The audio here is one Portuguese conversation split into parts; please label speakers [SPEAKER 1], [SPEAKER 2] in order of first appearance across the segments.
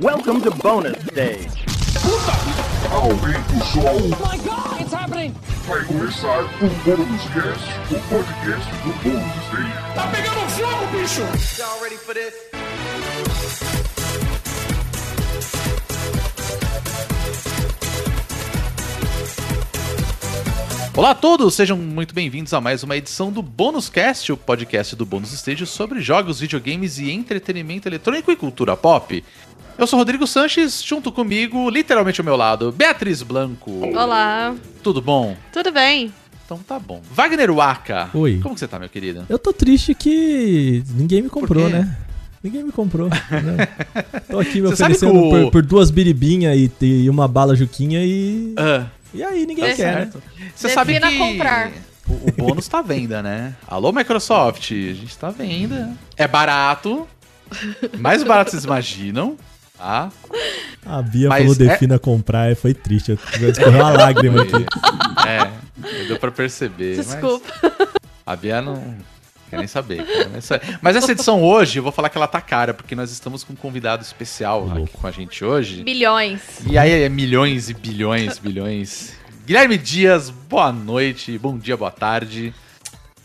[SPEAKER 1] Welcome to bonus stage.
[SPEAKER 2] Aumenta o som,
[SPEAKER 3] Oh my god, it's happening!
[SPEAKER 2] vai começar o Bônus Cast, o podcast do Bônus Stage.
[SPEAKER 3] Tá pegando fogo, bicho!
[SPEAKER 4] Y'all ready for this?
[SPEAKER 5] Olá a todos, sejam muito bem-vindos a mais uma edição do Bônus Cast, o podcast do Bônus Stage sobre jogos, videogames e entretenimento eletrônico e cultura pop. Eu sou Rodrigo Sanches, junto comigo, literalmente ao meu lado, Beatriz Blanco.
[SPEAKER 6] Olá,
[SPEAKER 5] Tudo bom?
[SPEAKER 6] tudo bem?
[SPEAKER 5] Então tá bom. Wagner Waka.
[SPEAKER 7] Oi.
[SPEAKER 5] Como que você tá, meu querido?
[SPEAKER 7] Eu tô triste que ninguém me comprou, né? Ninguém me comprou. né? Tô aqui me
[SPEAKER 5] Você sabe
[SPEAKER 7] oferecendo
[SPEAKER 5] o-
[SPEAKER 7] por, por duas biribinhas e, e uma bala juquinha e.
[SPEAKER 5] Ah,
[SPEAKER 7] E aí ninguém
[SPEAKER 6] É
[SPEAKER 7] quer, né?
[SPEAKER 5] certo. Você sabe que
[SPEAKER 6] comprar.
[SPEAKER 5] O, o bônus tá à venda, né? Alô, Microsoft, a gente tá à venda. É barato, mais barato que vocês imaginam, tá?
[SPEAKER 7] A Bia
[SPEAKER 5] Mas
[SPEAKER 7] falou
[SPEAKER 5] é-
[SPEAKER 7] defina comprar e foi triste. Eu escorreu uma lágrima aqui.
[SPEAKER 5] É, deu pra perceber. mas-
[SPEAKER 6] Desculpa.
[SPEAKER 5] A Bia não quer nem saber. Mas, essa edição hoje, eu vou falar que ela tá cara, porque nós estamos com um convidado especial aqui
[SPEAKER 7] Louco.
[SPEAKER 5] com a gente hoje.
[SPEAKER 6] Bilhões.
[SPEAKER 5] E aí é milhões e bilhões, bilhões. Guilherme Dias, boa noite, bom dia, boa tarde.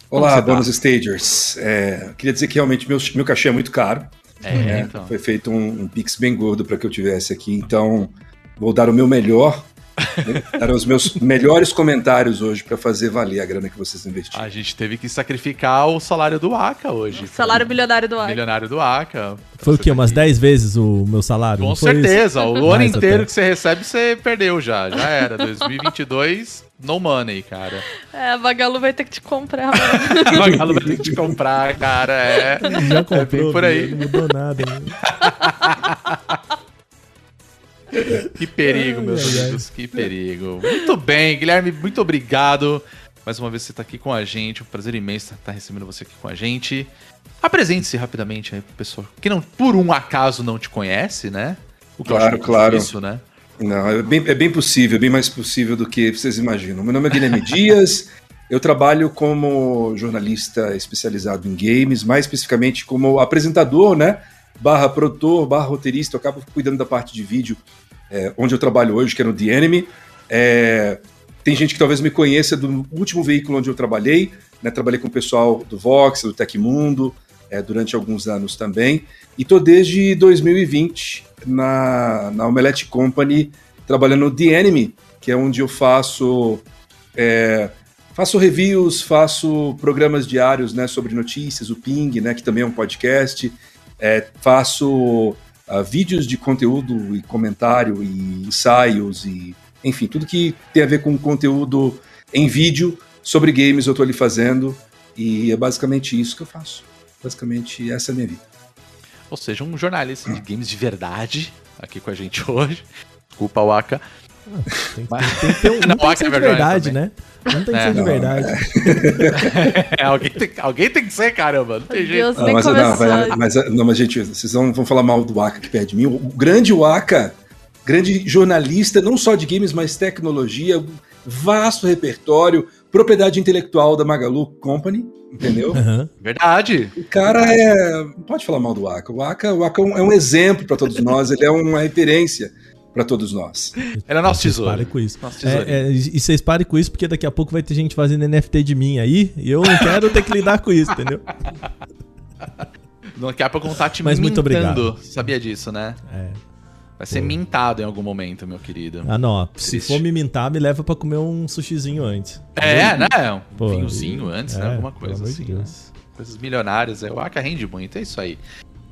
[SPEAKER 5] Como
[SPEAKER 8] Olá,
[SPEAKER 5] tá?
[SPEAKER 8] Bônus Stagers. É, queria dizer que realmente meu, meu cachê é muito caro.
[SPEAKER 5] É,
[SPEAKER 8] né?
[SPEAKER 5] então.
[SPEAKER 8] Foi feito um, um pix bem gordo para que eu tivesse aqui, então vou dar o meu melhor, dar os meus melhores comentários hoje para fazer valer a grana que vocês investiram.
[SPEAKER 5] A gente teve que sacrificar o salário do Aka hoje.
[SPEAKER 6] Salário bilionário do ar.
[SPEAKER 5] Milionário do Aka.
[SPEAKER 7] Foi o quê? Umas
[SPEAKER 5] aqui.
[SPEAKER 7] 10 vezes o meu salário?
[SPEAKER 5] Com
[SPEAKER 7] foi isso?
[SPEAKER 5] certeza. O ano inteiro
[SPEAKER 7] até.
[SPEAKER 5] que você recebe, você perdeu já. Já era. 2022, no money, cara.
[SPEAKER 6] É, a Magalu vai ter que te comprar. mano.
[SPEAKER 5] O Magalu vai ter que te comprar, cara. É.
[SPEAKER 7] Já
[SPEAKER 5] É
[SPEAKER 7] comprou,
[SPEAKER 5] bem por aí.
[SPEAKER 7] Não mudou nada. né?
[SPEAKER 5] Que perigo, meus
[SPEAKER 7] Ai, ai, ai.
[SPEAKER 5] amigos, que perigo. Muito bem, Guilherme, muito obrigado. Mais uma vez você tá aqui com a gente, um prazer imenso estar recebendo você aqui com a gente. Apresente-se rapidamente aí pro pessoal que não, por um acaso não te conhece, né? O que eu
[SPEAKER 8] Claro,
[SPEAKER 5] muito
[SPEAKER 8] claro.
[SPEAKER 5] difícil, né?
[SPEAKER 8] Não, é bem, é bem possível, é bem mais possível do que vocês imaginam. Meu nome é Guilherme Dias, eu trabalho como jornalista especializado em games, mais especificamente como apresentador, né? Barra produtor, barra roteirista, eu acabo cuidando da parte de vídeo é, onde eu trabalho hoje, que é no The Enemy. É, tem gente que talvez me conheça do último veículo onde eu trabalhei, né? Trabalhei com o pessoal do Vox, do Tecmundo, é, durante alguns anos também. E tô desde 2020 na, na Omelette Company, trabalhando no The Enemy, que é onde eu faço é, faço reviews, faço programas diários né, sobre notícias, o Ping, né, que também é um podcast, é, faço ah, vídeos de conteúdo e comentário e ensaios e enfim, tudo que tem a ver com conteúdo em vídeo sobre games eu tô ali fazendo e é basicamente isso que eu faço. Basicamente essa é a minha vida.
[SPEAKER 5] Ou seja, um jornalista de games de verdade aqui com a gente hoje. Desculpa, Waka.
[SPEAKER 7] Tem, que-
[SPEAKER 5] Mas-
[SPEAKER 7] tem que ter um.
[SPEAKER 5] Não,
[SPEAKER 7] Não tem que
[SPEAKER 5] é
[SPEAKER 7] ser de
[SPEAKER 5] verdade também.
[SPEAKER 7] né? Não tem que
[SPEAKER 5] É,
[SPEAKER 7] ser de
[SPEAKER 8] não,
[SPEAKER 7] verdade.
[SPEAKER 5] É, alguém, tem, alguém tem que ser, caramba. Não tem jeito.
[SPEAKER 6] Deus,
[SPEAKER 8] Não, mas, não, mas, não, mas, gente, vocês vão, vão falar mal do Waka que perto de mim. O grande Waka, grande jornalista, não só de games, mas tecnologia, vasto repertório, propriedade intelectual da Magalu Company, entendeu?
[SPEAKER 7] Aham.
[SPEAKER 5] Verdade.
[SPEAKER 8] O cara é. Não pode falar mal do Waka. O Waka, o Waka é um- é um exemplo para todos nós, ele é uma referência para todos nós.
[SPEAKER 5] É nosso
[SPEAKER 7] Vocês
[SPEAKER 5] tesouro.
[SPEAKER 7] parem com isso.
[SPEAKER 5] Nosso.
[SPEAKER 7] É, é, e vocês parem com isso, porque daqui a pouco vai ter gente fazendo NFT de mim aí, e eu não quero ter que lidar com isso, entendeu?
[SPEAKER 5] Daqui a pouco não tá te
[SPEAKER 7] Mas muito obrigado.
[SPEAKER 5] Sabia disso, né?
[SPEAKER 7] É.
[SPEAKER 5] Vai ser mintado em algum momento, meu querido.
[SPEAKER 7] Ah, não, ó, se
[SPEAKER 5] Triste.
[SPEAKER 7] for me mintar, me leva pra comer um sushizinho antes.
[SPEAKER 5] É, né? Um
[SPEAKER 7] Pô,
[SPEAKER 5] vinhozinho antes, né?
[SPEAKER 7] é,
[SPEAKER 5] Alguma coisa
[SPEAKER 7] de
[SPEAKER 5] assim. Né? Coisas milionárias. É, o Aka rende muito, é isso aí.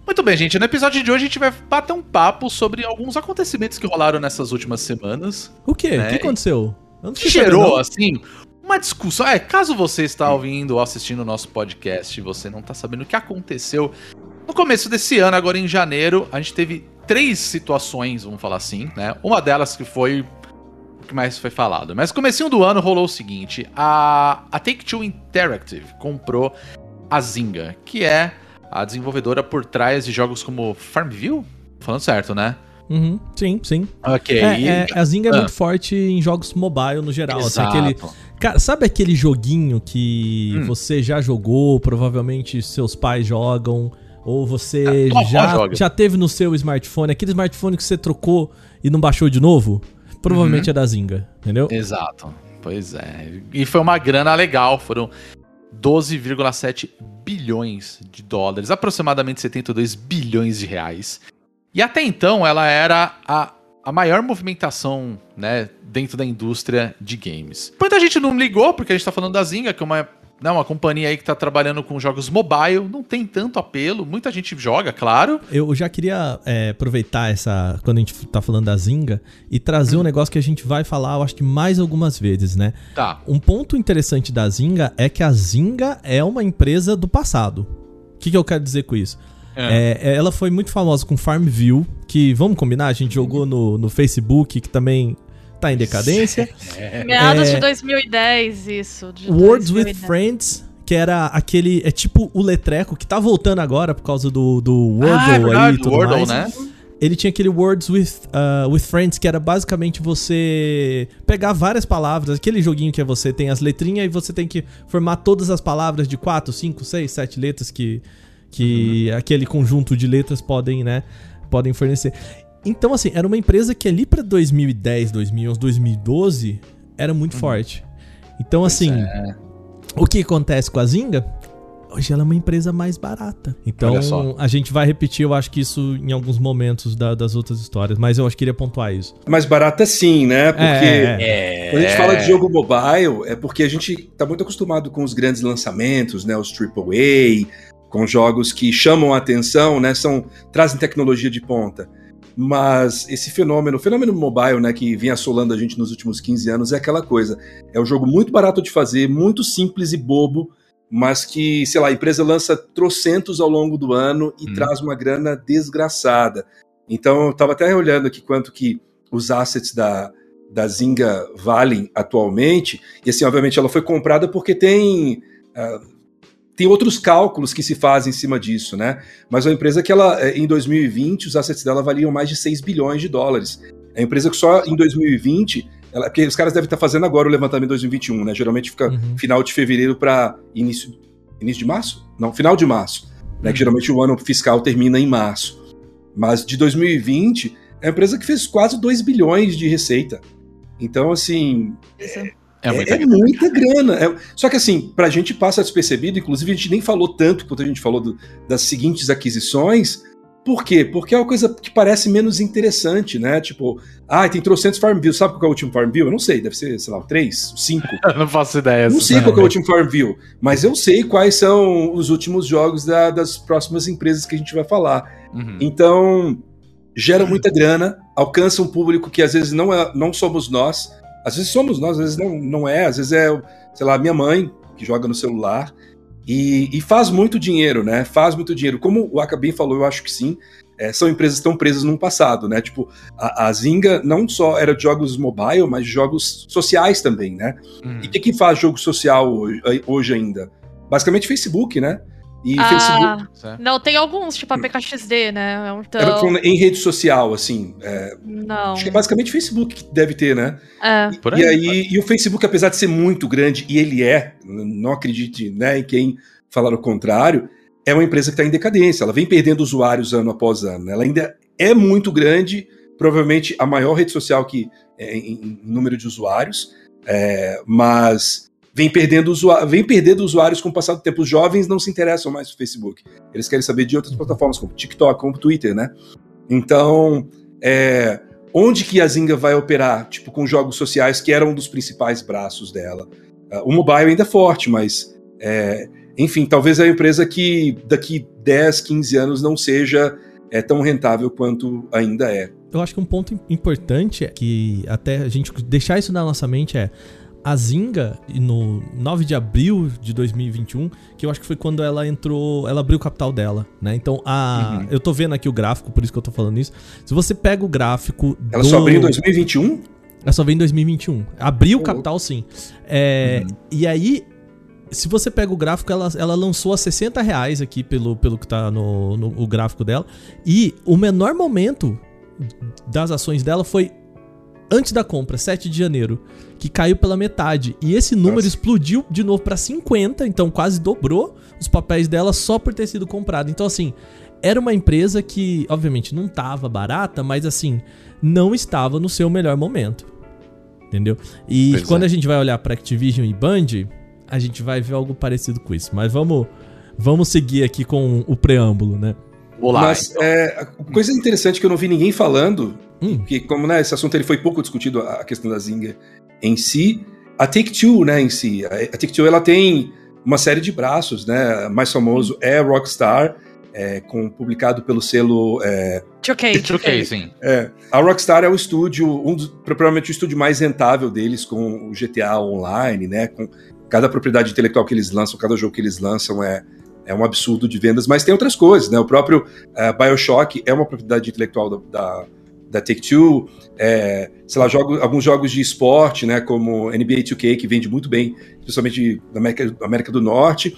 [SPEAKER 5] Muito bem, gente. No episódio de hoje a gente vai bater um papo sobre alguns acontecimentos que rolaram nessas últimas semanas.
[SPEAKER 7] O quê?
[SPEAKER 5] É.
[SPEAKER 7] O que aconteceu? Eu não
[SPEAKER 5] gerou,
[SPEAKER 7] sabendo,
[SPEAKER 5] assim, uma discussão. É, caso você está ouvindo ou assistindo o nosso podcast e você não está sabendo o que aconteceu no começo desse ano, agora em janeiro, a gente teve três situações, vamos falar assim, né? Uma delas que foi o que mais foi falado. Mas comecinho do ano rolou o seguinte: a, a Take-Two Interactive comprou a Zynga, que é a desenvolvedora por trás de jogos como Farmville? Falando certo, né?
[SPEAKER 7] Uhum, sim, sim.
[SPEAKER 5] Ok.
[SPEAKER 7] É, é, a Zynga é
[SPEAKER 5] Ah.
[SPEAKER 7] muito forte em jogos mobile no geral. assim,
[SPEAKER 5] Exato.
[SPEAKER 7] aquele, cara, sabe aquele joguinho que
[SPEAKER 5] Hum.
[SPEAKER 7] você já jogou, provavelmente seus pais jogam, Ou você
[SPEAKER 5] Ah,
[SPEAKER 7] já, já teve no seu smartphone, aquele smartphone que você trocou e não baixou de novo? Provavelmente é da Zinga, entendeu?
[SPEAKER 5] Exato. Pois é. E foi uma grana legal. Foram 12,7 bilhões de dólares, aproximadamente 72 bilhões de reais. E até então ela era a, a maior movimentação né, dentro da indústria de games. Muita gente não ligou, porque a gente tá falando da Zynga, que é uma, né, uma companhia aí que tá trabalhando com jogos mobile, não tem tanto apelo, muita gente joga, claro.
[SPEAKER 7] Eu já queria é, aproveitar essa. Quando a gente tá falando da Zinga e trazer um negócio que a gente vai falar, eu acho que mais algumas vezes, né?
[SPEAKER 5] Tá.
[SPEAKER 7] Um ponto interessante da Zinga é que a Zinga é uma empresa do passado. O que, que eu quero dizer com isso? É, ela foi muito famosa com Farmville, que, vamos combinar, a gente jogou no, no Facebook, que também tá em decadência.
[SPEAKER 6] Meados
[SPEAKER 7] É.
[SPEAKER 6] de 2010, isso. de
[SPEAKER 7] Words with
[SPEAKER 6] 2010.
[SPEAKER 7] Friends, que era aquele. É tipo o Letreco, que tá voltando agora por causa do, do Wordle
[SPEAKER 5] Ah, é
[SPEAKER 7] aí e tudo
[SPEAKER 5] Wordle,
[SPEAKER 7] mais.
[SPEAKER 5] né?
[SPEAKER 7] Ele tinha aquele Words with, uh, with Friends, que era basicamente você pegar várias palavras, aquele joguinho que é você tem as letrinhas e você tem que formar todas as palavras de 4, 5, 6, 7 letras que, que aquele conjunto de letras podem, né, podem fornecer. Então, assim, era uma empresa que ali pra 2010, 2011, 2012 era muito forte. Então, assim, o que acontece com a Zinga? Hoje ela é uma empresa mais barata. Então, a gente vai repetir, eu acho que isso em alguns momentos da- das outras histórias, mas eu acho que queria pontuar isso.
[SPEAKER 8] Mais barata sim, né? Porque
[SPEAKER 7] É,
[SPEAKER 8] quando a gente fala de jogo mobile, é porque a gente tá muito acostumado com os grandes lançamentos, né? Os AAA, com jogos que chamam a atenção, né? São, trazem tecnologia de ponta. Mas esse fenômeno, o fenômeno mobile, né, que vem assolando a gente nos últimos 15 anos, é aquela coisa. É um jogo muito barato de fazer, muito simples e bobo, mas que, sei lá, a empresa lança trocentos ao longo do ano e
[SPEAKER 5] Hum.
[SPEAKER 8] traz uma grana desgraçada. Então, eu tava até olhando aqui quanto que os assets da, da Zynga valem atualmente. E assim, obviamente, ela foi comprada porque tem. ah, tem outros cálculos que se fazem em cima disso, né? Mas é uma empresa que ela, eh, em 2020, os assets dela valiam mais de 6 bilhões de dólares. É uma empresa que só em 2020, ela, porque os caras devem estar fazendo agora o levantamento em 2021, né? Geralmente fica
[SPEAKER 7] Uhum.
[SPEAKER 8] final de fevereiro para início, início de março? Não, final de março. Né? Que geralmente o ano fiscal termina em março. Mas de 2020, é uma empresa que fez quase 2 bilhões de receita. Então, assim,
[SPEAKER 5] É muita
[SPEAKER 8] é, muita grana. É- só que assim, pra gente passa despercebido, inclusive a gente nem falou tanto quanto a gente falou do- das seguintes aquisições. Por quê? Porque é uma coisa que parece menos interessante, né? Tipo, ah, tem trocentos Farmville. Sabe qual é o último Farmville? Eu não sei, deve ser, sei lá, o 3, o 5.
[SPEAKER 5] Eu não faço ideia.
[SPEAKER 8] Não sei qual é o último Farmville, mas eu sei quais são os últimos jogos da- das próximas empresas que a gente vai falar.
[SPEAKER 5] Uhum.
[SPEAKER 8] Então, gera muita grana, alcança um público que às vezes não, é, não somos nós, às vezes somos nós, às vezes não, não é, às vezes é, sei lá, minha mãe que joga no celular e, e faz muito dinheiro, né? Faz muito dinheiro. Como o Aka bem falou, eu acho que sim. é, são empresas que estão presas num passado, né? Tipo, a, a Zynga não só era de jogos mobile, mas de jogos sociais também, né?
[SPEAKER 5] Uhum.
[SPEAKER 8] E o que, que faz jogo social hoje, hoje ainda? Basicamente Facebook, né? E Facebook
[SPEAKER 6] Ah,
[SPEAKER 5] Certo.
[SPEAKER 6] não, tem alguns, tipo a PKXD, né?
[SPEAKER 8] é
[SPEAKER 6] Então,
[SPEAKER 8] falando em rede social, assim. é,
[SPEAKER 6] não.
[SPEAKER 8] Acho que é basicamente Facebook que deve ter, né?
[SPEAKER 6] É.
[SPEAKER 5] Por
[SPEAKER 8] E aí, e o Facebook, apesar de ser muito grande, e ele é, não acredite né, em quem falar o contrário, é uma empresa que está em decadência. Ela vem perdendo usuários ano após ano. né? Ela ainda é muito grande, provavelmente a maior rede social que é, em, em número de usuários, é, mas vem perdendo, vem perdendo usuários com o passar do tempo. Os jovens não se interessam mais pelo Facebook. Eles querem saber de outras plataformas, como TikTok, como Twitter, né? Então, é, onde que a Zynga vai operar, tipo, com jogos sociais, que eram um dos principais braços dela? Ah, o mobile ainda é forte, mas, é, enfim, talvez é uma empresa que daqui 10, 15 anos não seja é, tão rentável quanto ainda é.
[SPEAKER 7] Eu acho que um ponto im- importante é que até a gente deixar isso na nossa mente é a Zinga, no 9 de abril de 2021, que eu acho que foi quando ela entrou, ela abriu o capital dela, né? Então, a,
[SPEAKER 8] Uhum.
[SPEAKER 7] eu tô vendo aqui o gráfico, por isso que eu tô falando isso. Se você pega o gráfico
[SPEAKER 8] Ela
[SPEAKER 7] do...
[SPEAKER 8] só abriu em 2021?
[SPEAKER 7] Ela só veio em 2021. Abriu o
[SPEAKER 8] Oh.
[SPEAKER 7] capital, sim. É, E aí, se você pega o gráfico, ela, ela lançou a 60 reais aqui pelo, pelo que tá no, no o gráfico dela. E o menor momento das ações dela foi antes da compra, 7 de janeiro, que caiu pela metade. E esse número
[SPEAKER 8] Nossa.
[SPEAKER 7] explodiu de novo pra 50, então quase dobrou os papéis dela só por ter sido comprado. Então, assim, era uma empresa que, obviamente, não tava barata, mas assim, não estava no seu melhor momento. Entendeu? E
[SPEAKER 5] Pois
[SPEAKER 7] quando
[SPEAKER 5] é.
[SPEAKER 7] a gente vai olhar pra Activision e Band, a gente vai ver algo parecido com isso. Mas vamos, vamos seguir aqui com o preâmbulo, né?
[SPEAKER 5] Vou lá.
[SPEAKER 8] Mas
[SPEAKER 5] então.
[SPEAKER 8] é, coisa interessante que eu não vi ninguém falando,
[SPEAKER 7] Hum.
[SPEAKER 8] que como né, esse assunto ele foi pouco discutido, a questão da Zynga em si, a Take-Two, né, em si. A, a Take-Two, ela tem uma série de braços, né, o mais famoso é Rockstar, é, com, publicado pelo selo é,
[SPEAKER 6] Ok.
[SPEAKER 5] ok, sim.
[SPEAKER 8] É, a Rockstar é o estúdio, um dos, provavelmente o estúdio mais rentável deles com o GTA Online, né? Com cada propriedade intelectual que eles lançam, cada jogo que eles lançam é, é um absurdo de vendas, mas tem outras coisas, né? O próprio eh, Bioshock é uma propriedade intelectual da, da, da Take-Two, é, sei lá, jogo, alguns jogos de esporte, né? Como NBA 2K, que vende muito bem, especialmente na América, América do Norte.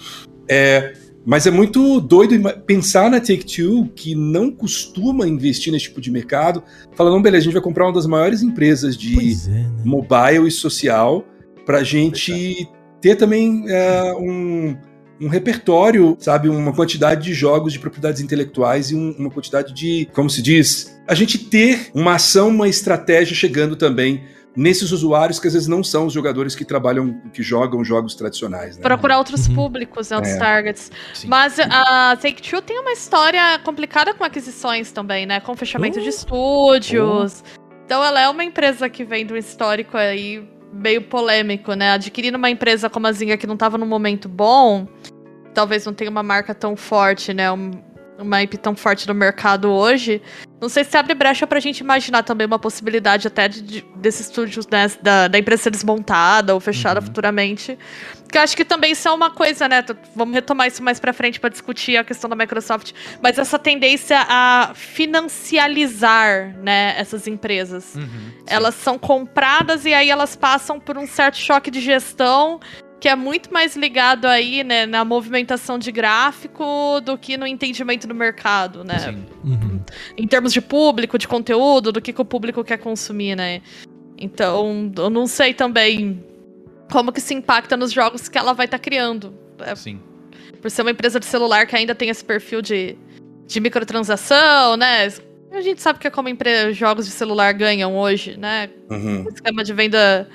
[SPEAKER 8] É, mas é muito doido pensar na Take-Two, que não costuma investir nesse tipo de mercado, falando, não, beleza, a gente vai comprar uma das maiores empresas de
[SPEAKER 7] é, né?
[SPEAKER 8] mobile e social pra gente ter também é, um, um repertório, sabe, uma quantidade de jogos de propriedades intelectuais e um- uma quantidade de, como se diz, a gente ter uma ação, uma estratégia chegando também nesses usuários que às vezes não são os jogadores que trabalham, que jogam jogos tradicionais. Né?
[SPEAKER 6] Procurar outros
[SPEAKER 7] Uhum.
[SPEAKER 6] públicos, né, outros
[SPEAKER 8] É.
[SPEAKER 6] targets.
[SPEAKER 5] sim.
[SPEAKER 6] Mas a Take-Two tem uma história complicada com aquisições também, né? Com fechamento
[SPEAKER 7] Oh.
[SPEAKER 6] de estúdios. Então ela é uma empresa que vem de um histórico aí meio polêmico, né? Adquirindo uma empresa como a Zynga que não tava num momento bom, talvez não tenha uma marca tão forte, né? Um, uma IP tão forte no mercado hoje. Não sei se abre brecha pra gente imaginar também uma possibilidade até de, de- desses estúdios, né, da, da empresa ser desmontada ou fechada
[SPEAKER 7] Uhum.
[SPEAKER 6] futuramente. Que eu acho que também isso é uma coisa, né? Vamos retomar isso mais pra frente pra discutir a questão da Microsoft. Mas essa tendência a financializar, né, essas empresas.
[SPEAKER 5] Uhum.
[SPEAKER 6] Elas são compradas e aí elas passam por um certo choque de gestão que é muito mais ligado aí, né, na movimentação de gráfico do que no entendimento do mercado, né?
[SPEAKER 5] Sim.
[SPEAKER 7] Uhum.
[SPEAKER 6] Em termos de público, de conteúdo, do que, que o público quer consumir, né? Então, eu não sei também como que se impacta nos jogos que ela vai estar criando.
[SPEAKER 5] sim.
[SPEAKER 6] Por ser uma empresa de celular que ainda tem esse perfil de, de microtransação, né? A gente sabe que é como empre- jogos de celular ganham hoje, né?
[SPEAKER 8] Uhum.
[SPEAKER 6] esquema de venda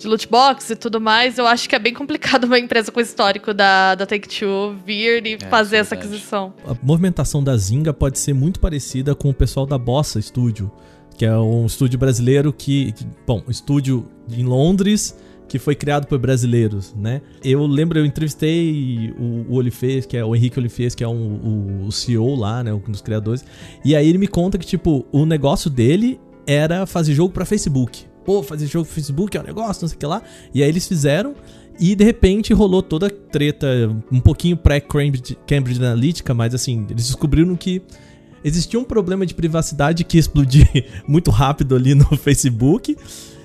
[SPEAKER 6] de loot box e tudo mais, eu acho que é bem complicado uma empresa com o histórico da, da Take-Two vir e
[SPEAKER 5] É,
[SPEAKER 6] fazer essa
[SPEAKER 5] verdade.
[SPEAKER 6] aquisição.
[SPEAKER 7] A movimentação da Zynga pode ser muito parecida com o pessoal da Bossa Studio, que é um estúdio brasileiro que, que- bom, um estúdio em Londres que foi criado por brasileiros, né? Eu lembro, eu entrevistei o, o Olifez, que é o Henrique Olifez, que é um- o, o CEO lá, né, um dos criadores, e aí ele me conta que, tipo, o negócio dele era fazer jogo pra Facebook. Pô, fazer jogo pro Facebook é um negócio, não sei o que lá. E aí eles fizeram, e de repente rolou toda a treta, um pouquinho pré-Cambridge Cambridge Analytica, mas assim, eles descobriram que existia um problema de privacidade que ia explodir muito rápido ali no Facebook.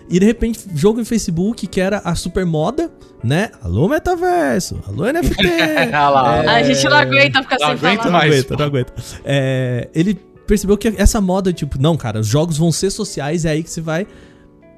[SPEAKER 7] E de repente, jogo em Facebook que era a super moda, né? Alô metaverso, alô NFT. É,
[SPEAKER 6] A gente não aguenta ficar
[SPEAKER 5] não
[SPEAKER 6] sem
[SPEAKER 5] aguento
[SPEAKER 6] falar.
[SPEAKER 7] não
[SPEAKER 5] mais,
[SPEAKER 7] aguenta, não aguenta. É, ele percebeu que essa moda, tipo, não, cara, os jogos vão ser sociais, é aí que você vai.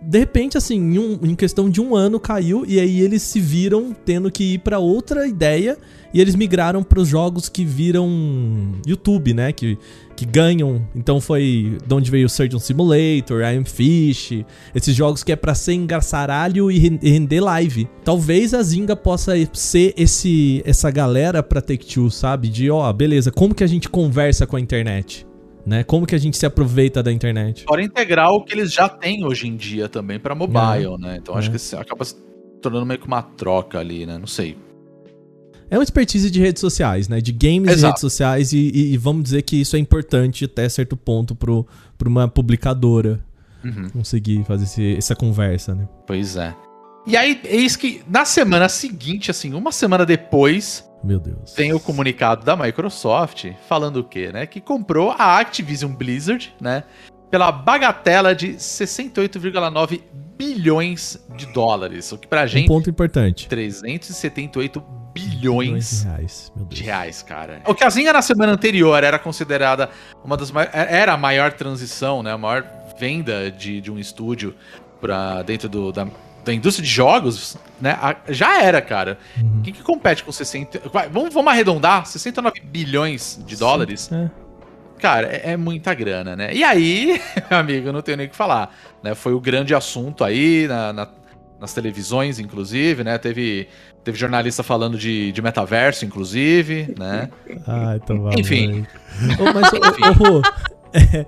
[SPEAKER 7] De repente, assim, em, um- em questão de um ano caiu, e aí eles se viram tendo que ir pra outra ideia, e eles migraram pros jogos que viram YouTube, né? Que, que ganham. Então foi de onde veio o Surgeon Simulator, I Am Fish, esses jogos que é pra ser engarçaralho e ren- render live. Talvez a Zynga possa ser esse essa galera pra Take-Two, sabe? De, ó, beleza, como que a gente conversa com a internet? Né? Como que a gente se aproveita da internet?
[SPEAKER 5] Fora integrar o que eles já têm hoje em dia também pra mobile, né? Então acho
[SPEAKER 7] É.
[SPEAKER 5] que isso acaba se tornando meio que uma troca ali, né? Não sei.
[SPEAKER 7] É uma expertise de redes sociais, né? De games e
[SPEAKER 5] Exato.
[SPEAKER 7] redes sociais, e, e- e vamos dizer que isso é importante até certo ponto pro, pra uma publicadora
[SPEAKER 5] Uhum.
[SPEAKER 7] conseguir fazer esse- essa conversa, né?
[SPEAKER 5] Pois é. E aí, eis que na semana seguinte, assim, uma semana depois,
[SPEAKER 7] Meu Deus.
[SPEAKER 5] tem o comunicado da Microsoft falando o quê, né? Que comprou a Activision Blizzard, né? Pela bagatela de 68,9 bilhões de dólares. O que pra
[SPEAKER 7] Um
[SPEAKER 5] gente,
[SPEAKER 7] ponto importante.
[SPEAKER 5] 378
[SPEAKER 7] Milhões
[SPEAKER 5] bilhões
[SPEAKER 7] de reais. Meu Deus.
[SPEAKER 5] de reais, cara. O que a Zinga na semana anterior era considerada uma das mai- era a maior transição, né? A maior venda de, de um estúdio pra dentro do, da, da indústria de jogos, né? já era, cara.
[SPEAKER 7] Uhum.
[SPEAKER 5] Quem que compete com 60. vai, vamos, vamos arredondar? 69 bilhões de dólares?
[SPEAKER 7] É.
[SPEAKER 5] Cara, é, é muita grana, né? E aí, amigo, não tenho nem o que falar. Né? Foi o grande assunto aí na- na- nas televisões, inclusive, né? Teve, teve jornalista falando de, de metaverso, inclusive, né?
[SPEAKER 7] Ah, então vamos.
[SPEAKER 5] Enfim.
[SPEAKER 7] Ô, mas, ô, ô, Rô, é,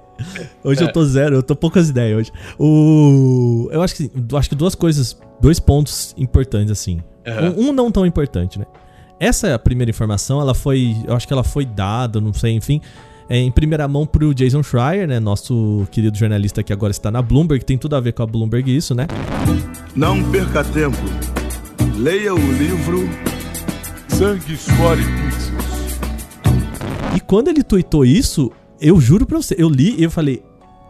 [SPEAKER 7] hoje eu tô zero, eu tô poucas ideias hoje. O, eu acho que, acho que duas coisas, dois pontos importantes, assim.
[SPEAKER 5] Aham.
[SPEAKER 7] Um, um não tão importante, né? Essa primeira informação, ela foi, eu acho que ela foi dada, não sei, enfim, é, em primeira mão pro Jason Schreier, né? Nosso querido jornalista que agora está na Bloomberg, tem tudo a ver com a Bloomberg isso, né?
[SPEAKER 2] Não perca tempo. Leia o livro Sangue, Suor e Pizzas.
[SPEAKER 7] E quando ele tweetou isso, eu juro pra você, eu li e eu falei,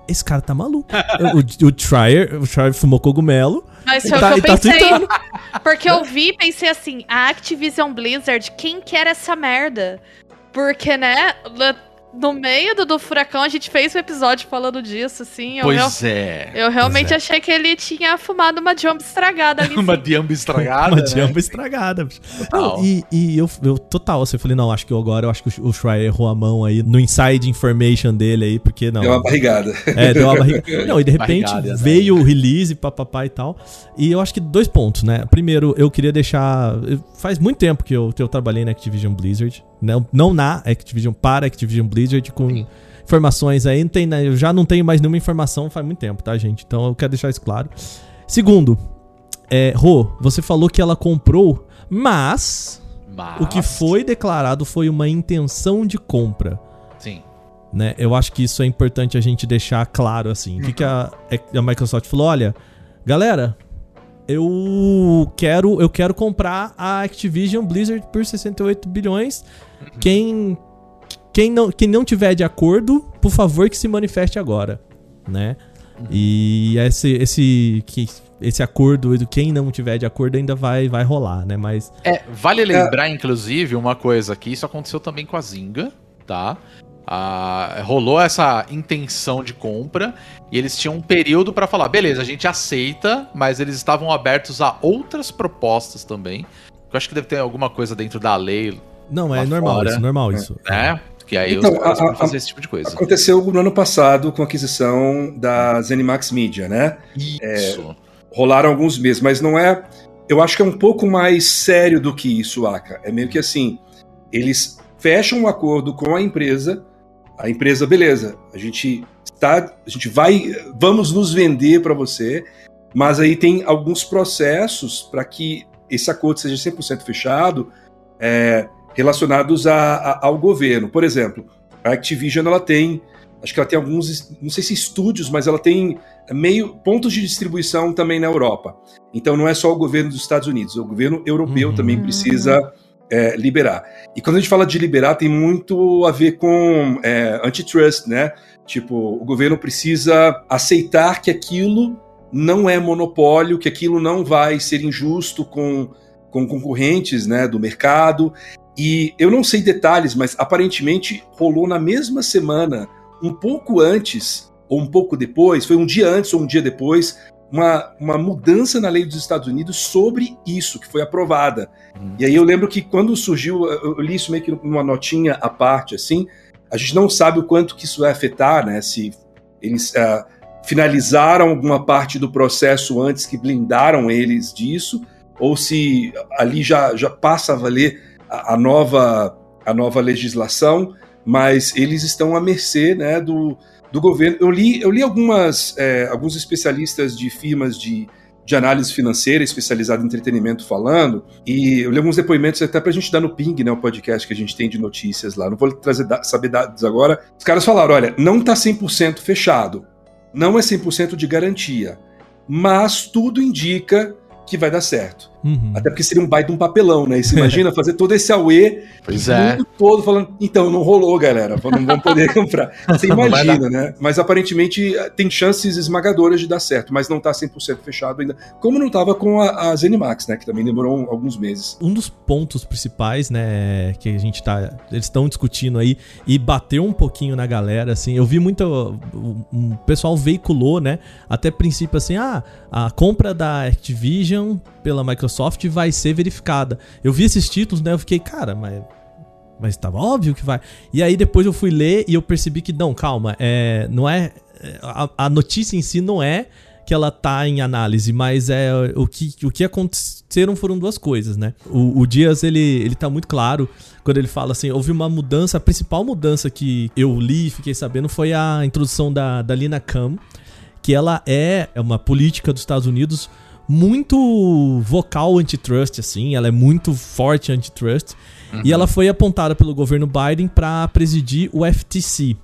[SPEAKER 7] esse cara tá maluco. o, o Schreier, o Schreier fumou cogumelo.
[SPEAKER 6] Mas foi
[SPEAKER 7] tá-
[SPEAKER 6] o que
[SPEAKER 7] tá
[SPEAKER 6] eu pensei.
[SPEAKER 7] tweetando.
[SPEAKER 6] porque eu vi e pensei assim, a Activision Blizzard, quem quer essa merda? Porque, né, no- meio do, do furacão a gente fez um episódio falando disso, assim. Eu, real-
[SPEAKER 5] Pois é.
[SPEAKER 6] eu realmente
[SPEAKER 7] é.
[SPEAKER 6] achei que ele tinha fumado uma jump estragada ali.
[SPEAKER 5] Uma diamba estragada.
[SPEAKER 7] Uma
[SPEAKER 5] né?
[SPEAKER 7] jamba estragada. Não, e e eu, eu, total, assim, eu falei, não, acho que eu agora, eu acho que o, o Schreier errou a mão aí no inside information dele aí, porque não.
[SPEAKER 8] Deu uma barrigada.
[SPEAKER 7] É, deu uma barriga. Não, e de repente
[SPEAKER 5] Barrigada, né?
[SPEAKER 7] veio o release, papapá e tal. E eu acho que dois pontos, né? Primeiro, eu queria deixar. Faz muito tempo que eu, eu trabalhei na Activision Blizzard. Não, não na Activision, para Activision Blizzard, com informações aí. Não tem, né, eu já não tenho mais nenhuma informação faz muito tempo, tá, gente? Então eu quero deixar isso claro. Segundo, é, Rô, você falou que ela comprou, mas
[SPEAKER 5] Mas...
[SPEAKER 7] o que foi declarado foi uma intenção de compra
[SPEAKER 5] Sim.
[SPEAKER 7] né? Eu acho que isso é importante a gente deixar claro assim. O que, que a, a Microsoft falou? Olha, galera, eu quero eu quero comprar a Activision Blizzard por 68 bilhões. Quem quem não quem não tiver de acordo, por favor que se manifeste agora, né? E esse esse que esse acordo do quem não tiver de acordo ainda vai vai rolar, né? Mas
[SPEAKER 5] É, vale lembrar, inclusive, uma coisa que isso aconteceu também com a Zynga, tá? Ah, rolou essa intenção de compra e eles tinham um período pra falar, beleza, a gente aceita, mas eles estavam abertos a outras propostas também. Eu acho que deve ter alguma coisa dentro da lei,
[SPEAKER 7] não, é normal
[SPEAKER 5] fora.
[SPEAKER 7] isso, normal isso.
[SPEAKER 5] né? Que aí
[SPEAKER 8] Então,
[SPEAKER 5] os caras
[SPEAKER 8] a- a-
[SPEAKER 5] fazer esse tipo de coisa.
[SPEAKER 8] Aconteceu no ano passado com a aquisição da Zenimax Media, né?
[SPEAKER 5] Isso.
[SPEAKER 8] Rolaram alguns meses, mas não é. Eu acho que é um pouco mais sério do que isso, Aka. É meio que assim: eles fecham um acordo com a empresa, a empresa, beleza, a gente está, a gente vai, vamos nos vender para você, mas aí tem alguns processos para que esse acordo seja 100% fechado, é, relacionados a- a- ao governo. Por exemplo, a Activision ela tem, acho que ela tem alguns, não sei se estúdios, mas ela tem meio pontos de distribuição também na Europa. Então não é só o governo dos Estados Unidos, o governo europeu
[SPEAKER 7] Uhum.
[SPEAKER 8] também precisa é, liberar. E quando a gente fala de liberar, tem muito a ver com é, antitrust, né? Tipo, o governo precisa aceitar que aquilo não é monopólio, que aquilo não vai ser injusto com, com concorrentes né, do mercado. E eu não sei detalhes, mas aparentemente rolou na mesma semana, um pouco antes ou um pouco depois, foi um dia antes ou um dia depois, uma, uma mudança na lei dos Estados Unidos sobre isso, que foi aprovada.
[SPEAKER 5] Hum.
[SPEAKER 8] E aí eu lembro que quando surgiu, eu li isso meio que numa notinha à parte, assim, a gente não sabe o quanto que isso vai afetar, né? Se eles ah, finalizaram alguma parte do processo antes que blindaram eles disso, ou se ali já, já passa a valer a, a nova, a nova legislação, mas eles estão à mercê né, do, do governo. Eu li, eu li algumas, é, alguns especialistas de firmas de, de análise financeira especializada em entretenimento falando, e eu li alguns depoimentos até pra gente dar no ping, né, o podcast que a gente tem de notícias lá. Não vou trazer saber dados agora. Os caras falaram, olha, não tá 100% fechado. Não é 100% de garantia, mas tudo indica que vai dar certo.
[SPEAKER 7] Uhum.
[SPEAKER 8] Até porque seria um baita um papelão, né? E você imagina fazer todo esse auê,
[SPEAKER 5] Pois
[SPEAKER 8] o
[SPEAKER 5] é.
[SPEAKER 8] mundo todo falando, então, não rolou, galera, não vão poder comprar. Você imagina, né? Mas aparentemente tem chances esmagadoras de dar certo, mas não tá 100% fechado ainda. Como não tava com a, a Zenimax, né? Que também demorou um- alguns meses.
[SPEAKER 7] Um dos pontos principais, né, que a gente tá. Eles estão discutindo aí e bateu um pouquinho na galera, assim. Eu vi muito. Um um pessoal veiculou, né? Até princípio assim, ah, a compra da Activision pela Microsoft vai ser verificada. Eu vi esses títulos, né? Eu fiquei, cara, mas. Mas tava óbvio que vai. E aí depois eu fui ler e eu percebi que, não, calma, é, não é. A, a notícia em si não é que ela tá em análise, mas é o que, o que aconteceram foram duas coisas, né? O, o Dias, ele, ele tá muito claro quando ele fala assim, houve uma mudança, a principal mudança que eu li e fiquei sabendo foi a introdução da, da Lina Khan, que ela é é uma política dos Estados Unidos muito vocal antitrust, assim, ela é muito forte antitrust, e ela foi apontada pelo governo Biden para presidir o FTC.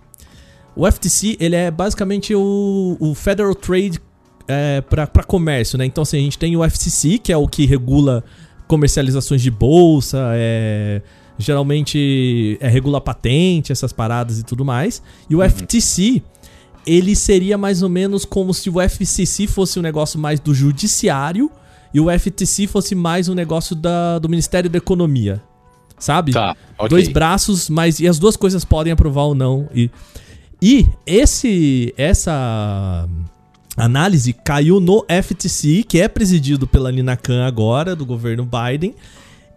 [SPEAKER 7] O FTC, ele é basicamente o, o Federal Trade é, para comércio, né? Então, assim, a gente tem o FCC, que é o que regula comercializações de bolsa, é, geralmente é, regula patente, essas paradas e tudo mais. E o FTC, ele seria mais ou menos como se o FCC fosse um negócio mais do judiciário e o FTC fosse mais um negócio da, do Ministério da Economia, sabe?
[SPEAKER 5] Tá, ok.
[SPEAKER 7] Dois braços, mas e as duas coisas podem aprovar ou não. E, e esse essa análise caiu no FTC, que é presidido pela Nina Khan agora, do governo Biden,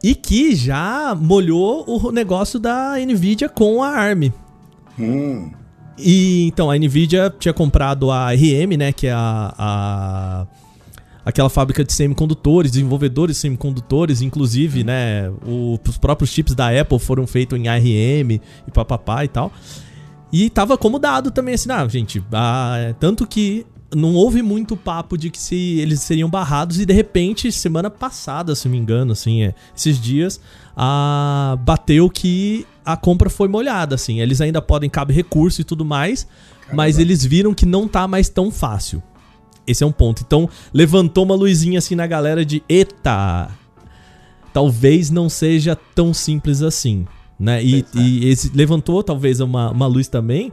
[SPEAKER 7] e que já molhou o negócio da Nvidia com a ARM.
[SPEAKER 8] Hum,
[SPEAKER 7] E então a Nvidia tinha comprado a RM, né, que é a, a- aquela fábrica de semicondutores, desenvolvedores de semicondutores, inclusive, né, o- os próprios chips da Apple foram feitos em ARM e papapá e tal. E tava como dado também assim, ah, gente, ah, tanto que não houve muito papo de que se eles seriam barrados e de repente, semana passada, se não me engano, assim, é, esses dias, a, bateu que a compra foi molhada, assim. Eles ainda podem cabe recurso e tudo mais, mas eles viram que não tá mais tão fácil. Esse é um ponto. Então, levantou uma luzinha assim na galera de eita, talvez não seja tão simples assim, né? E, e esse levantou talvez uma, uma luz também.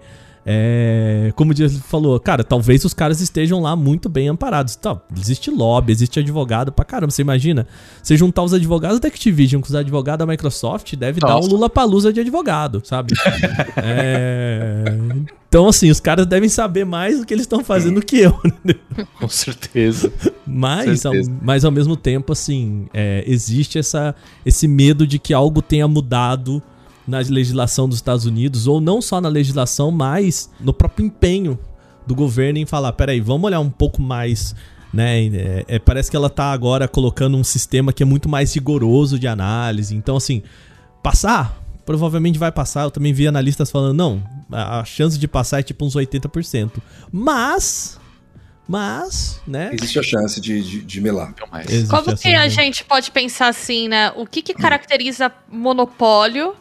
[SPEAKER 7] É, como o Dias falou, cara, talvez os caras estejam lá muito bem amparados. Tá, existe lobby, existe advogado pra caramba. Você imagina? Você juntar os advogados da Activision com os advogados da Microsoft, deve dar um
[SPEAKER 5] Nossa.
[SPEAKER 7] Lula Palusa de advogado, sabe? É, Então, assim, os caras devem saber mais do que eles estão fazendo que eu. né?
[SPEAKER 5] Com certeza.
[SPEAKER 7] Mas, ao,
[SPEAKER 5] Certeza.
[SPEAKER 7] mas ao mesmo tempo, assim, é, existe essa, esse medo de que algo tenha mudado na legislação dos Estados Unidos, ou não só na legislação, mas no próprio empenho do governo em falar, peraí, vamos olhar um pouco mais, né? É, é, parece que ela tá agora colocando um sistema que é muito mais rigoroso de análise. Então, assim, passar, provavelmente vai passar. Eu também vi analistas falando, não, a a chance de passar é tipo uns 80%. Mas, mas, né?
[SPEAKER 8] existe a chance de, de, de melar.
[SPEAKER 7] Existe
[SPEAKER 6] Como que a gente pode pensar assim, né? O que, que caracteriza monopólio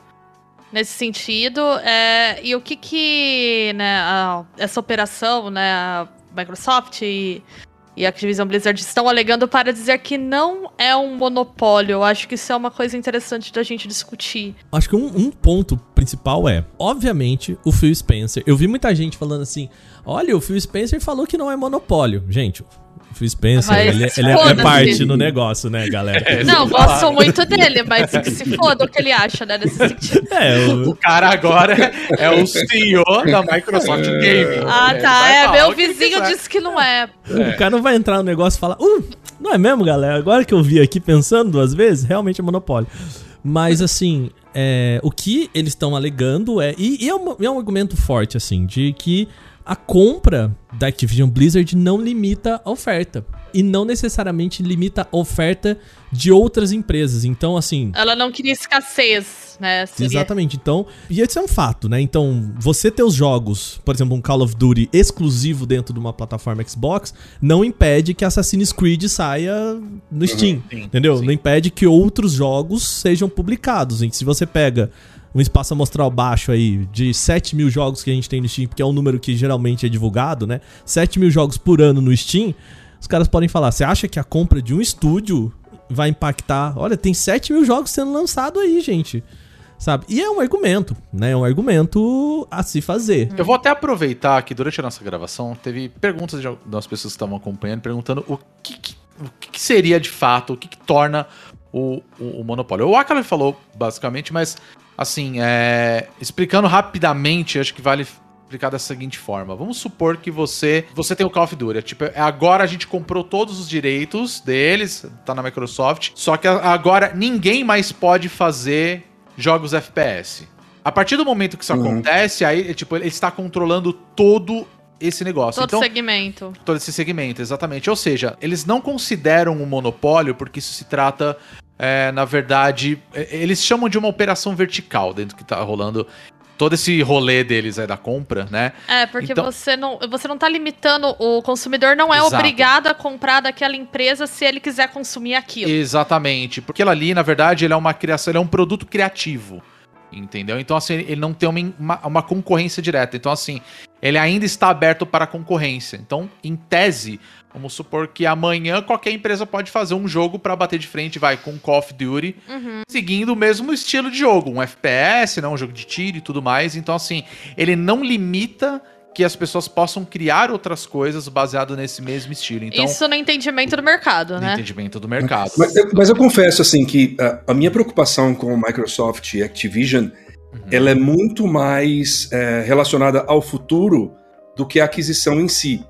[SPEAKER 6] nesse sentido? é, e o que que, né, a- essa operação, né, a Microsoft e, e a Activision Blizzard estão alegando para dizer que não é um monopólio? Eu acho que isso é uma coisa interessante da gente discutir.
[SPEAKER 7] Acho que um, um ponto principal é, obviamente, o Phil Spencer. Eu vi muita gente falando assim: olha, o Phil Spencer falou que não é monopólio. Gente, Phil Spencer,
[SPEAKER 6] Mas
[SPEAKER 7] ele, ele é- é parte no negócio, né, galera?
[SPEAKER 6] não, gosto muito dele, mas que se foda o que ele acha, né, nesse sentido.
[SPEAKER 7] É, o-
[SPEAKER 5] O cara agora é o CEO da Microsoft Gaming.
[SPEAKER 6] Ah,
[SPEAKER 5] Ele
[SPEAKER 6] tá. É, meu
[SPEAKER 5] que
[SPEAKER 6] vizinho
[SPEAKER 5] quiser.
[SPEAKER 6] disse que não é.
[SPEAKER 7] o cara não vai entrar no negócio e falar: uh, não é mesmo, galera? Agora que eu vi aqui pensando duas vezes, realmente é monopólio. Mas, assim, é, o que eles estão alegando é. E, e é, um, é um argumento forte, assim, de que a compra da Activision Blizzard não limita a oferta. E não necessariamente limita a oferta de outras empresas. Então, assim.
[SPEAKER 6] Ela não queria escassez, né? seria-
[SPEAKER 7] Exatamente. Então, e isso é um fato, né? Então, você ter os jogos, por exemplo, um Call of Duty exclusivo dentro de uma plataforma Xbox, não impede que Assassin's Creed saia no Steam,
[SPEAKER 5] sim,
[SPEAKER 7] entendeu?
[SPEAKER 5] sim.
[SPEAKER 7] Não impede que outros jogos sejam publicados. E se você pega um espaço amostral baixo aí de 7 mil jogos que a gente tem no Steam, porque é um número que geralmente é divulgado, né? 7 mil jogos por ano no Steam. os caras podem falar: você acha que a compra de um estúdio vai impactar? Olha, tem 7 mil jogos sendo lançados aí, gente. Sabe? E é um argumento, né? É um argumento a se fazer.
[SPEAKER 5] Eu vou até aproveitar que durante a nossa gravação teve perguntas de das pessoas que estavam acompanhando, perguntando o que, que- o que seria de fato, o que, que torna o, o, o monopólio. O Akala falou basicamente, mas assim, é, explicando rapidamente, acho que vale explicar da seguinte forma. Vamos supor que você você tem o Call of Duty, é tipo, é, agora a gente comprou todos os direitos deles, tá na Microsoft, só que agora ninguém mais pode fazer jogos FPS. A partir do momento que isso
[SPEAKER 8] Uhum.
[SPEAKER 5] acontece, aí, tipo, ele está controlando todo esse negócio.
[SPEAKER 6] Todo
[SPEAKER 5] então,
[SPEAKER 6] segmento.
[SPEAKER 5] todo esse segmento, exatamente. Ou seja, eles não consideram um monopólio porque isso se trata, é, na verdade, é, eles chamam de uma operação vertical dentro que tá rolando todo esse rolê deles aí da compra, né?
[SPEAKER 6] É, porque
[SPEAKER 5] Então-
[SPEAKER 6] você, não, você não tá limitando, o consumidor não é
[SPEAKER 5] Exato.
[SPEAKER 6] obrigado a comprar daquela empresa se ele quiser consumir aquilo.
[SPEAKER 5] Exatamente. Porque ela ali, na verdade, ele é uma criação, ele é um produto criativo. Entendeu? Então, assim, ele não tem uma, uma, concorrência direta. Então, assim, ele ainda está aberto para concorrência. Então, em tese, vamos supor que amanhã qualquer empresa pode fazer um jogo para bater de frente, vai, com Call of Duty,
[SPEAKER 6] Uhum.
[SPEAKER 5] seguindo o mesmo estilo de jogo, um FPS, né, um jogo de tiro e tudo mais. Então, assim, ele não limita que as pessoas possam criar outras coisas baseado nesse mesmo estilo. Então,
[SPEAKER 6] Isso no entendimento do mercado,
[SPEAKER 5] no
[SPEAKER 6] né?
[SPEAKER 5] entendimento do mercado.
[SPEAKER 8] Mas, eu- mas eu confesso assim que a, a minha preocupação com o Microsoft e Activision ela é muito mais é, relacionada ao futuro do que a aquisição em si.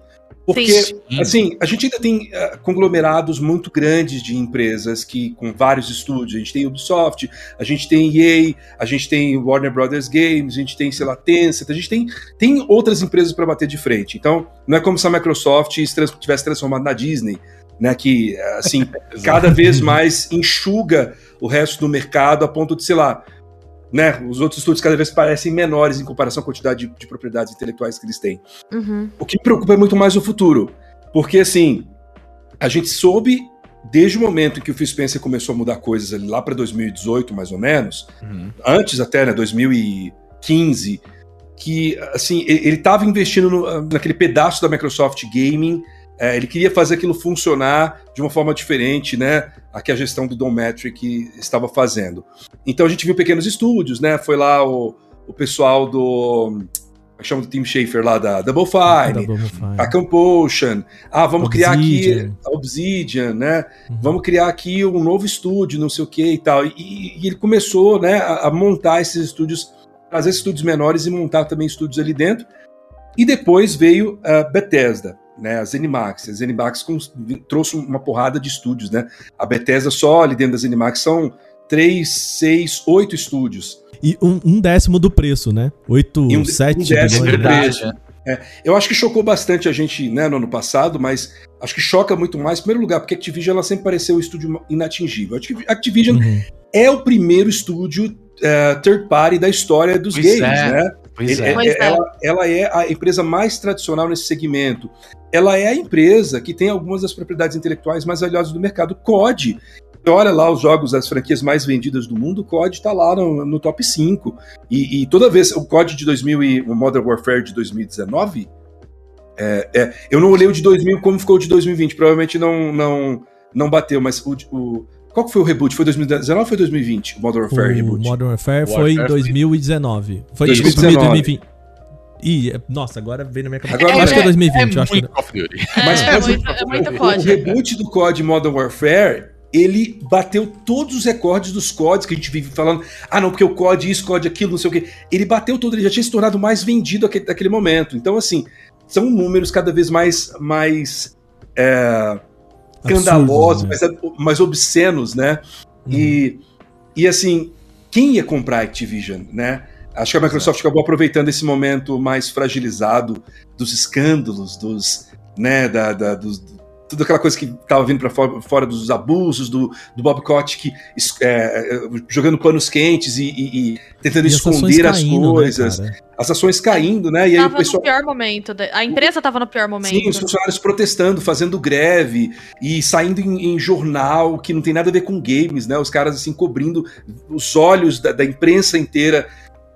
[SPEAKER 8] Porque,
[SPEAKER 6] Sim.
[SPEAKER 8] assim, a gente ainda tem eh, conglomerados muito grandes de empresas que com vários estúdios. A gente tem Ubisoft, a gente tem EA, a gente tem Warner Brothers Games, a gente tem, sei lá, Tencent, a gente tem, tem outras empresas para bater de frente. Então, não é como se a Microsoft tivesse transformado na Disney, né? Que, eh, assim, cada vez mais enxuga o resto do mercado a ponto de, sei lá, né? Os outros estúdios cada vez parecem menores em comparação à quantidade de, de propriedades intelectuais que eles têm.
[SPEAKER 6] Uhum.
[SPEAKER 8] O que me preocupa é muito mais o futuro. Porque, assim, a gente soube, desde o momento em que o Phil Spencer começou a mudar coisas ali, lá para 2018, mais ou menos,
[SPEAKER 5] Uhum.
[SPEAKER 8] antes até, né, 2015, que, assim, ele estava investindo no- naquele pedaço da Microsoft Gaming, é, ele queria fazer aquilo funcionar de uma forma diferente, né, a que a gestão do Don Metric estava fazendo. Então a gente viu pequenos estúdios, né, foi lá o, o pessoal do... É chama do Tim Schafer lá, da Double Fine,
[SPEAKER 7] Double Fine.
[SPEAKER 8] a Campotion. Ah, vamos criar aqui
[SPEAKER 7] Obsidian.
[SPEAKER 8] a Obsidian, né?
[SPEAKER 7] Uhum.
[SPEAKER 8] Vamos criar aqui um novo estúdio, não sei o que e tal. E, e ele começou, né, a, a montar esses estúdios, trazer estúdios menores e montar também estúdios ali dentro. E depois veio a Bethesda, né, a ZeniMax. A ZeniMax com- trouxe uma porrada de estúdios, né? A Bethesda só ali dentro da ZeniMax são três, seis, oito estúdios.
[SPEAKER 7] E um, um décimo do preço, né? 8,
[SPEAKER 8] E um-
[SPEAKER 7] 7
[SPEAKER 8] um décimo do
[SPEAKER 5] Verdade.
[SPEAKER 8] preço. Eu acho que chocou bastante a gente né, no ano passado, mas acho que choca muito mais, em primeiro lugar, porque a Activision ela sempre pareceu um estúdio inatingível. A Activ- Activision
[SPEAKER 7] Uhum.
[SPEAKER 8] é o primeiro estúdio eh, third party da história dos
[SPEAKER 5] Pois
[SPEAKER 8] games,
[SPEAKER 5] é.
[SPEAKER 8] né?
[SPEAKER 5] Pois
[SPEAKER 8] Ele-
[SPEAKER 5] é.
[SPEAKER 6] Pois é.
[SPEAKER 8] Ela, ela é a empresa mais tradicional nesse segmento. Ela é a empresa que tem algumas das propriedades intelectuais mais valiosas do mercado. COD. Olha lá os jogos, as franquias mais vendidas do mundo, o COD está lá no, no top 5. E, e toda vez, o COD de 2000 e o Modern Warfare de 2019, é, é, eu não olhei o de 2000 como ficou o de 2020, provavelmente não, não, não bateu, mas o, o- qual que foi o reboot? Foi 2019 ou foi 2020? O Modern Warfare
[SPEAKER 7] O
[SPEAKER 8] reboot?
[SPEAKER 7] Modern Warfare foi em
[SPEAKER 5] foi-
[SPEAKER 7] 2019. Foi
[SPEAKER 8] 2019.
[SPEAKER 7] 2020. Ih, é- nossa, agora veio na minha cabeça.
[SPEAKER 8] Agora
[SPEAKER 7] eu acho que é 2020.
[SPEAKER 5] É
[SPEAKER 7] acho que...
[SPEAKER 5] muito Call of Duty.
[SPEAKER 8] Mas-
[SPEAKER 6] é,
[SPEAKER 8] mas o-
[SPEAKER 6] muito, é muito
[SPEAKER 8] O, o reboot do COD Modern Warfare, ele bateu todos os recordes dos CODs que a gente vive falando. Ah, não, porque o COD isso, COD aquilo, não sei o quê. Ele bateu todo, ele já tinha se tornado mais vendido naquele, naquele momento. Então, assim, são números cada vez mais, mais é, escandalosos,
[SPEAKER 7] né?
[SPEAKER 8] mais, mais obscenos, né? E, e assim, quem ia comprar a Activision, né? Acho que a Microsoft acabou aproveitando esse momento mais fragilizado dos escândalos, dos, né, da, da- dos, tudo aquela coisa que estava vindo para fora, fora dos abusos do, do Bob Kotick é, jogando panos quentes e, e- e tentando
[SPEAKER 7] E as
[SPEAKER 8] esconder as
[SPEAKER 7] caindo, né,
[SPEAKER 8] coisas,
[SPEAKER 7] cara?
[SPEAKER 8] as ações caindo, né? E aí o
[SPEAKER 6] Tava
[SPEAKER 8] pessoal
[SPEAKER 6] no pior momento. A empresa tava no pior momento.
[SPEAKER 8] Sim, os funcionários protestando, fazendo greve e saindo em, em jornal que não tem nada a ver com games, né? Os caras assim cobrindo os olhos da, da imprensa inteira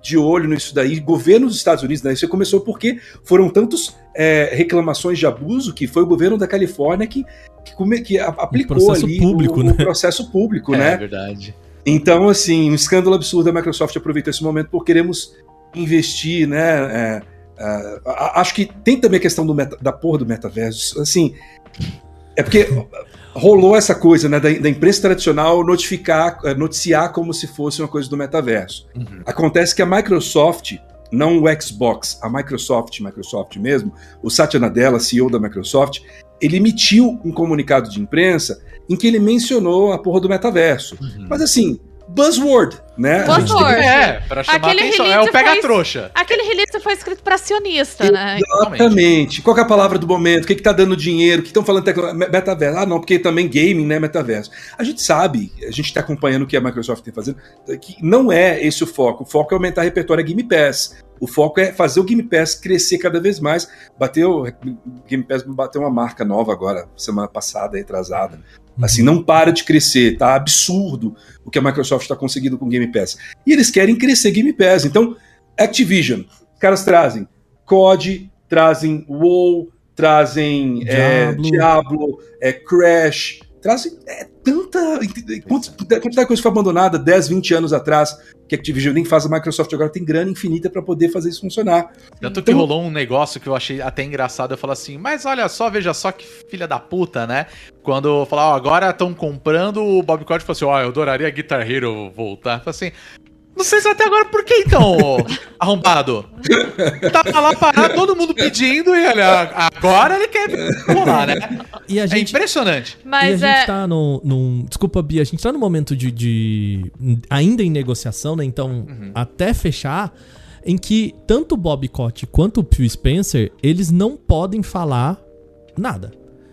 [SPEAKER 8] de olho nisso daí. Governo dos Estados Unidos, né? Isso começou porque foram tantos é, reclamações de abuso, que foi o governo da Califórnia que, que, come- que aplicou
[SPEAKER 7] processo
[SPEAKER 8] ali
[SPEAKER 7] público,
[SPEAKER 8] o,
[SPEAKER 7] né?
[SPEAKER 8] o processo público,
[SPEAKER 5] É
[SPEAKER 8] né?
[SPEAKER 5] verdade.
[SPEAKER 8] Então, assim, um escândalo absurdo. A Microsoft aproveitou esse momento por queremos investir, né? é, é, acho que tem também a questão do meta- da porra do metaverso. Assim, é porque rolou essa coisa, né, da, da imprensa tradicional notificar, eh, noticiar como se fosse uma coisa do metaverso.
[SPEAKER 5] Uhum.
[SPEAKER 8] Acontece que a Microsoft, não o Xbox, a Microsoft, Microsoft mesmo, o Satya Nadella, CEO da Microsoft, ele emitiu um comunicado de imprensa em que ele mencionou a porra do metaverso.
[SPEAKER 5] Uhum.
[SPEAKER 8] Mas assim, buzzword, né? A
[SPEAKER 6] Buzzword.
[SPEAKER 5] É, pra chamar
[SPEAKER 6] Aquele
[SPEAKER 5] atenção. É o pega
[SPEAKER 6] foi-
[SPEAKER 5] trouxa.
[SPEAKER 6] Aquele release foi escrito pra acionista, né?
[SPEAKER 8] Exatamente. Qual que é a palavra do momento? O que, que tá dando dinheiro? O que estão falando tecno... me- metaverso? Ah, não, porque também gaming, né? Metaverso. A gente sabe, a gente está acompanhando o que a Microsoft tem fazendo, que não é esse o foco. O foco é aumentar repertório Game Pass. O foco é fazer o Game Pass crescer cada vez mais. Bateu, o Game Pass bateu uma marca nova agora, semana passada, retrasada. Assim, não para de crescer, tá absurdo o que a Microsoft está conseguindo com o Game Pass. E eles querem crescer Game Pass. Então, Activision, os caras trazem COD, trazem WoW, trazem é,
[SPEAKER 7] Diablo.
[SPEAKER 8] Diablo, é, Crash, trazem é, tanta quant- quantidade de coisa foi abandonada 10, 20 anos atrás que a Activision nem faz, a Microsoft agora tem grana infinita para poder fazer isso funcionar.
[SPEAKER 5] Tanto que
[SPEAKER 8] Então-
[SPEAKER 5] rolou um negócio que eu achei até engraçado. Eu falo assim, mas olha só, veja só que filha da puta, né? Quando falar, ó, agora estão comprando, o Bob Cott falou assim, ó, eu adoraria Guitar Hero voltar. Eu falei assim, não sei se até agora por que então, arrombado? Tava lá parado, todo mundo pedindo e olha, agora ele quer rolar, né?
[SPEAKER 7] E a
[SPEAKER 5] É
[SPEAKER 7] gente,
[SPEAKER 5] impressionante.
[SPEAKER 7] e a
[SPEAKER 6] Mas
[SPEAKER 7] gente
[SPEAKER 6] é.
[SPEAKER 7] tá no, num. Desculpa, Bia, a gente tá num momento de. de- ainda em negociação, né? Então, até fechar, em que tanto o Bob Cott quanto o Phil Spencer, eles não podem falar nada.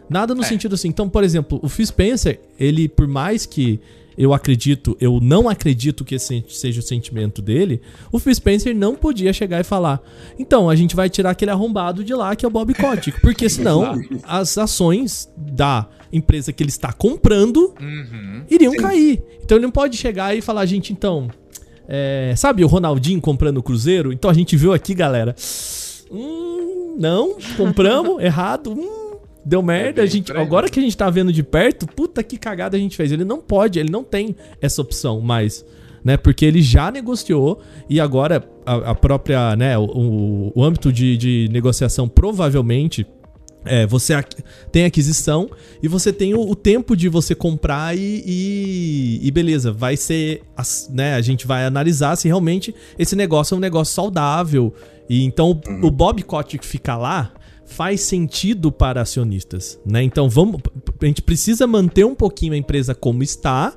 [SPEAKER 7] Nada no
[SPEAKER 5] É.
[SPEAKER 7] sentido assim. Então, por exemplo, o Phil Spencer, ele, por mais que eu acredito, eu não acredito que esse seja o sentimento dele, o Phil Spencer não podia chegar e falar: então, a gente vai tirar aquele arrombado de lá que é o Bob Kotick, porque senão as ações da empresa que ele está comprando
[SPEAKER 5] Uhum.
[SPEAKER 7] iriam
[SPEAKER 8] Sim.
[SPEAKER 7] cair. Então ele não pode chegar e falar, gente, então. é, sabe o Ronaldinho comprando o Cruzeiro? Então a gente viu aqui, galera. Hum, não, compramos, errado. Hum, deu merda.
[SPEAKER 5] bem
[SPEAKER 7] a gente, agora que a gente tá vendo de perto, puta que cagada a gente fez. Ele não pode, ele não tem essa opção mais. Né, porque ele já negociou e agora a, a própria, né, o, o- âmbito de, de negociação provavelmente é, você tem aquisição e você tem o, o tempo de você comprar e, e, e beleza, vai ser, né, a gente vai analisar se realmente esse negócio é um negócio saudável. E então o Bob Kotick ficar lá faz sentido para acionistas, né? Então vamos, a gente precisa manter um pouquinho a empresa como está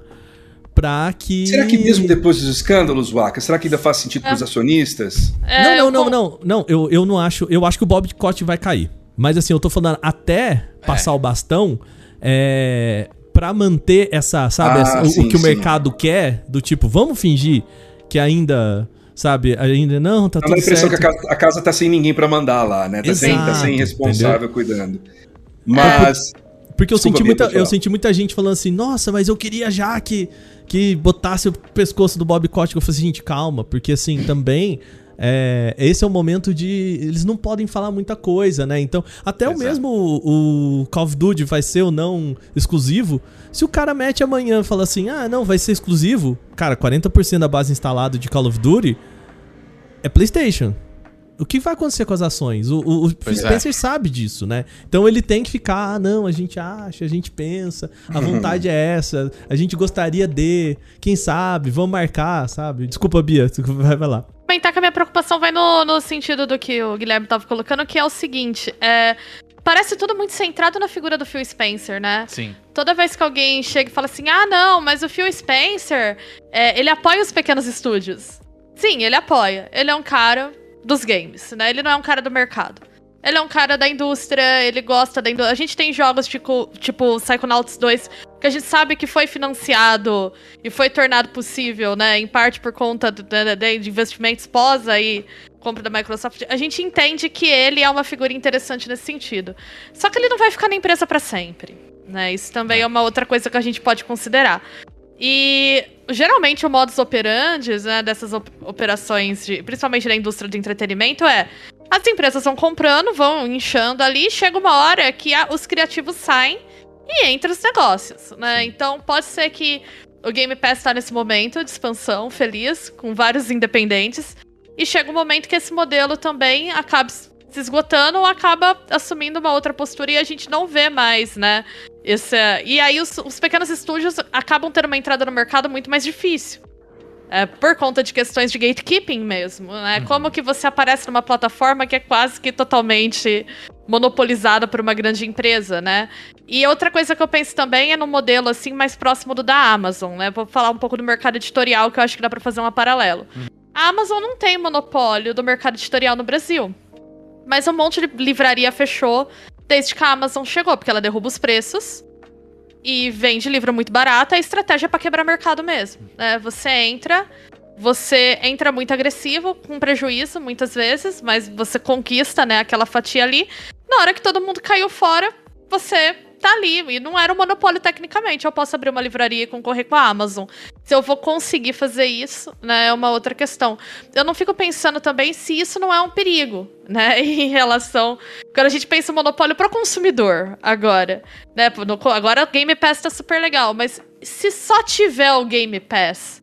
[SPEAKER 7] para que
[SPEAKER 8] Será que mesmo depois dos escândalos, Waka, será que ainda faz sentido para os acionistas?
[SPEAKER 6] é,
[SPEAKER 7] não,
[SPEAKER 6] eu
[SPEAKER 7] não, não, não, não. Eu, eu não acho. Eu acho que o Bob Cott vai cair. Mas assim, eu tô falando até passar o bastão. É. Pra manter essa, sabe,
[SPEAKER 8] Ah,
[SPEAKER 7] essa- o-
[SPEAKER 8] sim,
[SPEAKER 7] o que o
[SPEAKER 8] sim.
[SPEAKER 7] mercado quer, do tipo, vamos fingir que ainda, sabe, ainda não, tá
[SPEAKER 8] Dá a
[SPEAKER 7] tudo
[SPEAKER 8] impressão
[SPEAKER 7] certo.
[SPEAKER 8] que a casa, a casa tá sem ninguém para mandar lá, né? Tá sem, tá
[SPEAKER 7] Exato,
[SPEAKER 8] sem responsável cuidando. Mas.
[SPEAKER 7] Porque eu
[SPEAKER 8] Desculpa,
[SPEAKER 7] senti, muita, eu senti muita gente falando assim, nossa, mas eu queria já que, que botasse o pescoço do Bob Kotick. Eu falei assim, gente, calma, porque assim, também... é, esse é o momento de. Eles não podem falar muita coisa, né? Então, até o
[SPEAKER 5] Exato.
[SPEAKER 7] mesmo o, o Call of Duty vai ser ou não exclusivo. Se o cara mete amanhã e fala assim, ah, não, vai ser exclusivo. Cara, 40% da base instalada de Call of Duty é PlayStation. O que vai acontecer com as ações? O, o, o
[SPEAKER 5] é.
[SPEAKER 7] Spencer sabe disso, né? Então ele tem que ficar, ah, não, a gente acha, a gente pensa, a vontade é essa, a gente gostaria de, quem sabe, vamos marcar, sabe? Desculpa, Bia, vai, vai lá.
[SPEAKER 6] Comentar que a minha preocupação vai no, no sentido do que o Guilherme tava colocando, que é o seguinte: é, parece tudo muito centrado na figura do Phil Spencer, né?
[SPEAKER 5] Sim.
[SPEAKER 6] Toda vez que alguém chega e fala assim, ah, não, mas o Phil Spencer, é, ele apoia os pequenos estúdios. Sim, ele apoia. Ele é um cara dos games, né? Ele não é um cara do mercado. Ele é um cara da indústria, ele gosta da indústria. A gente tem jogos tipo, tipo Psychonauts 2 que a gente sabe que foi financiado e foi tornado possível, né? Em parte por conta do- da- de investimentos pós aí compra da Microsoft. A gente entende que ele é uma figura interessante nesse sentido. Só que ele não vai ficar na empresa para sempre, né? Isso também é uma outra coisa que a gente pode considerar. E geralmente o modus operandi né, dessas op- operações, de, principalmente da indústria do entretenimento, é As empresas vão comprando, vão inchando ali, chega uma hora que a- os criativos saem e entram os negócios, né? Então pode ser que o Game Pass tá nesse momento de expansão feliz, com vários independentes, e chega um momento que esse modelo também acaba se esgotando ou acaba assumindo uma outra postura e a gente não vê mais, né? Esse, e aí os, os pequenos estúdios acabam tendo uma entrada no mercado muito mais difícil. É, por conta de questões de gatekeeping mesmo, né? Como que você aparece numa plataforma que é quase que totalmente monopolizada por uma grande empresa, né? E outra coisa que eu penso também é no modelo assim mais próximo do da Amazon, né? Vou falar um pouco do mercado editorial que eu acho que dá pra fazer um paralelo. A Amazon não tem monopólio do mercado editorial no Brasil. Mas um monte de livraria fechou desde que a Amazon chegou, porque ela derruba os preços e vende livro muito barato. A estratégia é pra quebrar mercado mesmo. Né? Você entra, você entra muito agressivo, com prejuízo muitas vezes, mas você conquista né, aquela fatia ali. Na hora que todo mundo caiu fora, você tá ali. E não era um monopólio tecnicamente. Eu posso abrir uma livraria e concorrer com a Amazon. Se eu vou conseguir fazer isso, né, é uma outra questão. Eu não fico pensando também se isso não é um perigo, né, em relação. Quando a gente pensa em monopólio pro consumidor agora, né? no- agora o Game Pass tá super legal, mas se só tiver o Game Pass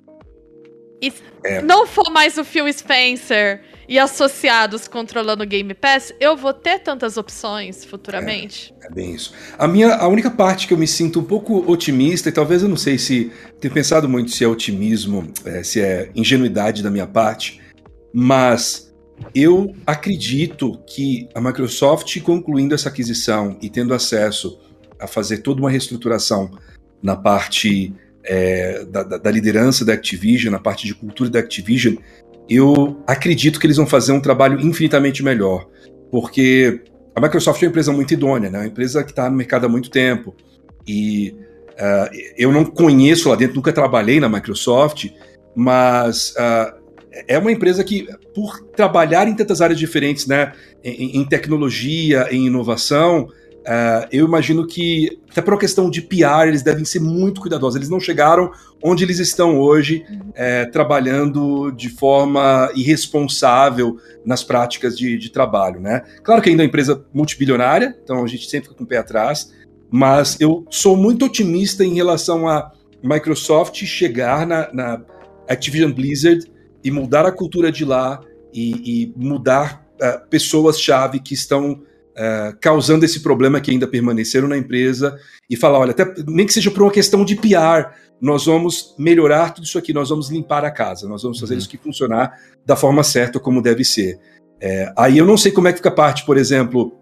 [SPEAKER 6] e
[SPEAKER 8] É.
[SPEAKER 6] não for mais o Phil Spencer e associados controlando o Game Pass, eu vou ter tantas opções futuramente.
[SPEAKER 8] É bem isso. A minha, a única parte que eu me sinto um pouco otimista, e talvez eu não sei se tenho pensado muito se é otimismo, é, se é ingenuidade da minha parte, mas eu acredito que a Microsoft concluindo essa aquisição e tendo acesso a fazer toda uma reestruturação na parte é, da- da liderança da Activision, na parte de cultura da Activision, eu acredito que eles vão fazer um trabalho infinitamente melhor, porque a Microsoft é uma empresa muito idônea, né? uma empresa que está no mercado há muito tempo. E ah, eu não conheço lá dentro, nunca trabalhei na Microsoft, mas ah, é uma empresa que, por trabalhar em tantas áreas diferentes, né? em, em tecnologia, em inovação, ah, eu imagino que, até por uma questão de PR, eles devem ser muito cuidadosos. Eles não chegaram onde eles estão hoje, eh, trabalhando de forma irresponsável nas práticas de, de trabalho, né? Claro que ainda é uma empresa multibilionária, então a gente sempre fica com o pé atrás, mas eu sou muito otimista em relação a Microsoft chegar na, na Activision Blizzard e mudar a cultura de lá e, e mudar ah, pessoas-chave que estão ah, causando esse problema que ainda permaneceram na empresa e falar, olha, até, nem que seja por uma questão de PR, nós vamos melhorar tudo isso aqui, nós vamos limpar a casa, nós vamos fazer
[SPEAKER 5] Uhum.
[SPEAKER 8] isso aqui funcionar da forma certa como deve ser. É, aí eu não sei como é que fica a parte, por exemplo,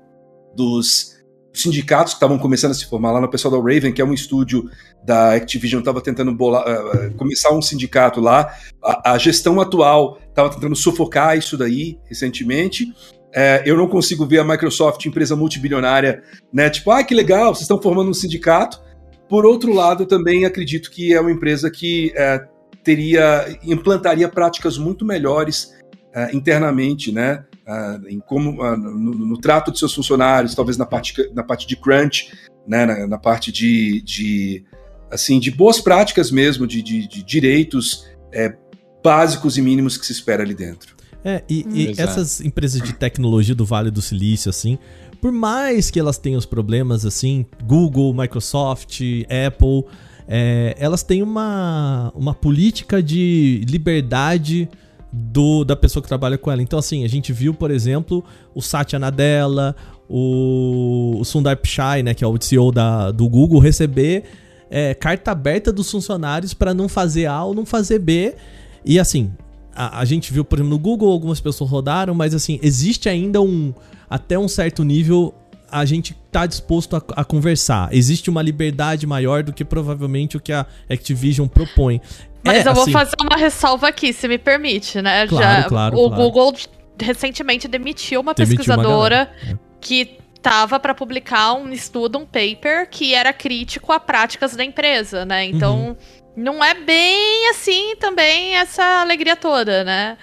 [SPEAKER 8] dos sindicatos que estavam começando a se formar lá no pessoal da Raven, que é um estúdio da Activision, estava tentando bolar, ah, começar um sindicato lá. A, a gestão atual estava tentando sufocar isso daí recentemente. É, eu não consigo ver a Microsoft, empresa multibilionária, né? Tipo, ah, que legal, vocês estão formando um sindicato. Por outro lado, também acredito que é uma empresa que é, teria, implantaria práticas muito melhores ah, internamente, né? Ah, em como ah, no, no trato de seus funcionários, talvez na parte, na parte de crunch, né? Na, na parte de, de assim de boas práticas mesmo, de, de, de direitos é, básicos e mínimos que se espera ali dentro.
[SPEAKER 7] É, e, e
[SPEAKER 5] Exato.
[SPEAKER 7] essas empresas de tecnologia do Vale do Silício, assim, por mais que elas tenham os problemas, assim, Google, Microsoft, Apple, é, elas têm uma, uma política de liberdade do, da pessoa que trabalha com ela. Então, assim, a gente viu, por exemplo, o Satya Nadella, o, o Sundar Pichai, né, que é o CEO da, do Google, receber é, carta aberta dos funcionários para não fazer A ou não fazer B. E assim, a, a gente viu, por exemplo, no Google algumas pessoas rodaram, mas assim, existe ainda um. Até um certo nível, a gente tá disposto a, a conversar. Existe uma liberdade maior do que provavelmente o que a Activision propõe.
[SPEAKER 6] Mas
[SPEAKER 7] É,
[SPEAKER 6] eu vou
[SPEAKER 7] assim,
[SPEAKER 6] fazer uma ressalva aqui, se me permite, né?
[SPEAKER 7] Claro, claro,
[SPEAKER 6] o
[SPEAKER 7] claro.
[SPEAKER 6] Google recentemente demitiu uma
[SPEAKER 7] Demitiu uma
[SPEAKER 6] pesquisadora
[SPEAKER 7] galera, é.
[SPEAKER 6] que tava para publicar um estudo, um paper que era crítico a práticas da empresa, né? Então,
[SPEAKER 7] Uhum.
[SPEAKER 6] Não é bem assim também essa alegria toda, né?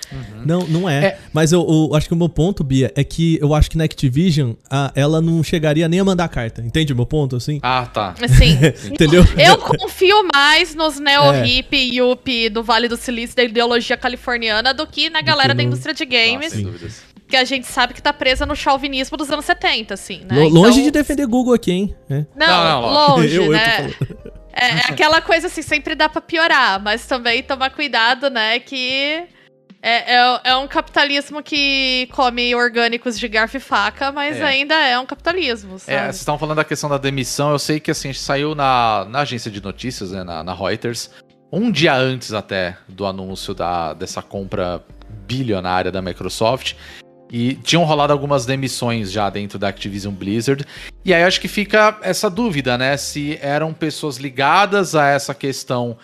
[SPEAKER 7] Não, não é.
[SPEAKER 5] É.
[SPEAKER 7] Mas eu, eu acho que o meu ponto, Bia, é que eu acho que na Activision a- ela não chegaria nem a mandar carta. Entende o meu ponto, assim?
[SPEAKER 5] Ah, tá.
[SPEAKER 6] Assim,
[SPEAKER 7] Entendeu?
[SPEAKER 6] eu confio mais nos
[SPEAKER 7] É.
[SPEAKER 6] neo-hip e yuppie do Vale do Silício da ideologia californiana do que na galera da
[SPEAKER 7] no-
[SPEAKER 6] indústria de
[SPEAKER 5] Ah,
[SPEAKER 6] games.
[SPEAKER 5] sem dúvidas.
[SPEAKER 6] que a gente sabe que tá presa no chauvinismo dos anos 70, assim, né?
[SPEAKER 7] Lo- Longe
[SPEAKER 6] Então-
[SPEAKER 7] de defender Google aqui, hein? É.
[SPEAKER 6] Não,
[SPEAKER 5] Não, não,
[SPEAKER 6] longe,
[SPEAKER 7] Eu- eu tô
[SPEAKER 6] né? É, é aquela coisa assim, sempre dá pra piorar, mas também tomar cuidado, né, que é, é, é um capitalismo que come orgânicos de garfo e faca, mas
[SPEAKER 5] É.
[SPEAKER 6] ainda é um capitalismo, sabe?
[SPEAKER 5] É, vocês estão falando da questão da demissão. Eu sei que assim, saiu na, na agência de notícias, né, na, na Reuters, um dia antes até do anúncio da, dessa compra bilionária da Microsoft. E tinham rolado algumas demissões já dentro da Activision Blizzard. E aí acho que fica essa dúvida, né? Se eram pessoas ligadas a essa questão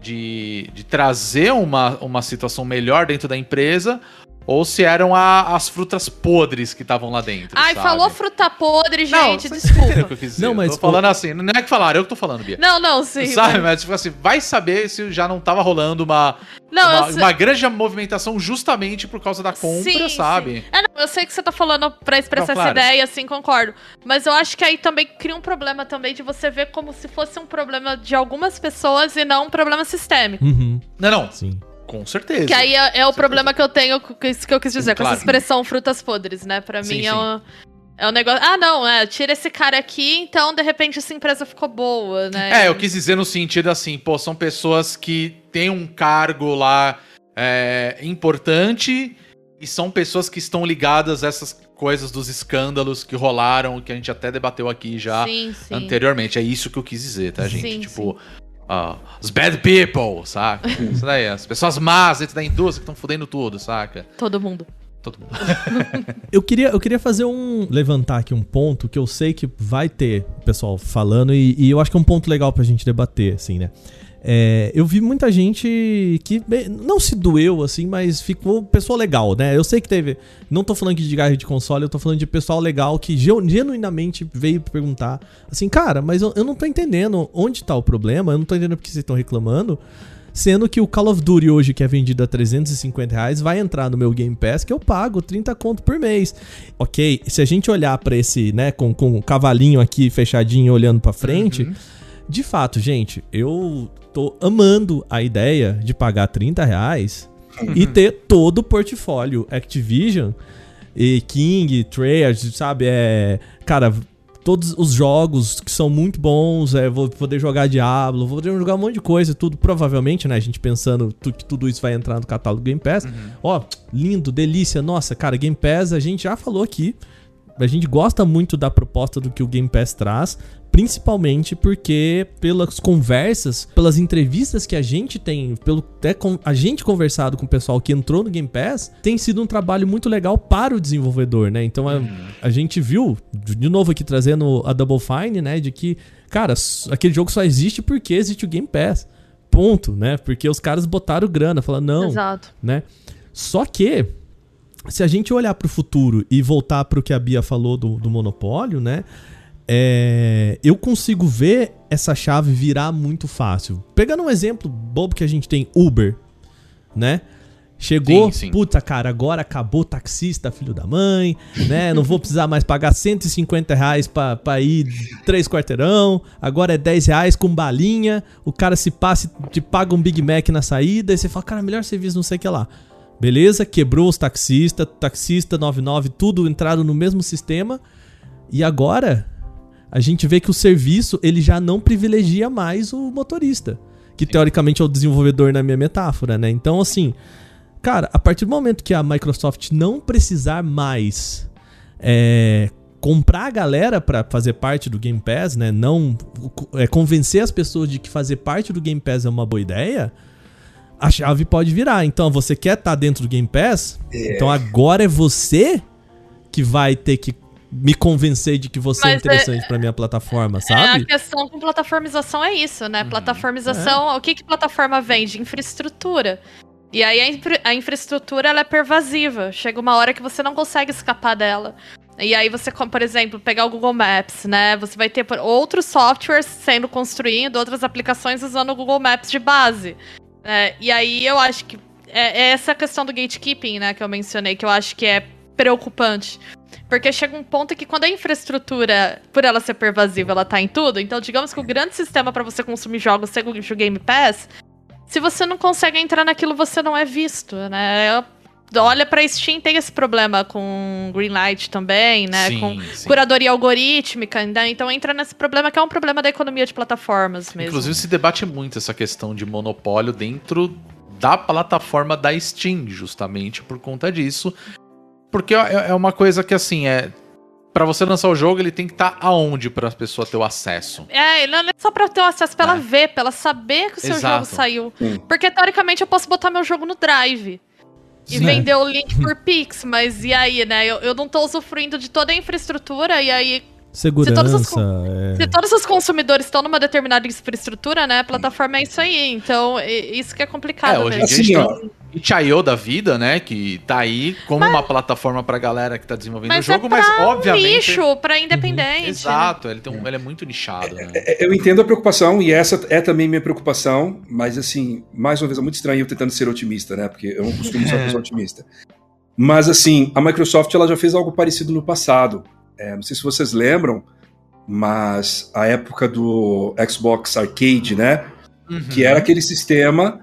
[SPEAKER 5] de, de trazer uma, uma situação melhor dentro da empresa. Ou se eram a- as frutas podres que estavam lá dentro.
[SPEAKER 6] Ai,
[SPEAKER 5] sabe?
[SPEAKER 6] falou fruta podre, gente,
[SPEAKER 5] vocês entenderam o
[SPEAKER 6] desculpa.
[SPEAKER 5] que eu quis dizer.
[SPEAKER 7] Não, mas
[SPEAKER 5] tô falando assim, não é que falaram, eu que tô falando, Bia.
[SPEAKER 6] Não, não, sim.
[SPEAKER 5] Sabe,
[SPEAKER 6] mas-
[SPEAKER 5] mas tipo assim, vai saber se já não tava rolando uma,
[SPEAKER 6] Não,
[SPEAKER 5] uma,
[SPEAKER 6] eu sei-
[SPEAKER 5] uma grande movimentação justamente por causa da compra,
[SPEAKER 6] Sim,
[SPEAKER 5] sabe?
[SPEAKER 6] sim. É, não, eu sei que você tá falando pra expressar
[SPEAKER 5] Não,
[SPEAKER 6] essa
[SPEAKER 5] claro.
[SPEAKER 6] ideia, assim, concordo. Mas eu acho que aí também cria um problema também de você ver como se fosse um problema de algumas pessoas e não um problema sistêmico.
[SPEAKER 7] Uhum,
[SPEAKER 5] Não, não,
[SPEAKER 7] sim.
[SPEAKER 5] Com certeza.
[SPEAKER 6] Que aí é, é o problema que eu tenho, com isso que eu quis dizer, com
[SPEAKER 5] Claro.
[SPEAKER 6] essa expressão frutas podres, né? Pra
[SPEAKER 5] Sim,
[SPEAKER 6] mim é um, é um negócio. Ah, não, é, tira esse cara aqui, então de repente essa empresa ficou boa, né?
[SPEAKER 5] É, eu quis dizer no sentido assim, pô, são pessoas que têm um cargo lá é, importante e são pessoas que estão ligadas a essas coisas dos escândalos que rolaram, que a gente até debateu aqui já
[SPEAKER 6] Sim, sim.
[SPEAKER 5] anteriormente. É isso que eu quis dizer, tá, gente?
[SPEAKER 6] Sim,
[SPEAKER 5] tipo, os bad people, saca? Isso daí, as pessoas más dentro da indústria que estão fudendo tudo, saca?
[SPEAKER 6] Todo mundo.
[SPEAKER 5] Todo mundo.
[SPEAKER 7] Eu queria, eu queria fazer um. levantar aqui um ponto que eu sei que vai ter o pessoal falando, e, e eu acho que é um ponto legal pra gente debater, assim, né? É, eu vi muita gente que não se doeu, assim, mas ficou pessoa legal, né? Eu sei que teve. Não tô falando de guerra de console, eu tô falando de pessoal legal que genuinamente veio perguntar assim, cara, mas eu, eu não tô entendendo onde tá o problema, eu não tô entendendo porque vocês estão reclamando. Sendo que o Call of Duty hoje, que é vendido a 350 reais, vai entrar no meu Game Pass, que eu pago 30 conto por mês. Ok, se a gente olhar pra esse, né, com, com o cavalinho aqui fechadinho olhando pra frente, de fato, gente, eu tô amando a ideia de pagar 30 reais e ter todo o portfólio Activision e King, Treyarch, sabe? É, cara, todos os jogos que são muito bons, é, vou poder jogar Diablo, vou poder jogar um monte de coisa, tudo, provavelmente, né? A gente pensando tu- que tudo isso vai entrar no catálogo Game Pass. Ó, lindo, delícia, nossa, cara, Game Pass, a gente já falou aqui, a gente gosta muito da proposta do que o Game Pass traz, principalmente porque pelas conversas, pelas entrevistas que a gente tem, pelo até com, a gente conversado com o pessoal que entrou no Game Pass, tem sido um trabalho muito legal para o desenvolvedor, né? Então a, a gente viu, de novo aqui trazendo a Double Fine, né, de que, cara, aquele jogo só existe porque existe o Game Pass. Ponto, né? Porque os caras botaram grana, falaram, não,
[SPEAKER 6] Exato.
[SPEAKER 7] né? Só que se a gente olhar para o futuro e voltar para o que a Bia falou do, do monopólio, né? É, eu consigo ver essa chave virar muito fácil. Pegando um exemplo bobo que a gente tem, Uber, né? Chegou,
[SPEAKER 5] Sim, sim.
[SPEAKER 7] puta cara, agora acabou o taxista, filho da mãe, né? Não vou precisar mais pagar 150 reais pra, pra ir três quarteirão, agora é 10 reais com balinha, o cara se passa e te paga um Big Mac na saída, e você fala, cara, melhor serviço, não sei o que lá. Beleza, quebrou os taxistas, taxista 99, tudo entraram no mesmo sistema, e agora a gente vê que o serviço ele já não privilegia mais o motorista, que teoricamente é o desenvolvedor na minha metáfora, né? Então, assim, cara, a partir do momento que a Microsoft não precisar mais é, comprar a galera pra fazer parte do Game Pass, né? Não é, convencer as pessoas de que fazer parte do Game Pass é uma boa ideia. A chave pode virar. Então, você quer estar dentro do Game Pass? Então agora é você que vai ter que me convencer de que você é
[SPEAKER 6] Mas é-
[SPEAKER 7] interessante pra minha plataforma,
[SPEAKER 6] É,
[SPEAKER 7] sabe?
[SPEAKER 6] a questão com plataformização é isso, né? Plataformização, o que que plataforma vende? Infraestrutura. E aí a, infra- a infraestrutura ela é pervasiva. Chega uma hora que você não consegue escapar dela. E aí você, por exemplo, pegar o Google Maps, né? Você vai ter outros softwares sendo construídos, outras aplicações usando o Google Maps de base. né? e aí eu acho que é, é essa questão do gatekeeping, né, que eu mencionei, que eu acho que é preocupante. Porque chega um ponto que quando a infraestrutura, por ela ser pervasiva, ela tá em tudo, então digamos que o grande sistema para você consumir jogos seja o Game Pass, se você não consegue entrar naquilo, você não é visto, né? Olha pra Steam, tem esse problema com Greenlight também, né?
[SPEAKER 5] Sim,
[SPEAKER 6] com
[SPEAKER 5] sim.
[SPEAKER 6] curadoria algorítmica, né? então entra nesse problema que é um problema da economia de plataformas mesmo.
[SPEAKER 5] Inclusive se debate muito essa questão de monopólio dentro da plataforma da Steam, justamente por conta disso. Porque é é uma coisa que assim, é Pra você lançar o jogo, ele tem que estar aonde pra pessoa ter o acesso?
[SPEAKER 6] É, não é só pra ter o acesso, pra ela
[SPEAKER 5] É.
[SPEAKER 6] ver, pra ela saber que o seu
[SPEAKER 5] Exato.
[SPEAKER 6] jogo saiu.
[SPEAKER 8] Sim.
[SPEAKER 6] Porque teoricamente eu posso botar meu jogo no Drive. E
[SPEAKER 7] Sim.
[SPEAKER 6] vender o link por Pix, mas e aí, né? Eu, eu não tô usufruindo de toda a infraestrutura, e aí,
[SPEAKER 7] Segurança.
[SPEAKER 6] todas as
[SPEAKER 7] é.
[SPEAKER 6] se todos os consumidores estão numa determinada infraestrutura, né? A plataforma é isso aí. Então, isso que é complicado
[SPEAKER 5] É, hoje em
[SPEAKER 6] mesmo.
[SPEAKER 5] dia a
[SPEAKER 8] Assim,
[SPEAKER 5] o itch.io da vida, né? Que tá aí como uma plataforma pra galera que tá desenvolvendo o
[SPEAKER 6] Mas
[SPEAKER 5] jogo,
[SPEAKER 6] é
[SPEAKER 5] mas obviamente.
[SPEAKER 6] nicho, pra independente. né?
[SPEAKER 5] Exato, ele, tem um- ele é muito nichado, né?
[SPEAKER 8] É, Eu entendo a preocupação, e essa é também minha preocupação, mas assim, mais uma vez, é muito estranho eu tentando ser otimista, né? Porque eu não costumo ser uma pessoa otimista. Mas assim, a Microsoft ela já fez algo parecido no passado. É, não sei se vocês lembram, mas a época do Xbox Arcade, né? Que era aquele sistema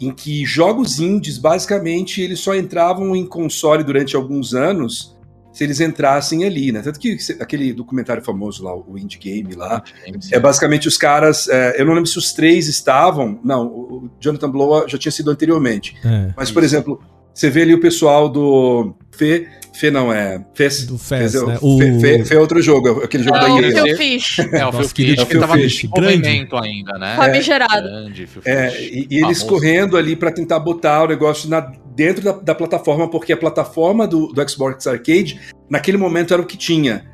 [SPEAKER 8] em que jogos indies, basicamente, eles só entravam em console durante alguns anos se eles entrassem ali, né? Tanto que aquele documentário famoso lá, o Indie Game lá, é basicamente os caras. é, eu não lembro se os três estavam. Não, o Jonathan Blow já tinha sido anteriormente.
[SPEAKER 7] É,
[SPEAKER 8] Mas, por exemplo, você vê ali o pessoal do. Fê. Fê não é. Fez.
[SPEAKER 7] do Fez, né?
[SPEAKER 8] Fê, Fê- Fê é outro jogo, é aquele jogo da
[SPEAKER 6] Não,
[SPEAKER 8] EA.
[SPEAKER 6] Phil
[SPEAKER 5] EA.
[SPEAKER 6] Fish,
[SPEAKER 5] É, o Phil Fish, que
[SPEAKER 8] Phil
[SPEAKER 5] tava
[SPEAKER 8] Fish,
[SPEAKER 5] movimento ainda, né?
[SPEAKER 6] famigerado.
[SPEAKER 5] Grande, Phil
[SPEAKER 8] É,
[SPEAKER 5] Fish.
[SPEAKER 8] e, e eles correndo ali para tentar botar o negócio na- dentro da, da plataforma, porque a plataforma do, do Xbox Arcade, naquele momento, era o que tinha.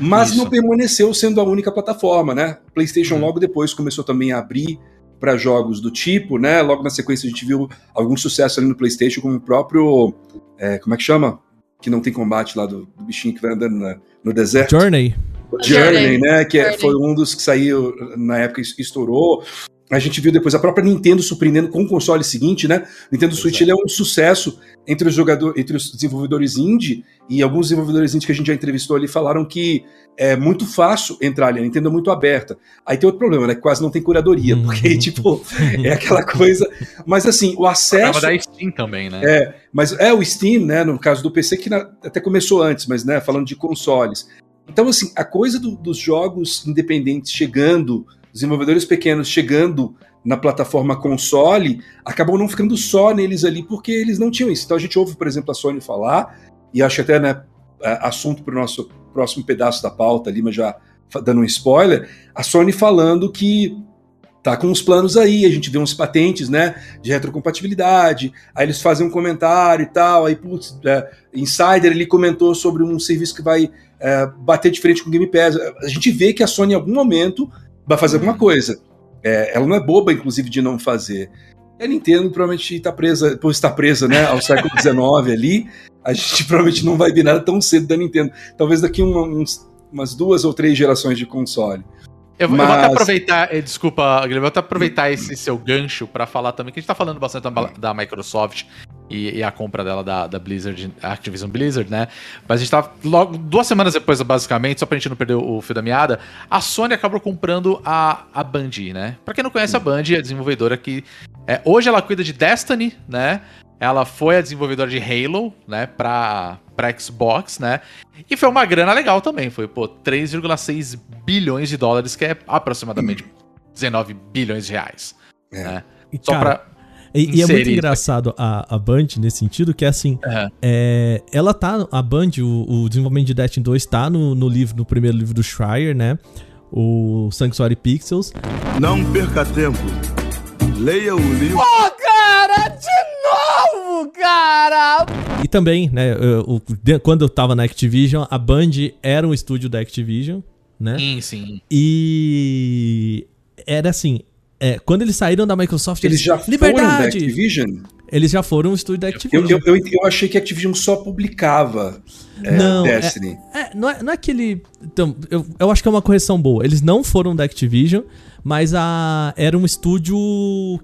[SPEAKER 8] Mas
[SPEAKER 5] Isso.
[SPEAKER 8] não permaneceu sendo a única plataforma, né? PlayStation
[SPEAKER 5] Uhum.
[SPEAKER 8] logo depois começou também a abrir para jogos do tipo, né? Logo na sequência a gente viu algum sucesso ali no PlayStation, como o próprio. é, como é que chama? Que não tem combate lá do, do bichinho que vai andando na- no deserto.
[SPEAKER 7] Journey.
[SPEAKER 8] Journey,
[SPEAKER 6] Journey.
[SPEAKER 8] né? Que é-
[SPEAKER 6] Journey.
[SPEAKER 8] foi um dos que saiu na época e estourou. A gente viu depois a própria Nintendo surpreendendo com o console seguinte, né? O Nintendo Switch ele é um sucesso entre os jogadores, entre os desenvolvedores indie e alguns desenvolvedores indie que a gente já entrevistou ali falaram que é muito fácil entrar ali, a Nintendo é muito aberta. Aí tem outro problema, né? Que quase não tem curadoria,
[SPEAKER 7] Uhum.
[SPEAKER 8] porque tipo é aquela coisa. Mas assim, o acesso
[SPEAKER 5] da Steam também, né?
[SPEAKER 8] é, mas é o Steam, né, no caso do PC, que na- até começou antes, mas né, falando de consoles. Então, assim, a coisa do- dos jogos independentes chegando, desenvolvedores pequenos chegando na plataforma console, acabou não ficando só neles ali, porque eles não tinham isso. Então a gente ouve, por exemplo, a Sony falar, e acho até, né, é, assunto para o nosso próximo pedaço da pauta ali, mas já dando um spoiler, a Sony falando que tá com uns planos aí, a gente vê uns patentes, né, de retrocompatibilidade, aí eles fazem um comentário e tal, aí, putz, é, Insider ele comentou sobre um serviço que vai é, bater de frente com o Game Pass. A gente vê que a Sony em algum momento vai fazer alguma coisa. É, ela não é boba, inclusive, de não fazer. E a Nintendo provavelmente está presa, por estar presa né, ao século XIX ali, a gente provavelmente não vai ver nada tão cedo da Nintendo. Talvez daqui uma- uns- umas duas ou três gerações de console.
[SPEAKER 5] Eu, vou- eu vou até
[SPEAKER 8] Mas-
[SPEAKER 5] aproveitar, eh, desculpa, Guilherme, eu vou até aproveitar esse seu gancho pra falar também, que a gente tá falando bastante da, da Microsoft e, e a compra dela da, da Blizzard, Activision Blizzard, né? Mas a gente tá logo, duas semanas depois, basicamente, só pra gente não perder o, o fio da meada, a Sony acabou comprando a, a Band, né? Pra quem não conhece a Band, é a desenvolvedora que é, hoje ela cuida de Destiny, né? Ela foi a desenvolvedora de Halo, né, pra, pra Xbox, né? E foi uma grana legal também. Foi, pô, 3,6 bilhões de dólares, que é aproximadamente 19 bilhões de reais.
[SPEAKER 8] É.
[SPEAKER 5] Né?
[SPEAKER 7] E,
[SPEAKER 5] Só
[SPEAKER 7] cara,
[SPEAKER 5] pra.
[SPEAKER 7] e, e é muito engraçado a, a Band nesse sentido, que é assim,
[SPEAKER 5] Aham.
[SPEAKER 7] é, ela tá, a Band, o, o desenvolvimento de Destiny 2 tá no, no livro, no primeiro livro do Schreier, né? O Sanctuary Pixels.
[SPEAKER 2] Não perca tempo. Leia o livro.
[SPEAKER 7] E também, né, eu- de- quando eu tava na Activision, a Band era um estúdio da Activision, né?
[SPEAKER 5] Sim, sim.
[SPEAKER 7] E era assim, é, quando eles saíram da Microsoft,
[SPEAKER 8] Eles já foram da
[SPEAKER 7] liberdade.
[SPEAKER 8] Activision?
[SPEAKER 7] Eles já foram um estúdio da
[SPEAKER 8] Eu,
[SPEAKER 7] Activision.
[SPEAKER 8] eu, eu, eu achei que a Activision só publicava é,
[SPEAKER 7] Não, é-
[SPEAKER 8] Destiny.
[SPEAKER 7] É, não é, não é que ele. Então, eu, eu acho que é uma correção boa. Eles não foram da Activision, mas a, era um estúdio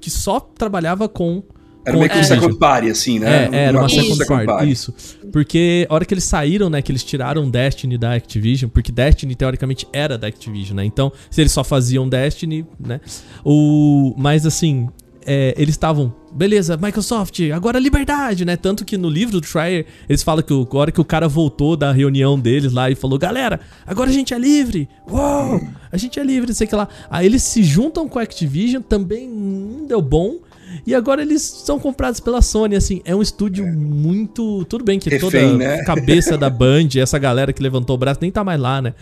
[SPEAKER 7] que só trabalhava com.
[SPEAKER 8] Era meio que um
[SPEAKER 7] Activision.
[SPEAKER 8] second party, assim, né?
[SPEAKER 7] É, era uma
[SPEAKER 6] Isso.
[SPEAKER 7] second party, Isso. Porque a hora que eles saíram, né, que eles tiraram Destiny da Activision, porque Destiny teoricamente era da Activision, né? Então, se eles só faziam Destiny, né? O, mas assim, é, eles estavam beleza, Microsoft, agora liberdade, né? Tanto que no livro do Schreier, eles falam que o- agora que o cara voltou da reunião deles lá e falou, galera, agora a gente é livre. Uou, a gente é livre, não sei o que lá. Aí eles se juntam com a Activision, também não deu bom. E agora eles são comprados pela Sony, assim, é um estúdio muito. Tudo bem que
[SPEAKER 8] Refém,
[SPEAKER 7] toda
[SPEAKER 8] né?
[SPEAKER 7] cabeça da Band, essa galera que levantou o braço, nem tá mais lá, né?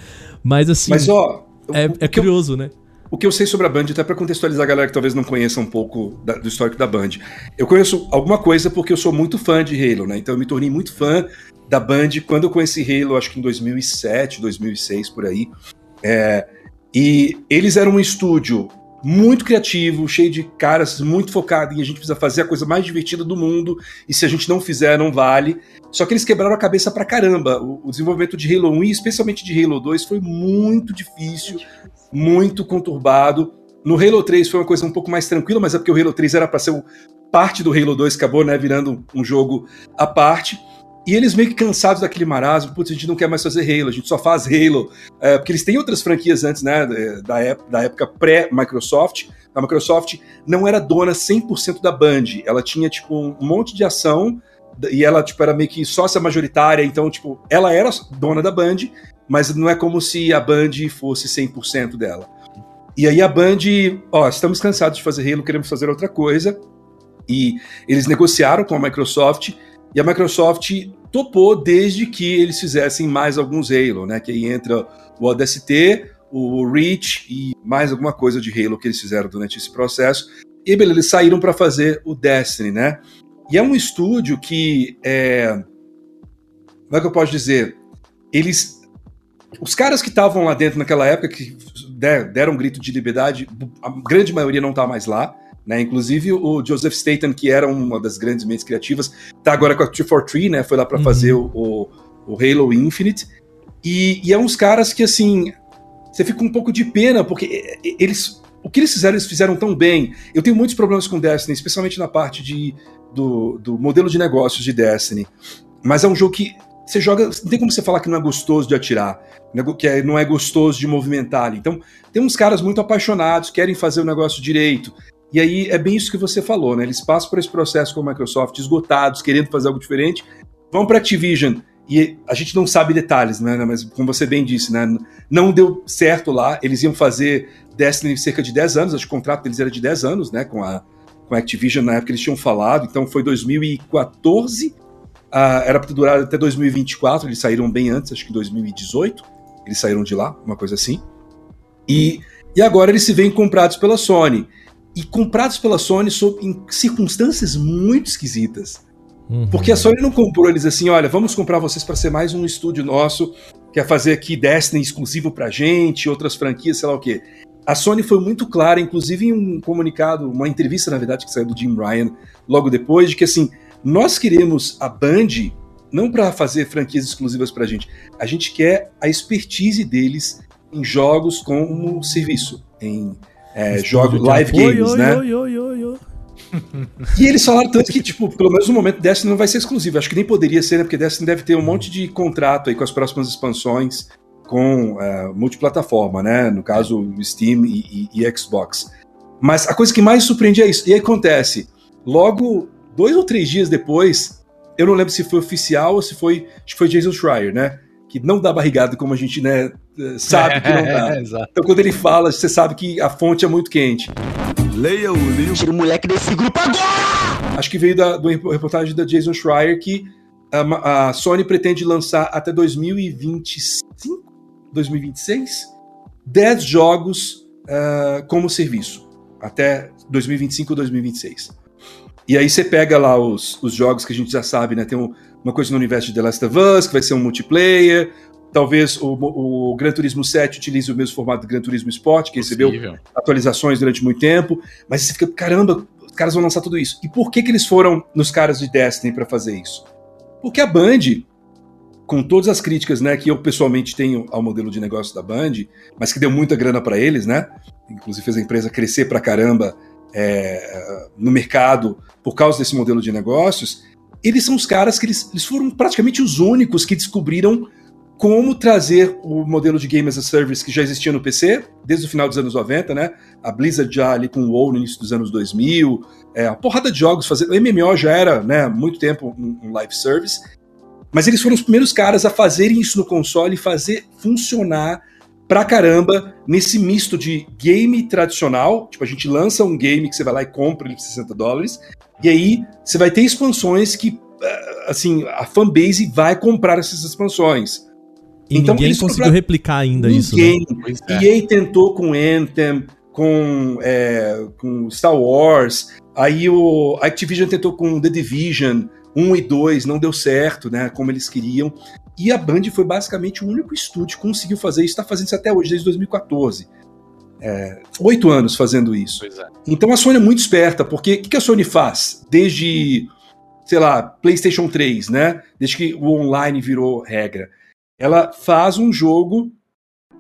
[SPEAKER 7] Mas assim,
[SPEAKER 8] Mas, ó.
[SPEAKER 7] é, é
[SPEAKER 8] o que eu-
[SPEAKER 7] curioso, né?
[SPEAKER 8] O que eu sei sobre a Band, até pra contextualizar a galera que talvez não conheça um pouco da- do histórico da Band. Eu conheço alguma coisa porque eu sou muito fã de Halo, né? Então eu me tornei muito fã da Band quando eu conheci Halo, acho que em 2007, 2006, por aí. É, e eles eram um estúdio muito criativo, cheio de caras, muito focado em a gente precisa fazer a coisa mais divertida do mundo, e se a gente não fizer, não vale. Só que eles quebraram a cabeça pra caramba. O, desenvolvimento de Halo 1 e especialmente de Halo 2 foi muito difícil, muito conturbado. No Halo 3 foi uma coisa um pouco mais tranquila, mas é porque o Halo 3 era para ser parte do Halo 2, acabou né, virando um jogo à parte. E eles meio que cansados daquele marasmo, putz, a gente não quer mais fazer Halo, a gente só faz Halo. É, porque eles têm outras franquias antes, né, da, ép- da época pré-Microsoft. A Microsoft não era dona 100% da Band, ela tinha, tipo, um monte de ação, e ela, tipo, era meio que sócia majoritária, então, tipo, ela era dona da Band, mas não é como se a Band fosse 100% dela. E aí a Band, ó, estamos cansados de fazer Halo, queremos fazer outra coisa. E eles negociaram com a Microsoft e a Microsoft topou desde que eles fizessem mais alguns Halo, né? Que aí entra o ODST, o Reach e mais alguma coisa de Halo que eles fizeram durante esse processo. E beleza, eles saíram para fazer o Destiny, né? E é um estúdio que é como é que eu posso dizer? Eles os caras que estavam lá dentro naquela época, que der- deram um grito de liberdade, a grande maioria não tá mais lá. Né? Inclusive o Joseph Staten, que era uma das grandes mentes criativas, tá agora com a 343, né? Foi lá para
[SPEAKER 7] Uhum.
[SPEAKER 8] fazer o, o, o Halo Infinite. E, e é uns caras que, assim, você fica um pouco de pena, porque eles. O que eles fizeram, eles fizeram tão bem. Eu tenho muitos problemas com Destiny, especialmente na parte de, do, do modelo de negócios de Destiny. Mas é um jogo que você joga. Não tem como você falar que não é gostoso de atirar, nego- que é- não é gostoso de movimentar. Então, tem uns caras muito apaixonados, querem fazer o negócio direito. E aí é bem isso que você falou, né? Eles passam por esse processo com a Microsoft, esgotados, querendo fazer algo diferente, vão para Activision e a gente não sabe detalhes, né? Mas como você bem disse, né? Não deu certo lá. Eles iam fazer Destiny cerca de 10 anos, acho que o contrato deles era de 10 anos, né? Com a, com a Activision na época eles tinham falado, então foi 2014, ah, era para durar até 2024, eles saíram bem antes, acho que 2018, eles saíram de lá, uma coisa assim. E, e agora eles se veem comprados pela Sony. E comprados pela Sony sob, em circunstâncias muito esquisitas.
[SPEAKER 7] Uhum.
[SPEAKER 8] Porque a Sony não comprou eles assim, olha, vamos comprar vocês para ser mais um estúdio nosso, quer fazer aqui Destiny exclusivo pra gente, outras franquias, sei lá o quê. A Sony foi muito clara, inclusive em um comunicado, uma entrevista, na verdade, que saiu do Jim Ryan logo depois, de que assim, nós queremos a Band não para fazer franquias exclusivas pra gente, a gente quer a expertise deles em jogos como serviço, em é, jogos, live
[SPEAKER 7] apoio,
[SPEAKER 8] games,
[SPEAKER 7] oi,
[SPEAKER 8] né?
[SPEAKER 7] oi, oi.
[SPEAKER 8] E eles falaram tanto que, tipo, pelo menos no momento, Destiny não vai ser exclusivo. Acho que nem poderia ser, né? Porque Destiny deve ter um monte de contrato aí com as próximas expansões com é, multiplataforma, né? No caso, Steam e, e- e Xbox. Mas a coisa que mais surpreende é isso. E aí acontece, logo dois ou três dias depois, eu não lembro se foi oficial ou se foi. Acho que foi Jason Schreier, né? Que não dá barrigada como a gente, né? Sabe que não dá.
[SPEAKER 5] exato.
[SPEAKER 8] Então quando ele fala, você sabe que a fonte é muito quente.
[SPEAKER 2] Leia o livro.
[SPEAKER 4] Tira o moleque desse grupo agora!
[SPEAKER 8] acho que veio da do reportagem da Jason Schreier que a, a Sony pretende lançar até 2025, 2026, 10 jogos ah, como serviço, até 2025 ou 2026. E aí você pega lá os, os jogos que a gente já sabe, né? Tem um- uma coisa no universo de The Last of Us, que vai ser um multiplayer. Talvez o, o Gran Turismo 7 utilize o mesmo formato do Gran Turismo Sport, que recebeu
[SPEAKER 5] Possível.
[SPEAKER 8] atualizações durante muito tempo, mas você fica, caramba, os caras vão lançar tudo isso. E por que que eles foram nos caras de Destiny para fazer isso? Porque a Band, com todas as críticas, né, que eu pessoalmente tenho ao modelo de negócio da Band, mas que deu muita grana para eles, né? Inclusive fez a empresa crescer pra caramba é, no mercado por causa desse modelo de negócios. Eles são os caras que eles, eles foram praticamente os únicos que descobriram como trazer o modelo de Game as a Service que já existia no PC, desde o final dos anos 90, né? A Blizzard já ali com o WoW no início dos anos 2000, é, a porrada de jogos fazendo. O MMO já era, né, muito tempo um, um live service. Mas eles foram os primeiros caras a fazerem isso no console e fazer funcionar pra caramba nesse misto de game tradicional, tipo, a gente lança um game que você vai lá e compra ele por 60 dólares, e aí você vai ter expansões que, eh, assim, a fanbase vai comprar essas expansões.
[SPEAKER 7] E
[SPEAKER 8] Então,
[SPEAKER 7] ninguém
[SPEAKER 8] isso
[SPEAKER 7] conseguiu
[SPEAKER 8] pra-
[SPEAKER 7] replicar ainda isso, né?
[SPEAKER 8] Ninguém.
[SPEAKER 5] Pois é.
[SPEAKER 8] EA tentou com Anthem, com, é, com Star Wars, aí o Activision tentou com The Division 1 e 2, não deu certo, né, como eles queriam. E a Band foi basicamente o único estúdio que conseguiu fazer isso, está fazendo isso até hoje, desde 2014. É, Oito anos fazendo isso.
[SPEAKER 5] É.
[SPEAKER 8] Então a Sony é muito esperta, porque o que, que a Sony faz desde, sei lá, PlayStation 3, né? Desde que o online virou regra. Ela faz um jogo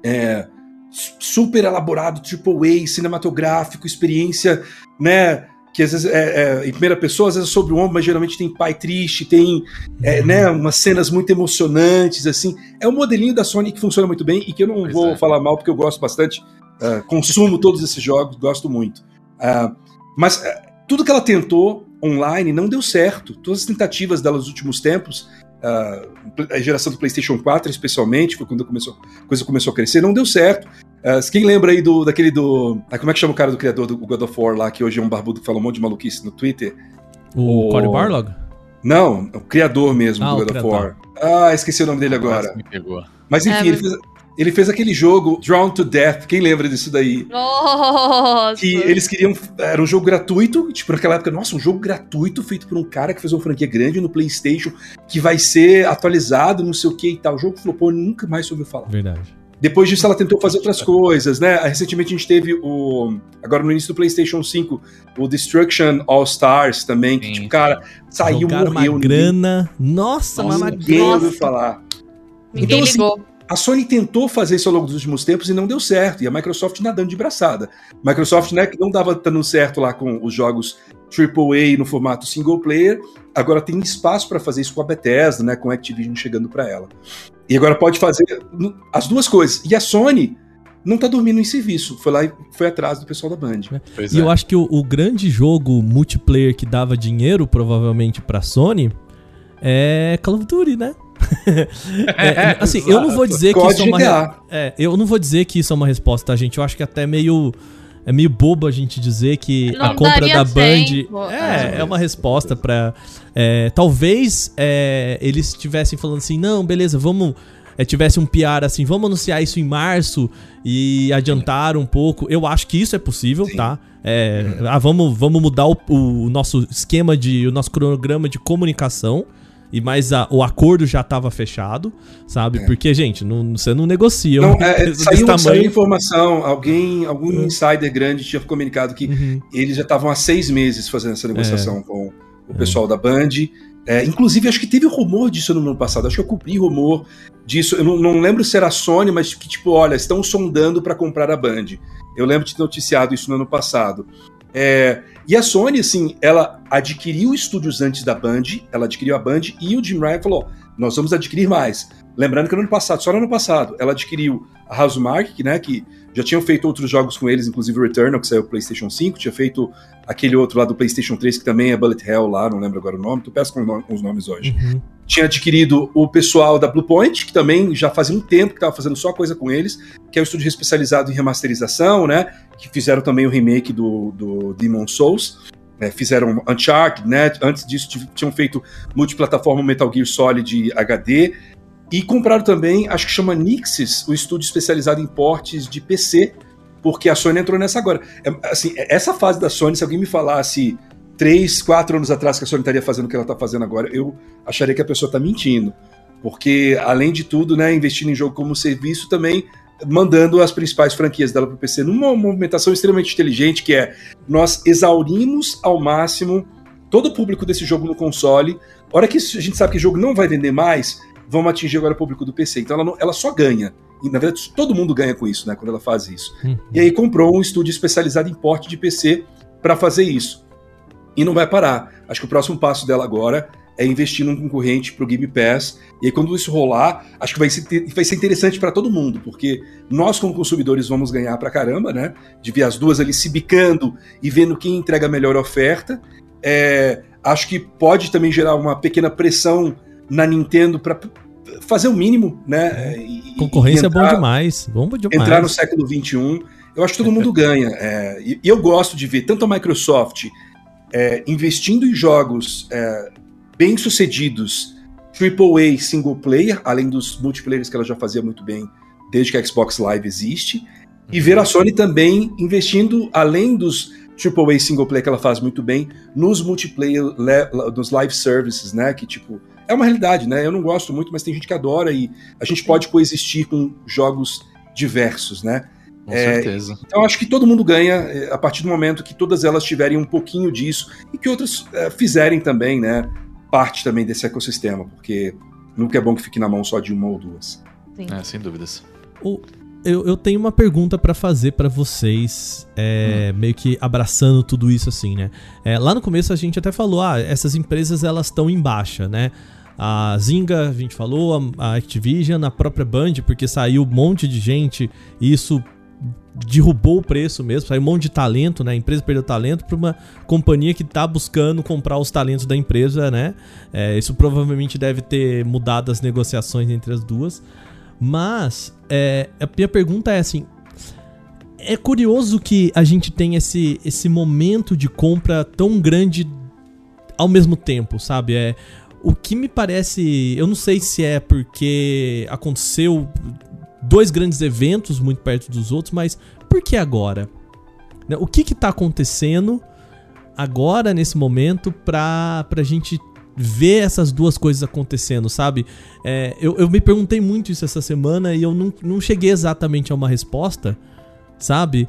[SPEAKER 8] é, su- super elaborado, AAA, cinematográfico, experiência, né? Que às vezes é, é em primeira pessoa, às vezes é sobre o ombro, mas geralmente tem pai triste, tem é, né, umas cenas muito emocionantes, assim. É um modelinho da Sony que funciona muito bem e que eu não
[SPEAKER 5] Pois
[SPEAKER 8] vou
[SPEAKER 5] é.
[SPEAKER 8] falar mal, porque eu gosto bastante. Ah, consumo todos esses jogos, gosto muito. Ah, mas ah, tudo que ela tentou online não deu certo. Todas as tentativas dela nos últimos tempos, a geração do PlayStation 4 especialmente, foi quando começou, a coisa começou a crescer, não deu certo. Ah, quem lembra aí do daquele do. ah, como é que chama o cara do criador do God of War lá, que hoje é um barbudo que fala um monte de maluquice no Twitter?
[SPEAKER 7] O
[SPEAKER 8] O-
[SPEAKER 7] Cory Barlog?
[SPEAKER 8] Não, o criador mesmo
[SPEAKER 7] Ah,
[SPEAKER 8] do God of. War. Ah, esqueci o nome dele agora.
[SPEAKER 5] Quase Me pegou.
[SPEAKER 8] Mas enfim,
[SPEAKER 6] É,
[SPEAKER 8] ele, fez, ele fez aquele jogo Drawn to Death. Quem lembra disso daí?
[SPEAKER 6] Nossa!
[SPEAKER 8] Que eles queriam. Era um jogo gratuito, tipo, naquela época, nossa, um jogo gratuito feito por um cara que fez uma franquia grande no PlayStation, que vai ser atualizado, não sei o que e tal. O jogo flopou, nunca mais ouviu falar.
[SPEAKER 7] Verdade.
[SPEAKER 8] Depois disso, ela tentou fazer outras coisas, né? Recentemente a gente teve o. Agora no início do PlayStation 5, o Destruction All Stars também, que,
[SPEAKER 5] Sim,
[SPEAKER 8] tipo, cara, saiu,
[SPEAKER 7] Jogaram
[SPEAKER 8] morreu.
[SPEAKER 7] uma
[SPEAKER 8] ninguém-
[SPEAKER 7] grana. Nossa,
[SPEAKER 8] Nossa,
[SPEAKER 7] uma
[SPEAKER 8] ninguém
[SPEAKER 7] grana.
[SPEAKER 8] ouviu falar.
[SPEAKER 6] Ninguém
[SPEAKER 8] Então, assim,
[SPEAKER 6] ligou.
[SPEAKER 8] A Sony tentou fazer isso ao longo dos últimos tempos e não deu certo. E a Microsoft nadando de braçada. Microsoft, né, que não dava dando certo lá com os jogos AAA no formato single player, agora tem espaço para fazer isso com a Bethesda, né, com a Activision chegando para ela. E agora pode fazer as duas coisas. E a Sony não tá dormindo em serviço. Foi lá e foi atrás do pessoal da Band.
[SPEAKER 5] Pois
[SPEAKER 7] E
[SPEAKER 5] é.
[SPEAKER 7] eu acho que o, o grande jogo multiplayer que dava dinheiro, provavelmente, pra Sony é Call of Duty, né? É, assim, eu não vou dizer que isso é uma. É, eu não vou dizer que isso é uma resposta, tá, gente? Eu acho que até meio. É meio bobo a gente dizer que
[SPEAKER 6] Não
[SPEAKER 7] a compra da Band é, é uma resposta pra. é, talvez é, eles estivessem falando assim, não, beleza, vamos. É, tivesse um PR assim, vamos anunciar isso em março e adiantar um pouco. Eu acho que isso é possível,
[SPEAKER 8] Sim.
[SPEAKER 7] tá? É, ah, vamos, vamos mudar o, o nosso esquema de. o nosso cronograma de comunicação. E mas a- o acordo já estava fechado, sabe? Porque, gente, não, você não negocia
[SPEAKER 8] É. Não, é,
[SPEAKER 7] desse
[SPEAKER 8] saiu, saiu
[SPEAKER 7] tamanho.
[SPEAKER 8] informação, alguém, algum insider grande tinha comunicado que
[SPEAKER 7] Uhum.
[SPEAKER 8] eles já estavam há seis meses fazendo essa negociação
[SPEAKER 7] É.
[SPEAKER 8] com o pessoal da Band. É, inclusive, acho que teve rumor disso no ano passado. Acho que eu cobri rumor disso. Eu não, não lembro se era a Sony, mas que, tipo, olha, estão sondando para comprar a Band. Eu lembro de ter noticiado isso no ano passado. É, e a Sony, assim, ela adquiriu estúdios antes da Band, ela adquiriu a Band e o Jim Ryan falou: nós vamos adquirir mais. Lembrando que no ano passado, só no ano passado, ela adquiriu a Housemark, né, que já tinham feito outros jogos com eles, inclusive o Returnal, que saiu pro PlayStation 5, tinha feito aquele outro lá do PlayStation 3, que também é Bullet Hell lá, não lembro agora o nome, tô péssimo com os nomes hoje.
[SPEAKER 7] Uhum.
[SPEAKER 8] Tinha adquirido o pessoal da Bluepoint, que também já fazia um tempo que estava fazendo só coisa com eles, que é um estúdio especializado em remasterização, né? Que fizeram também o remake do, do Demon Souls. né, fizeram Uncharted, né? Antes disso tinham feito multiplataforma Metal Gear Solid HD. E compraram também, acho que chama Nixis, o estúdio especializado em portes de PC, porque a Sony entrou nessa agora. É, assim, essa fase da Sony, se alguém me falasse três, quatro anos atrás que a Sony estaria fazendo o que ela está fazendo agora, eu acharia que a pessoa está mentindo. Porque, além de tudo, né, investindo em jogo como serviço, também mandando as principais franquias dela para o PC numa movimentação extremamente inteligente, que é nós exaurimos ao máximo todo o público desse jogo no console. A hora que a gente sabe que o jogo não vai vender mais, vamos atingir agora o público do PC. Então ela, não- ela só ganha. E, na verdade, todo mundo ganha com isso, né? Quando ela faz isso.
[SPEAKER 7] Uhum.
[SPEAKER 8] E aí comprou um estúdio especializado em porte de PC para fazer isso. E não vai parar. Acho que o próximo passo dela agora é investir num concorrente para o Game Pass. E aí, quando isso rolar, acho que vai ser, vai ser interessante para todo mundo, porque nós, como consumidores, vamos ganhar pra caramba, né? De ver as duas ali se bicando e vendo quem entrega a melhor oferta. É, acho que pode também gerar uma pequena pressão na Nintendo para fazer o mínimo, né?
[SPEAKER 7] E, Concorrência e entrar, é bom demais, bom demais.
[SPEAKER 8] Entrar no século XXI, eu acho que todo mundo ganha. É, e, eu gosto de ver tanto a Microsoft é, investindo em jogos é, bem sucedidos, AAA single player, além dos multiplayers que ela já fazia muito bem desde que a Xbox Live existe, e ver a Sony também investindo, além dos AAA single player que ela faz muito bem, nos multiplayer, nos live services, né? Que tipo, é uma realidade, né? Eu não gosto muito, mas tem gente que adora e a gente pode coexistir com jogos diversos, né?
[SPEAKER 5] Com é, certeza.
[SPEAKER 8] Então acho que todo mundo ganha é, a partir do momento que todas elas tiverem um pouquinho disso e que outras é, fizerem também, né? Parte também desse ecossistema, porque nunca é bom que fique na mão só de uma ou duas.
[SPEAKER 5] Sim. É, sem dúvidas.
[SPEAKER 7] O, eu, eu tenho uma pergunta para fazer para vocês, é, hum. meio que abraçando tudo isso assim, né? É, lá no começo a gente até falou, ah, essas empresas elas estão em baixa, né? A Zynga, a gente falou, a, Activision, a própria Band, porque saiu um monte de gente e isso derrubou o preço mesmo, saiu um monte de talento, né? A empresa perdeu talento para uma companhia que está buscando comprar os talentos da empresa, né? É, isso provavelmente deve ter mudado as negociações entre as duas. Mas é, a minha pergunta é assim: é curioso que a gente tem esse, esse momento de compra tão grande ao mesmo tempo, sabe? É o que me parece, eu não sei se é porque aconteceu dois grandes eventos muito perto dos outros, mas por que agora? Né, o que está acontecendo agora, nesse momento, pra, pra gente ver essas duas coisas acontecendo, sabe? É, eu, eu me perguntei muito isso essa semana e eu não, não cheguei exatamente a uma resposta, sabe?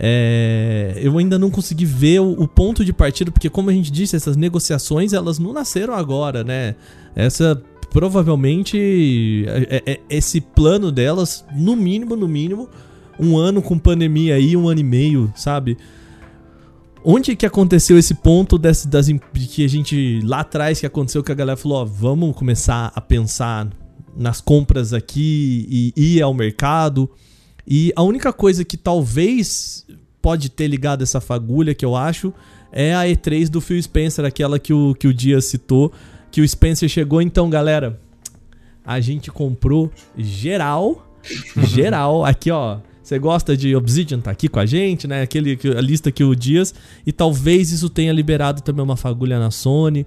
[SPEAKER 7] É, eu ainda não consegui ver o, o, ponto de partida, porque como a gente disse, essas negociações elas não nasceram agora, né? Essa provavelmente é, é, é, esse plano delas, no mínimo, no mínimo, um ano com pandemia aí, um ano e meio, sabe? Onde que aconteceu esse ponto desse, das, que a gente lá atrás que aconteceu que a galera falou, ó, vamos começar a pensar nas compras aqui e ir ao mercado. E a única coisa que talvez pode ter ligado essa fagulha que eu acho é a E3 do Phil Spencer, aquela que o, que o Dias citou, que o Spencer chegou, então, galera, a gente comprou geral, geral, aqui ó, você gosta de Obsidian, tá aqui com a gente, né? Aquele, a lista que o Dias. E talvez isso tenha liberado também uma fagulha na Sony.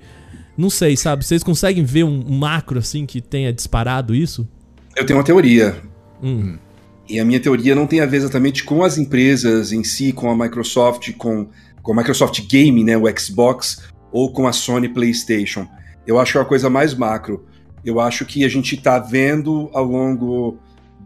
[SPEAKER 7] Não sei, sabe? Vocês conseguem ver um, macro assim que tenha disparado isso?
[SPEAKER 8] Eu tenho uma teoria. Hum. E a minha teoria não tem a ver exatamente com as empresas em si, com a Microsoft, com, com a Microsoft Game, né, o Xbox, ou com a Sony PlayStation. Eu acho que é uma coisa mais macro. Eu acho que a gente está vendo ao longo,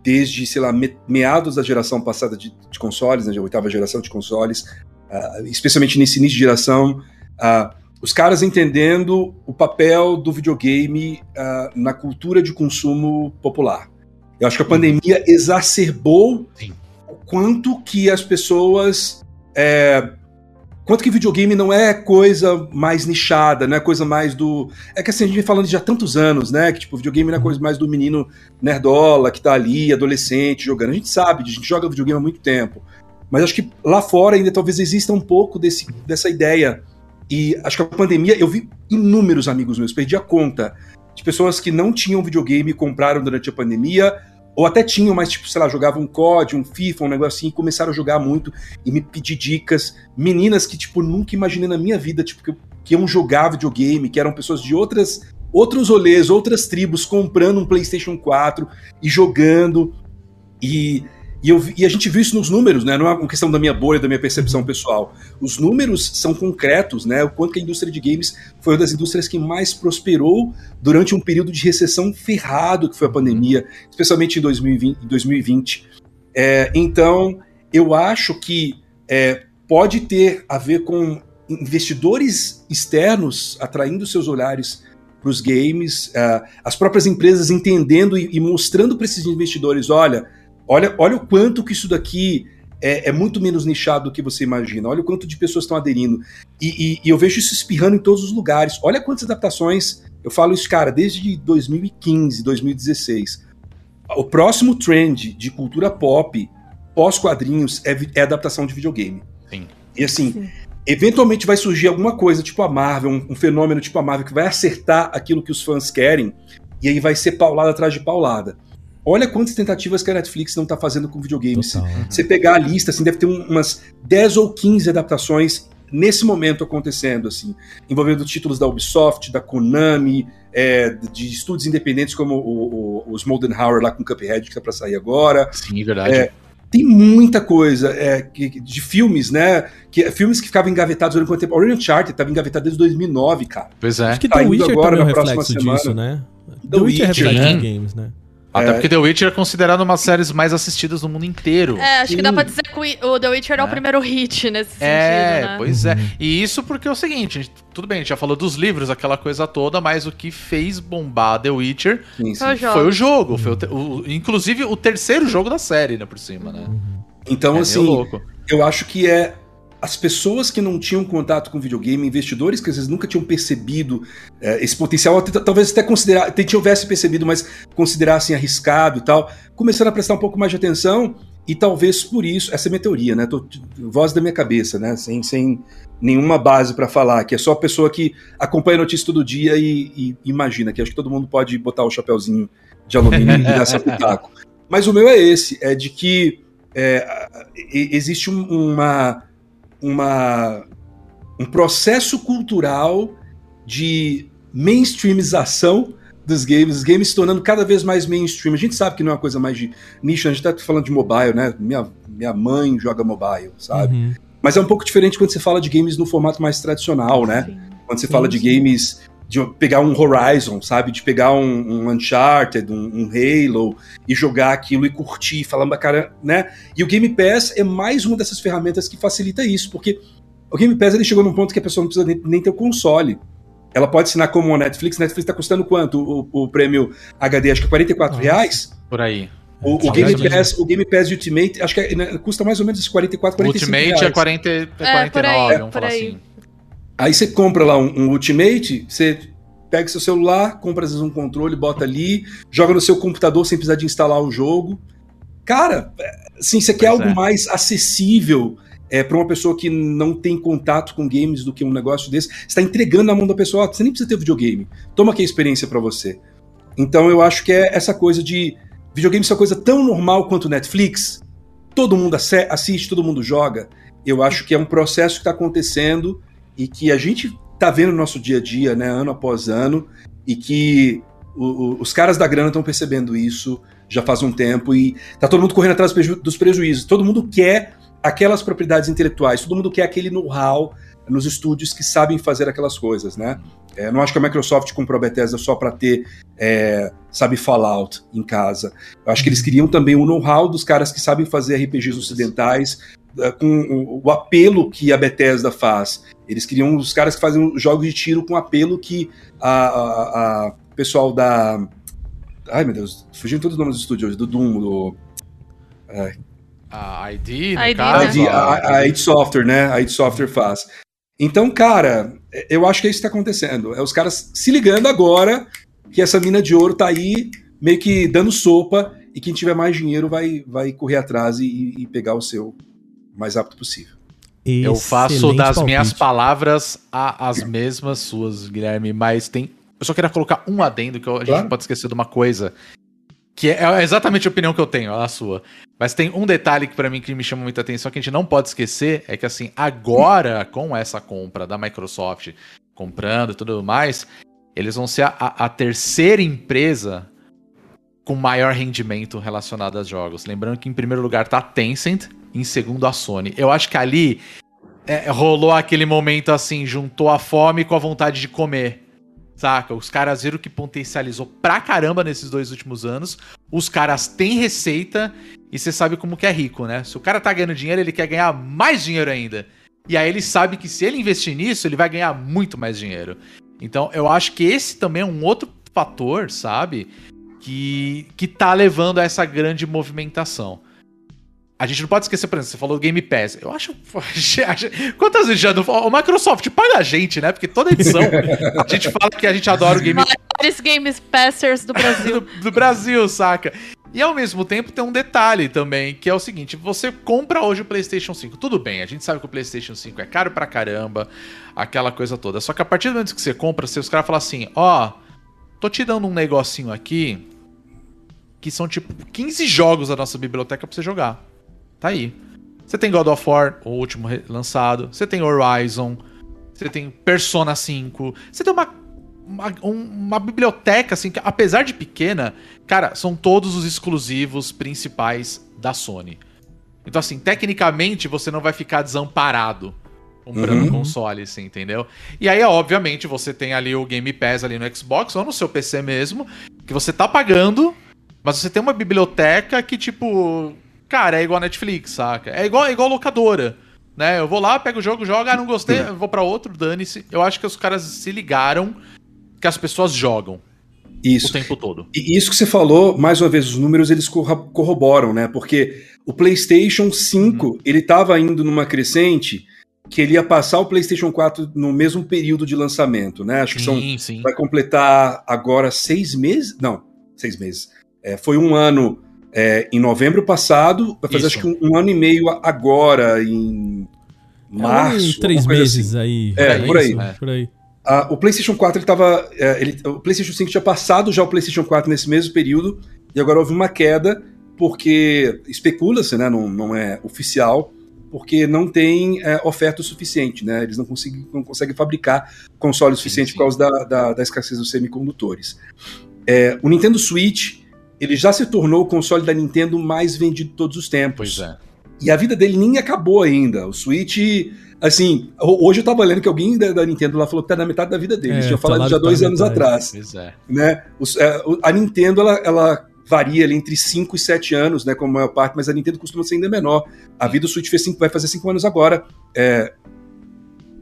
[SPEAKER 8] desde, sei lá, meados da geração passada de, de consoles, né, oitava geração de consoles, uh, especialmente nesse início de geração, uh, os caras entendendo o papel do videogame uh, na cultura de consumo popular. Eu acho que a pandemia exacerbou Sim. o quanto que as pessoas é, Quanto que videogame não é coisa mais nichada, não é coisa mais do. É que assim, a gente vem falando de há tantos anos, né? Que tipo, videogame não é coisa mais do menino nerdola que tá ali, adolescente, jogando. A gente sabe, a gente joga videogame há muito tempo. Mas acho que lá fora ainda talvez exista um pouco desse, dessa ideia. E acho que a pandemia, eu vi inúmeros amigos meus, perdi a conta de pessoas que não tinham videogame e compraram durante a pandemia ou até tinham, mas, tipo, sei lá, jogavam um COD, um FIFA, um negócio assim, e começaram a jogar muito e me pedir dicas. Meninas que, tipo, nunca imaginei na minha vida, tipo, que, que iam jogar videogame, que eram pessoas de outras outros rolês, outras tribos comprando um PlayStation 4 e jogando. E e, eu, e, a gente viu isso nos números, né? Não é uma questão da minha bolha, da minha percepção uhum. pessoal. Os números são concretos, né? O quanto que a indústria de games foi uma das indústrias que mais prosperou durante um período de recessão ferrado que foi a pandemia, especialmente em 2020. 2020. É, então, eu acho que é, pode ter a ver com investidores externos atraindo seus olhares para os games, uh, as próprias empresas entendendo e, e mostrando para esses investidores, olha, Olha, olha o quanto que isso daqui é, é muito menos nichado do que você imagina. Olha o quanto de pessoas estão aderindo. E, e- e eu vejo isso espirrando em todos os lugares. Olha quantas adaptações. Eu falo isso, cara, desde 2015, 2016. O próximo trend de cultura pop, pós-quadrinhos, é, é adaptação de videogame.
[SPEAKER 5] Sim.
[SPEAKER 8] E assim,
[SPEAKER 6] Sim.
[SPEAKER 8] eventualmente vai surgir alguma coisa, tipo a Marvel, um, um fenômeno tipo a Marvel, que vai acertar aquilo que os fãs querem, e aí vai ser paulada atrás de paulada. Olha quantas tentativas que a Netflix não está fazendo com videogames.
[SPEAKER 7] Total.
[SPEAKER 8] Você pegar a lista, assim, deve ter um- umas 10 ou 15 adaptações nesse momento acontecendo, assim, envolvendo títulos da Ubisoft, da Konami, é, de estúdios independentes como o, o, os Moldenhauer lá com Cuphead, que tá para sair agora.
[SPEAKER 5] Sim, verdade.
[SPEAKER 8] É, Tem muita coisa é, que- de filmes, né? Que, filmes que ficavam engavetados durante quanto tempo. Orion Uncharted estava engavetado desde 2009, cara.
[SPEAKER 5] Pois é.
[SPEAKER 7] Acho que
[SPEAKER 8] Tá
[SPEAKER 7] The
[SPEAKER 8] indo
[SPEAKER 7] Witcher
[SPEAKER 8] agora
[SPEAKER 7] também é um
[SPEAKER 8] na próxima
[SPEAKER 7] reflexo
[SPEAKER 8] semana.
[SPEAKER 7] disso, né?
[SPEAKER 8] The
[SPEAKER 7] The Witcher é
[SPEAKER 8] Witcher,
[SPEAKER 7] reflexo
[SPEAKER 5] né?
[SPEAKER 7] de games, né?
[SPEAKER 5] Até
[SPEAKER 8] É.
[SPEAKER 5] porque The Witcher é considerado uma das séries mais assistidas do mundo inteiro.
[SPEAKER 6] É, acho que dá
[SPEAKER 8] Sim.
[SPEAKER 6] pra dizer que o The Witcher é o
[SPEAKER 5] Né?
[SPEAKER 6] primeiro hit nesse
[SPEAKER 5] É,
[SPEAKER 6] sentido, né?
[SPEAKER 5] pois é.
[SPEAKER 7] Uhum.
[SPEAKER 5] E isso porque é o seguinte, gente- tudo bem, a gente já falou dos livros, aquela coisa toda, mas o que fez bombar The Witcher
[SPEAKER 8] Sim, sim.
[SPEAKER 6] Foi o jogo.
[SPEAKER 5] foi o jogo. Foi o inclusive o terceiro jogo da série, né, por cima, né?
[SPEAKER 8] Então,
[SPEAKER 5] É
[SPEAKER 8] assim,
[SPEAKER 5] louco.
[SPEAKER 8] eu acho que é as pessoas que não tinham contato com videogame, investidores que às vezes nunca tinham percebido é, esse potencial, talvez até considerar, tivesse percebido, mas considerassem arriscado e tal, começaram a prestar um pouco mais de atenção e talvez por isso, essa é minha teoria, né? Tô, voz da minha cabeça, né? Sem, sem nenhuma base pra falar, que é só a pessoa que acompanha a notícia todo dia e, e imagina, que acho que todo mundo pode botar o chapéuzinho de alumínio e dar seu pitaco. Mas o meu é esse, é de que é, existe um- uma, uma, um processo cultural de mainstreamização dos games, os games se tornando cada vez mais mainstream. A gente sabe que não é uma coisa mais de nicho, a gente tá falando de mobile, né? Minha, minha mãe joga mobile, sabe?
[SPEAKER 7] Uhum.
[SPEAKER 8] Mas é um pouco diferente quando você fala de games no formato mais tradicional, né?
[SPEAKER 6] Sim.
[SPEAKER 8] Quando você
[SPEAKER 7] Sim,
[SPEAKER 8] fala de
[SPEAKER 7] sim.
[SPEAKER 8] games, de pegar um Horizon, sabe? De pegar um, um Uncharted, um, um Halo e jogar aquilo e curtir, falando cara, né? E o Game Pass é mais uma dessas ferramentas que facilita isso, porque o Game Pass ele chegou num ponto que a pessoa não precisa nem, nem ter o console. Ela pode assinar como a Netflix. Netflix tá custando quanto o, o prêmio HD? Acho que 44
[SPEAKER 7] Nossa.
[SPEAKER 8] reais.
[SPEAKER 5] Por aí.
[SPEAKER 8] O, o
[SPEAKER 7] É,
[SPEAKER 8] Game. Pass, o Game Pass Ultimate, acho que é- né, custa mais ou menos esses 44, 45
[SPEAKER 5] Ultimate
[SPEAKER 8] reais.
[SPEAKER 5] é, 40, é
[SPEAKER 6] É,
[SPEAKER 5] 49,
[SPEAKER 6] por aí,
[SPEAKER 5] vamos
[SPEAKER 6] por
[SPEAKER 5] falar
[SPEAKER 6] aí.
[SPEAKER 5] assim.
[SPEAKER 8] Aí você compra lá um, um Ultimate, você pega seu celular, compra às vezes um controle, bota ali, joga no seu computador sem precisar de instalar o jogo. Cara, é, assim, você quer
[SPEAKER 5] Pois
[SPEAKER 8] algo
[SPEAKER 5] é.
[SPEAKER 8] mais acessível é, para uma pessoa que não tem contato com games do que um negócio desse. Você está entregando na mão da pessoa, você nem precisa ter videogame. Toma aqui a experiência para você. Então eu acho que é essa coisa de videogame ser uma coisa tão normal quanto Netflix. Todo mundo assiste, todo mundo joga. Eu acho que é um processo que está acontecendo e que a gente tá vendo no nosso dia a dia, né, ano após ano, e que o- o- os caras da grana estão percebendo isso já faz um tempo e tá todo mundo correndo atrás dos preju- dos prejuízos. Todo mundo quer aquelas propriedades intelectuais, todo mundo quer aquele know-how nos estúdios que sabem fazer aquelas coisas, né? É, não acho que a Microsoft comprou a Bethesda só para ter, é, sabe, Fallout em casa. Eu acho que eles queriam também o know-how dos caras que sabem fazer RPGs ocidentais, com o, o apelo que a Bethesda faz. Eles queriam os caras que fazem jogos de tiro com apelo que a, a, a pessoal da. Ai meu Deus, fugiu todos os nomes do estúdio hoje, do Doom, do.
[SPEAKER 5] A ID, no
[SPEAKER 6] ID,
[SPEAKER 5] caso.
[SPEAKER 8] A, id, a, a id Software, né? A id Software faz. Então, cara, eu acho que é isso que tá acontecendo. É os caras se ligando agora que essa mina de ouro tá aí, meio que dando sopa, e quem tiver mais dinheiro vai, vai correr atrás e, e pegar o seu o mais rápido possível.
[SPEAKER 5] Eu faço
[SPEAKER 7] Excelente
[SPEAKER 5] das
[SPEAKER 7] palpite.
[SPEAKER 5] minhas palavras a- as mesmas suas, Guilherme, mas tem. Eu só queria colocar um adendo que eu- a gente
[SPEAKER 8] Claro.
[SPEAKER 5] não pode esquecer de uma coisa. Que é é exatamente a opinião que eu tenho, a sua. Mas tem um detalhe que pra mim que me chama muita atenção que a gente não pode esquecer é que assim, agora com essa compra da Microsoft comprando e tudo mais, eles vão ser a, a- a terceira empresa com maior rendimento relacionado a jogos. Lembrando que em primeiro lugar tá a Tencent, em segundo a Sony. Eu acho que ali é, rolou aquele momento assim, juntou a fome com a vontade de comer. Saca? Os caras viram que potencializou pra caramba nesses dois últimos anos. Os caras têm receita e você sabe como que é rico, né? Se o cara tá ganhando dinheiro, ele quer ganhar mais dinheiro ainda. E aí ele sabe que se ele investir nisso, ele vai ganhar muito mais dinheiro. Então eu acho que esse também é um outro fator, sabe? Que, que tá levando a essa grande movimentação. A gente não pode esquecer, por exemplo, você falou do Game Pass. Eu acho. Quantas vezes já não. O Microsoft paga a gente, né? Porque toda edição a gente fala que a gente adora o Game Pass.
[SPEAKER 6] Maiores Games Passers do Brasil.
[SPEAKER 5] do, do Brasil, saca? E ao mesmo tempo tem um detalhe também, que é o seguinte: você compra hoje o PlayStation 5. Tudo bem, a gente sabe que o PlayStation 5 é caro pra caramba, aquela coisa toda. Só que a partir do momento que você compra, se os caras falam assim: ó, tô te dando um negocinho aqui, que são tipo 15 jogos da nossa biblioteca pra você jogar. Tá aí. Você tem God of War, o último lançado. Você tem Horizon. Você tem Persona 5. Você tem uma, uma, uma, biblioteca, assim, que apesar de pequena, cara, são todos os exclusivos principais da Sony. Então, assim, tecnicamente você não vai ficar desamparado comprando uhum. console, assim, entendeu? E aí, obviamente, você tem ali o Game Pass ali no Xbox ou no seu PC mesmo, que você tá pagando, mas você tem uma biblioteca que, tipo, cara, é igual Netflix, saca? É igual, é igual locadora. Né? Eu vou lá, pego o jogo, jogo, ah, não gostei, vou para outro, dane-se. Eu acho que os caras se ligaram que as pessoas jogam.
[SPEAKER 8] Isso.
[SPEAKER 5] O tempo todo.
[SPEAKER 8] E isso que você falou, mais uma vez, os números eles corroboram, né? Porque o PlayStation 5, uhum. ele tava indo numa crescente que ele ia passar o PlayStation 4 no mesmo período de lançamento, né? Acho que sim, são. Sim. Vai completar agora seis meses. Não, seis meses. É, foi um ano é, em novembro passado, vai fazer Isso. acho que um, um, ano e meio agora, em março.
[SPEAKER 7] É, três meses assim. aí.
[SPEAKER 8] É, por aí.
[SPEAKER 7] É. Por aí.
[SPEAKER 8] Ah, o PlayStation 4 ele tava. É, ele, o PlayStation 5 tinha passado já o PlayStation 4 nesse mesmo período, e agora houve uma queda, porque especula-se, né? Não, não é oficial, porque não tem é, oferta o suficiente, né? Eles não conseguem, não conseguem fabricar console suficiente sim, sim. por causa da, da, da, escassez dos semicondutores. É, o Nintendo Switch ele já se tornou o console da Nintendo mais vendido de todos os tempos.
[SPEAKER 5] Pois é.
[SPEAKER 8] E a vida dele nem acabou ainda. O Switch, assim, hoje eu tava lendo que alguém da, da Nintendo lá falou que tá na metade da vida dele. É, Eles tinham falado já dois anos metade. atrás. Pois é. Né? É, a Nintendo, ela, ela varia ali entre 5 e 7 anos, né, como a maior parte, mas a Nintendo costuma ser ainda menor. A vida do Switch fez cinco, vai fazer 5 anos agora. É...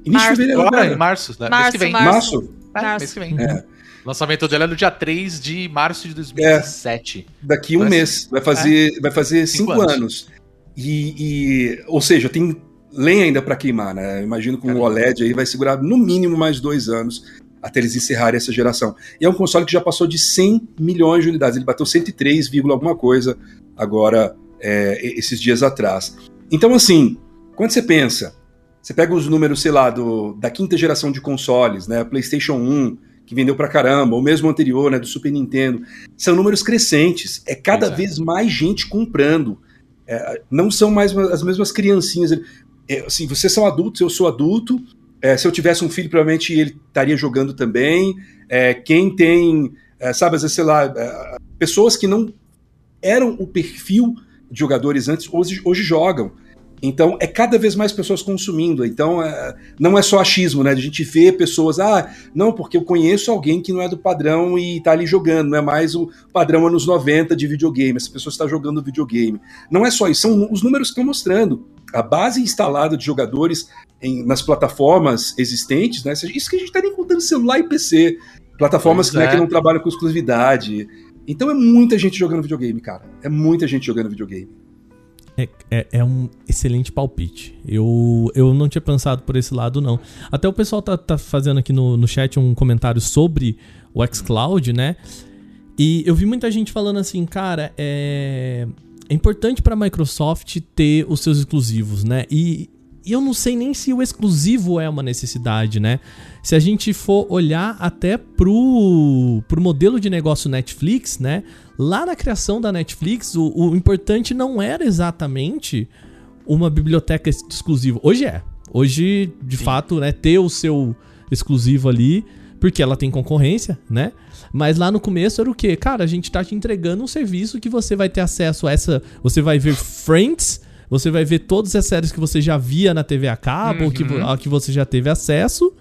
[SPEAKER 5] Início março. de fevereiro, agora, em março,
[SPEAKER 6] né? Março, mês que vem.
[SPEAKER 8] Março? Março.
[SPEAKER 5] É, mês que vem. É. O lançamento dele é no dia 3 de março de 2017.
[SPEAKER 8] É, daqui um Parece... mês. Vai fazer, é. vai fazer cinco, cinco anos. anos. E, e, ou seja, tem lenha ainda para queimar, né? Imagino que o OLED aí vai segurar no mínimo mais dois anos até eles encerrarem essa geração. E é um console que já passou de 100 milhões de unidades. Ele bateu 103, alguma coisa agora, é, esses dias atrás. Então, assim, quando você pensa, você pega os números, sei lá, do, da quinta geração de consoles, né? PlayStation 1, que vendeu pra caramba, ou mesmo anterior, né, do Super Nintendo. São números crescentes. É cada é. vez mais gente comprando. É, não são mais as mesmas criancinhas. É, assim, vocês são adultos, eu sou adulto. É, se eu tivesse um filho, provavelmente ele estaria jogando também. É, quem tem, é, sabe, às vezes, sei lá, pessoas que não eram o perfil de jogadores antes, hoje, hoje jogam. Então, é cada vez mais pessoas consumindo. Então, é, não é só achismo, né? A gente vê pessoas, ah, não, porque eu conheço alguém que não é do padrão e tá ali jogando, não é mais o padrão anos 90 de videogame, essa pessoa está jogando videogame. Não é só isso, são os números que estão mostrando. A base instalada de jogadores em, nas plataformas existentes, né? Isso que a gente está nem contando celular e PC. Plataformas né, que não trabalham com exclusividade. Então é muita gente jogando videogame, cara. É muita gente jogando videogame.
[SPEAKER 7] É, é, é, um excelente palpite. Eu, eu não tinha pensado por esse lado, não. Até o pessoal tá, tá fazendo aqui no, no chat um comentário sobre o xCloud, né? E eu vi muita gente falando assim, cara, é, é importante para a Microsoft ter os seus exclusivos, né? E, e eu não sei nem se o exclusivo é uma necessidade, né? Se a gente for olhar até pro, pro modelo de negócio Netflix, né? Lá na criação da Netflix, o, o importante não era exatamente uma biblioteca exclusiva. Hoje é. Hoje, de Sim. fato, né, ter o seu exclusivo ali, porque ela tem concorrência, né? Mas lá no começo era o quê? Cara, a gente tá te entregando um serviço que você vai ter acesso a essa. Você vai ver Friends, você vai ver todas as séries que você já via na TV a cabo, uhum. ou que, a que você já teve acesso.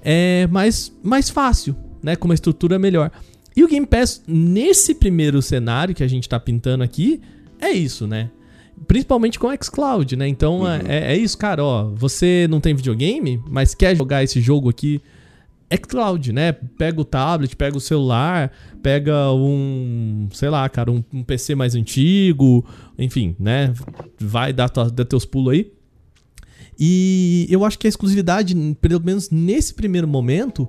[SPEAKER 7] É mais, mais fácil, né? Com uma estrutura melhor. E o Game Pass, nesse primeiro cenário que a gente tá pintando aqui, é isso, né? Principalmente com o xCloud, né? Então uhum. é, é, isso, cara, ó. Você não tem videogame, mas quer jogar esse jogo aqui. xCloud, né? Pega o tablet, pega o celular, pega um, sei lá, cara, um, um PC mais antigo, enfim, né? Vai dar, tua, dar teus pulos aí. E eu acho que a exclusividade, pelo menos nesse primeiro momento,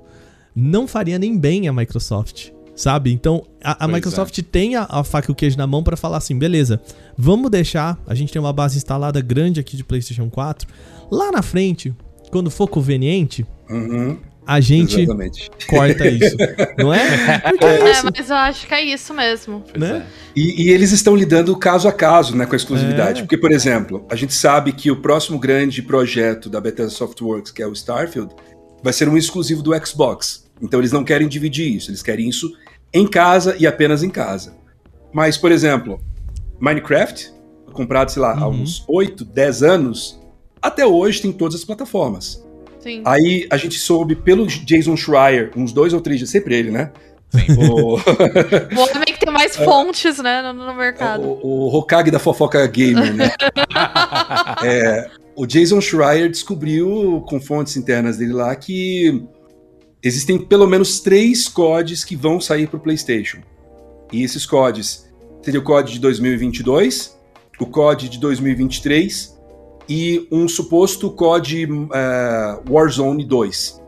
[SPEAKER 7] não faria nem bem a Microsoft. Sabe? Então, a, a
[SPEAKER 5] Pois
[SPEAKER 7] Microsoft tem a, a faca e o queijo na mão para falar assim: beleza, vamos deixar. A gente tem uma base instalada grande aqui de PlayStation 4. Lá na frente, quando for conveniente,
[SPEAKER 8] Uhum,
[SPEAKER 7] a gente
[SPEAKER 8] exatamente.
[SPEAKER 7] corta isso. não é? Porque é
[SPEAKER 6] É,
[SPEAKER 7] isso,
[SPEAKER 6] mas eu acho que é isso mesmo.
[SPEAKER 7] Né?
[SPEAKER 8] E, e eles estão lidando caso a caso né, com a exclusividade.
[SPEAKER 7] É.
[SPEAKER 8] Porque, por exemplo, a gente sabe que o próximo grande projeto da Bethesda Softworks, que é o Starfield, vai ser um exclusivo do Xbox. Então eles não querem dividir isso, eles querem isso em casa e apenas em casa. Mas, por exemplo, Minecraft, comprado, sei lá, há
[SPEAKER 7] Uhum.
[SPEAKER 8] uns 8, 10 anos, até hoje tem em todas as plataformas.
[SPEAKER 6] Sim.
[SPEAKER 8] Aí a gente soube pelo Jason Schreier, uns dois ou três dias, sempre ele, né? O,
[SPEAKER 6] O homem que tem mais fontes, né, no, no mercado.
[SPEAKER 8] o, o Hokage da fofoca gamer, né? É, o Jason Schreier descobriu, com fontes internas dele lá, que existem pelo menos três CODs que vão sair para o PlayStation. E esses CODs seria o COD de 2022, o COD de 2023 e um suposto COD é, Warzone 2.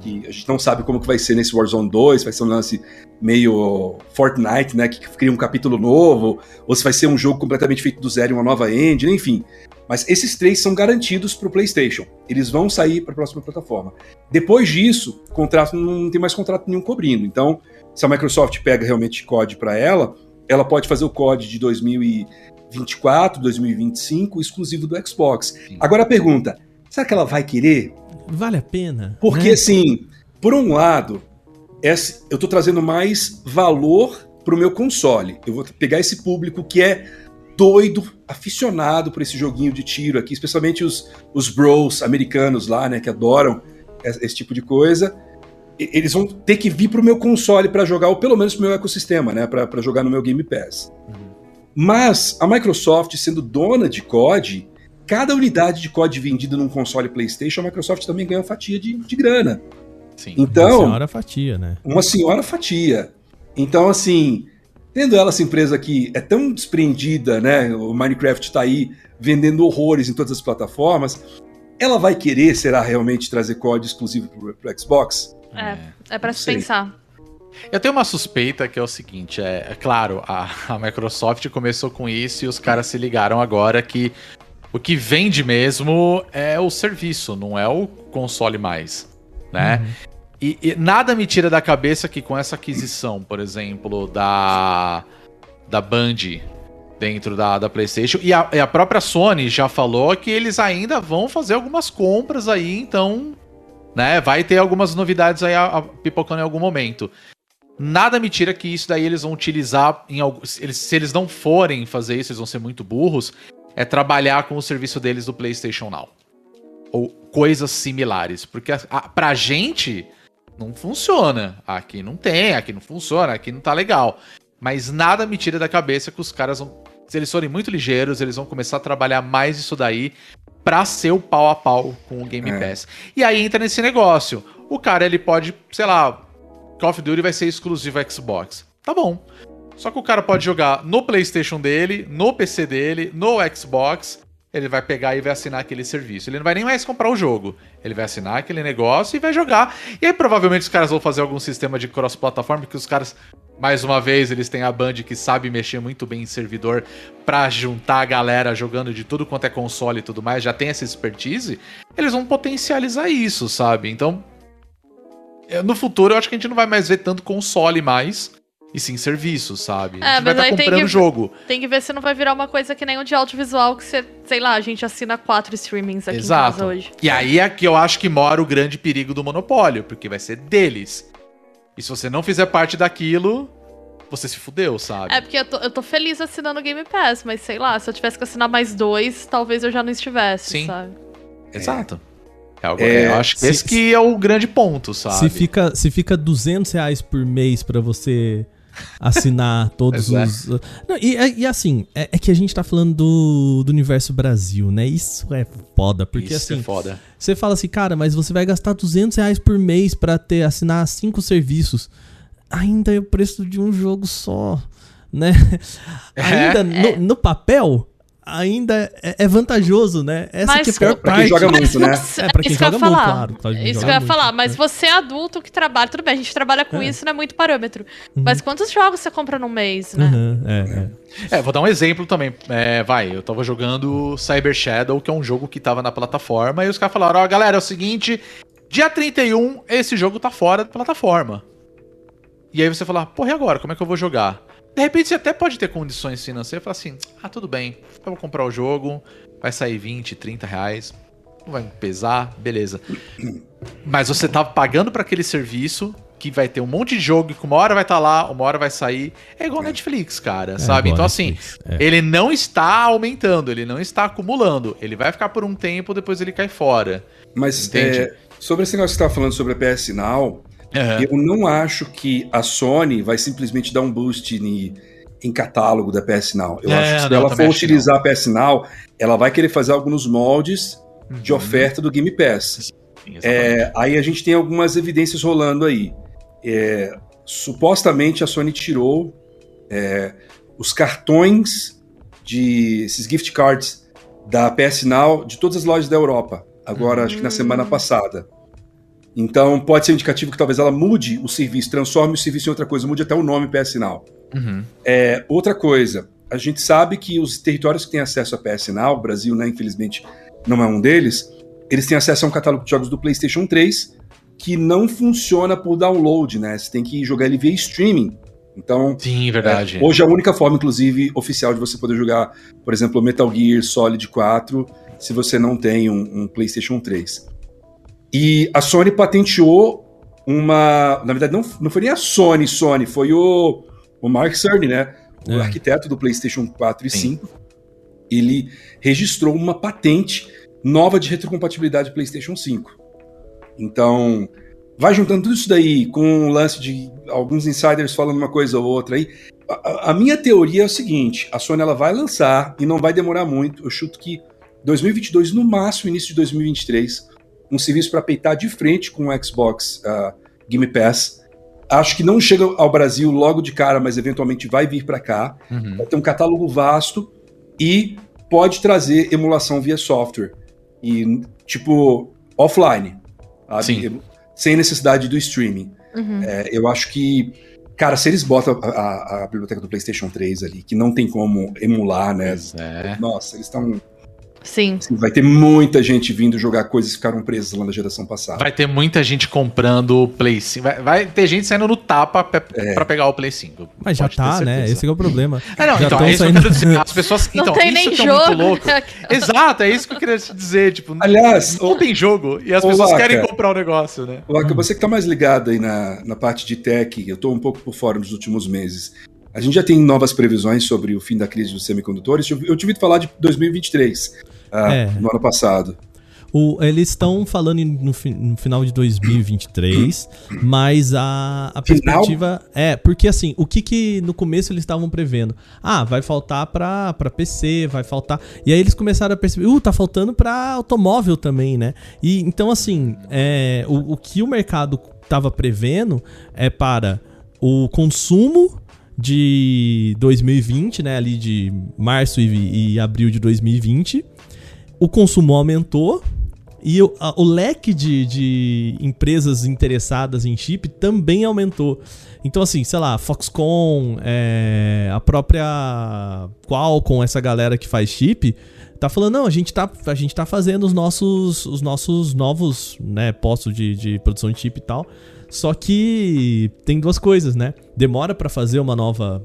[SPEAKER 8] Que a gente não sabe como que vai ser nesse Warzone 2, vai ser um lance meio Fortnite, né? Que cria um capítulo novo, ou se vai ser um jogo completamente feito do zero uma nova engine, enfim. Mas esses três são garantidos para o PlayStation. Eles vão sair para a próxima plataforma. Depois disso, o contrato não tem mais contrato nenhum cobrindo. Então, se a Microsoft pega realmente COD para ela, ela pode fazer o COD de 2024, 2025, exclusivo do Xbox. Agora a pergunta: será que ela vai querer?
[SPEAKER 7] Vale a pena?
[SPEAKER 8] Porque,
[SPEAKER 7] né?
[SPEAKER 8] assim, por um lado, esse- eu tô trazendo mais valor pro meu console. Eu vou pegar esse público que é doido, aficionado por esse joguinho de tiro aqui, especialmente os, os bros americanos lá, né, que adoram esse, tipo de coisa. Eles vão ter que vir pro meu console para jogar, ou pelo menos pro meu ecossistema, né, pra jogar no meu Game Pass. Mas a Microsoft, sendo dona de COD, cada unidade de COD vendida num console PlayStation, a Microsoft também ganha uma fatia de, de grana.
[SPEAKER 5] Sim.
[SPEAKER 7] Uma
[SPEAKER 8] Então,
[SPEAKER 7] senhora fatia, né?
[SPEAKER 8] uma senhora fatia. Então, assim, tendo ela essa empresa que é tão desprendida, né? O Minecraft tá aí vendendo horrores em todas as plataformas. Ela vai querer, será realmente trazer COD exclusivo pro, pro Xbox?
[SPEAKER 6] É, é pra se
[SPEAKER 8] sei.
[SPEAKER 6] pensar.
[SPEAKER 5] Eu tenho uma suspeita que é o seguinte: é, é claro, a, a Microsoft começou com isso e os caras se ligaram agora que o que vende mesmo é o serviço, não é o console mais, né? E, e nada me tira da cabeça que com essa aquisição, por exemplo, da da Band dentro da, da PlayStation e a, e a própria Sony já falou que eles ainda vão fazer algumas compras aí, então, né? Vai ter algumas novidades aí a, a, pipocando em algum momento. Nada me tira que isso daí eles vão utilizar em alguns. Eles, se eles não forem fazer isso, eles vão ser muito burros. É trabalhar com o serviço deles do PlayStation Now. Ou coisas similares. Porque a, a, pra gente não funciona. Aqui não tem, aqui não funciona, aqui não tá legal. Mas nada me tira da cabeça que os caras vão. Se eles forem muito ligeiros, eles vão começar a trabalhar mais isso daí pra ser o pau a pau com o Game
[SPEAKER 8] É.
[SPEAKER 5] Pass. E aí entra nesse negócio. O cara, ele pode, sei lá, Call of Duty vai ser exclusivo Xbox. Tá bom. Só que o cara pode jogar no PlayStation dele, no PC dele, no Xbox. Ele vai pegar e vai assinar aquele serviço. Ele não vai nem mais comprar o jogo. Ele vai assinar aquele negócio e vai jogar. E aí provavelmente os caras vão fazer algum sistema de cross-plataforma, porque os caras, mais uma vez, eles têm a Band que sabe mexer muito bem em servidor pra juntar a galera jogando de tudo quanto é console e tudo mais, já tem essa expertise. Eles vão potencializar isso, sabe? Então, no futuro eu acho que a gente não vai mais ver tanto console mais, e sim serviço, sabe?
[SPEAKER 6] É,
[SPEAKER 5] a gente vai estar
[SPEAKER 6] tem
[SPEAKER 5] comprando
[SPEAKER 6] que-
[SPEAKER 5] jogo.
[SPEAKER 6] Tem que ver se não vai virar uma coisa que nem o de audiovisual, que você, sei lá, a gente assina quatro streamings aqui em
[SPEAKER 5] Exato.
[SPEAKER 6] casa hoje.
[SPEAKER 5] E aí é que eu acho que mora o grande perigo do monopólio, porque vai ser deles. E se você não fizer parte daquilo, você se fudeu, sabe?
[SPEAKER 6] É porque eu tô, eu tô feliz assinando o Game Pass, mas sei lá, se eu tivesse que assinar mais dois, talvez eu já não estivesse,
[SPEAKER 5] Sim.
[SPEAKER 6] sabe?
[SPEAKER 5] Exato. É, algo-
[SPEAKER 8] É,
[SPEAKER 5] eu acho que
[SPEAKER 7] se-
[SPEAKER 5] esse que é o grande ponto, sabe?
[SPEAKER 7] Se fica, se fica 200 reais por mês pra você assinar todos
[SPEAKER 5] é.
[SPEAKER 7] os. Não, e, e assim, é, é que a gente tá falando do, do universo Brasil, né? Isso é foda, porque
[SPEAKER 5] Isso
[SPEAKER 7] assim.
[SPEAKER 5] é foda.
[SPEAKER 7] Você fala assim, cara, mas você vai gastar 200 reais por mês pra ter, assinar cinco serviços. Ainda é o preço de um jogo só, né?
[SPEAKER 5] É.
[SPEAKER 7] Ainda no, no papel, ainda é, é vantajoso, né? Essa
[SPEAKER 6] Mas-
[SPEAKER 7] que é a pior
[SPEAKER 8] Pra quem
[SPEAKER 7] parte.
[SPEAKER 8] joga
[SPEAKER 6] Mas
[SPEAKER 8] muito, né?
[SPEAKER 7] É, pra quem
[SPEAKER 6] isso que eu ia
[SPEAKER 7] joga muito,
[SPEAKER 6] falar.
[SPEAKER 7] claro, quem
[SPEAKER 6] Isso
[SPEAKER 7] joga
[SPEAKER 6] que eu ia
[SPEAKER 7] muito,
[SPEAKER 6] falar,
[SPEAKER 7] é.
[SPEAKER 6] mas você é adulto que trabalha, tudo bem, a gente trabalha com isso, não é muito parâmetro.
[SPEAKER 7] Uhum.
[SPEAKER 6] Mas quantos jogos você compra num mês, né?
[SPEAKER 7] Uhum, é, é.
[SPEAKER 5] É, vou dar um exemplo também. É, vai, eu tava jogando Cyber Shadow, que é um jogo que tava na plataforma, e os caras falaram: Ó, galera, é o seguinte, dia 31, esse jogo tá fora da plataforma. E aí você fala: porra, e agora? Como é que eu vou jogar? De repente você até pode ter condições financeiras e falar assim: ah, tudo bem, eu vou comprar o jogo, vai sair 20, 30 reais, não vai pesar, beleza. Mas você tá pagando pra aquele serviço que vai ter um monte de jogo que uma hora vai estar lá, uma hora vai sair. É igual Netflix, cara, sabe?
[SPEAKER 7] igual
[SPEAKER 5] Então assim,
[SPEAKER 7] Netflix, é.
[SPEAKER 5] ele não está aumentando, ele não está acumulando. Ele vai ficar por um tempo, depois ele cai fora.
[SPEAKER 8] Mas
[SPEAKER 5] Entende?
[SPEAKER 8] é, sobre esse negócio que você estava falando sobre a PS Now, eu não acho que a Sony vai simplesmente dar um boost em, em catálogo da PS Now. Eu
[SPEAKER 5] É,
[SPEAKER 8] acho que se
[SPEAKER 5] não,
[SPEAKER 8] ela for utilizar a PS Now, ela vai querer fazer alguns moldes de
[SPEAKER 5] Uhum.
[SPEAKER 8] oferta do Game Pass.
[SPEAKER 5] Sim.
[SPEAKER 8] É, aí a gente tem algumas evidências rolando aí. É, supostamente a Sony tirou é, os cartões de esses gift cards da PS Now de todas as lojas da Europa. Agora, acho que na semana passada. Então, pode ser um indicativo que talvez ela mude o serviço, transforme o serviço em outra coisa, mude até o nome PS Now.
[SPEAKER 5] Uhum.
[SPEAKER 8] É, outra coisa, a gente sabe que os territórios que têm acesso a PS Now, o Brasil, né, infelizmente, não é um deles, eles têm acesso a um catálogo de jogos do PlayStation 3 que não funciona por download, né? Você tem que jogar ele via streaming. Então,
[SPEAKER 5] Sim, verdade.
[SPEAKER 8] é, hoje a única forma, inclusive, oficial de você poder jogar, por exemplo, Metal Gear Solid 4, se você não tem um, um PlayStation 3. E a Sony patenteou uma. Na verdade, não, não foi nem a Sony, Sony, foi o, o Mark Cerny, né? O
[SPEAKER 7] É.
[SPEAKER 8] arquiteto do PlayStation 4 e
[SPEAKER 5] Sim.
[SPEAKER 8] 5. Ele registrou uma patente nova de retrocompatibilidade PlayStation 5. Então, vai juntando tudo isso daí com o lance de alguns insiders falando uma coisa ou outra aí. A, a- a minha teoria é o seguinte: a Sony ela vai lançar e não vai demorar muito. Eu chuto que 2022, no máximo início de 2023, um serviço para peitar de frente com o Xbox ah, Game Pass. Acho que não chega ao Brasil logo de cara, mas eventualmente vai vir para cá.
[SPEAKER 5] Uhum.
[SPEAKER 8] Vai ter um catálogo vasto e pode trazer emulação via software. E, tipo, offline. sabe?
[SPEAKER 5] Sim.
[SPEAKER 8] Sem necessidade do streaming.
[SPEAKER 6] Uhum.
[SPEAKER 8] É, eu acho que, cara, se eles botam a, a- a biblioteca do PlayStation 3 ali, que não tem como emular, né?
[SPEAKER 5] É.
[SPEAKER 8] Nossa, eles estão.
[SPEAKER 6] Sim.
[SPEAKER 8] assim, vai ter muita gente vindo jogar coisas que ficaram presas lá na geração passada.
[SPEAKER 5] Vai ter muita gente comprando o Play 5. Vai, vai ter gente saindo no tapa pe- pra pegar o Play 5.
[SPEAKER 7] Mas já tá, né? Esse que é o problema.
[SPEAKER 5] É, não,
[SPEAKER 7] Já
[SPEAKER 5] então,
[SPEAKER 7] tão
[SPEAKER 5] é isso que eu
[SPEAKER 7] saindo-
[SPEAKER 5] quero dizer. As pessoas.
[SPEAKER 6] Não
[SPEAKER 5] então,
[SPEAKER 6] tem
[SPEAKER 5] isso
[SPEAKER 6] nem
[SPEAKER 5] que é
[SPEAKER 6] jogo.
[SPEAKER 5] muito louco. Exato, é isso que eu queria te dizer. Tipo,
[SPEAKER 8] Aliás,
[SPEAKER 5] não tem jogo e as
[SPEAKER 8] ô,
[SPEAKER 5] pessoas
[SPEAKER 8] Vaca.
[SPEAKER 5] querem comprar o negócio, né?
[SPEAKER 8] Laca, você que tá mais ligado aí na, na parte de tech, eu tô um pouco por fora nos últimos meses. A gente já tem novas previsões sobre o fim da crise dos semicondutores. Eu, eu tive ouvido falar de 2023, ah,
[SPEAKER 7] É.
[SPEAKER 8] no ano passado.
[SPEAKER 7] O- eles estão falando no, no final de 2023, mas a, a perspectiva é porque assim, o que que no começo eles estavam prevendo? Ah, vai faltar pra, pra PC, vai faltar. E aí eles começaram a perceber, uh, tá faltando pra automóvel também, né? E então assim, é, o, o que o mercado tava prevendo é para o consumo de 2020, né, ali de março e, e abril de 2020 o consumo aumentou e o, a- o leque de, de empresas interessadas em chip também aumentou. Então, assim, sei lá, Foxconn, é, a própria Qualcomm, essa galera que faz chip, tá falando, não, a gente tá, a gente tá fazendo os nossos, os nossos novos né, postos de, de produção de chip e tal. Só que tem duas coisas, né? Demora pra fazer uma nova.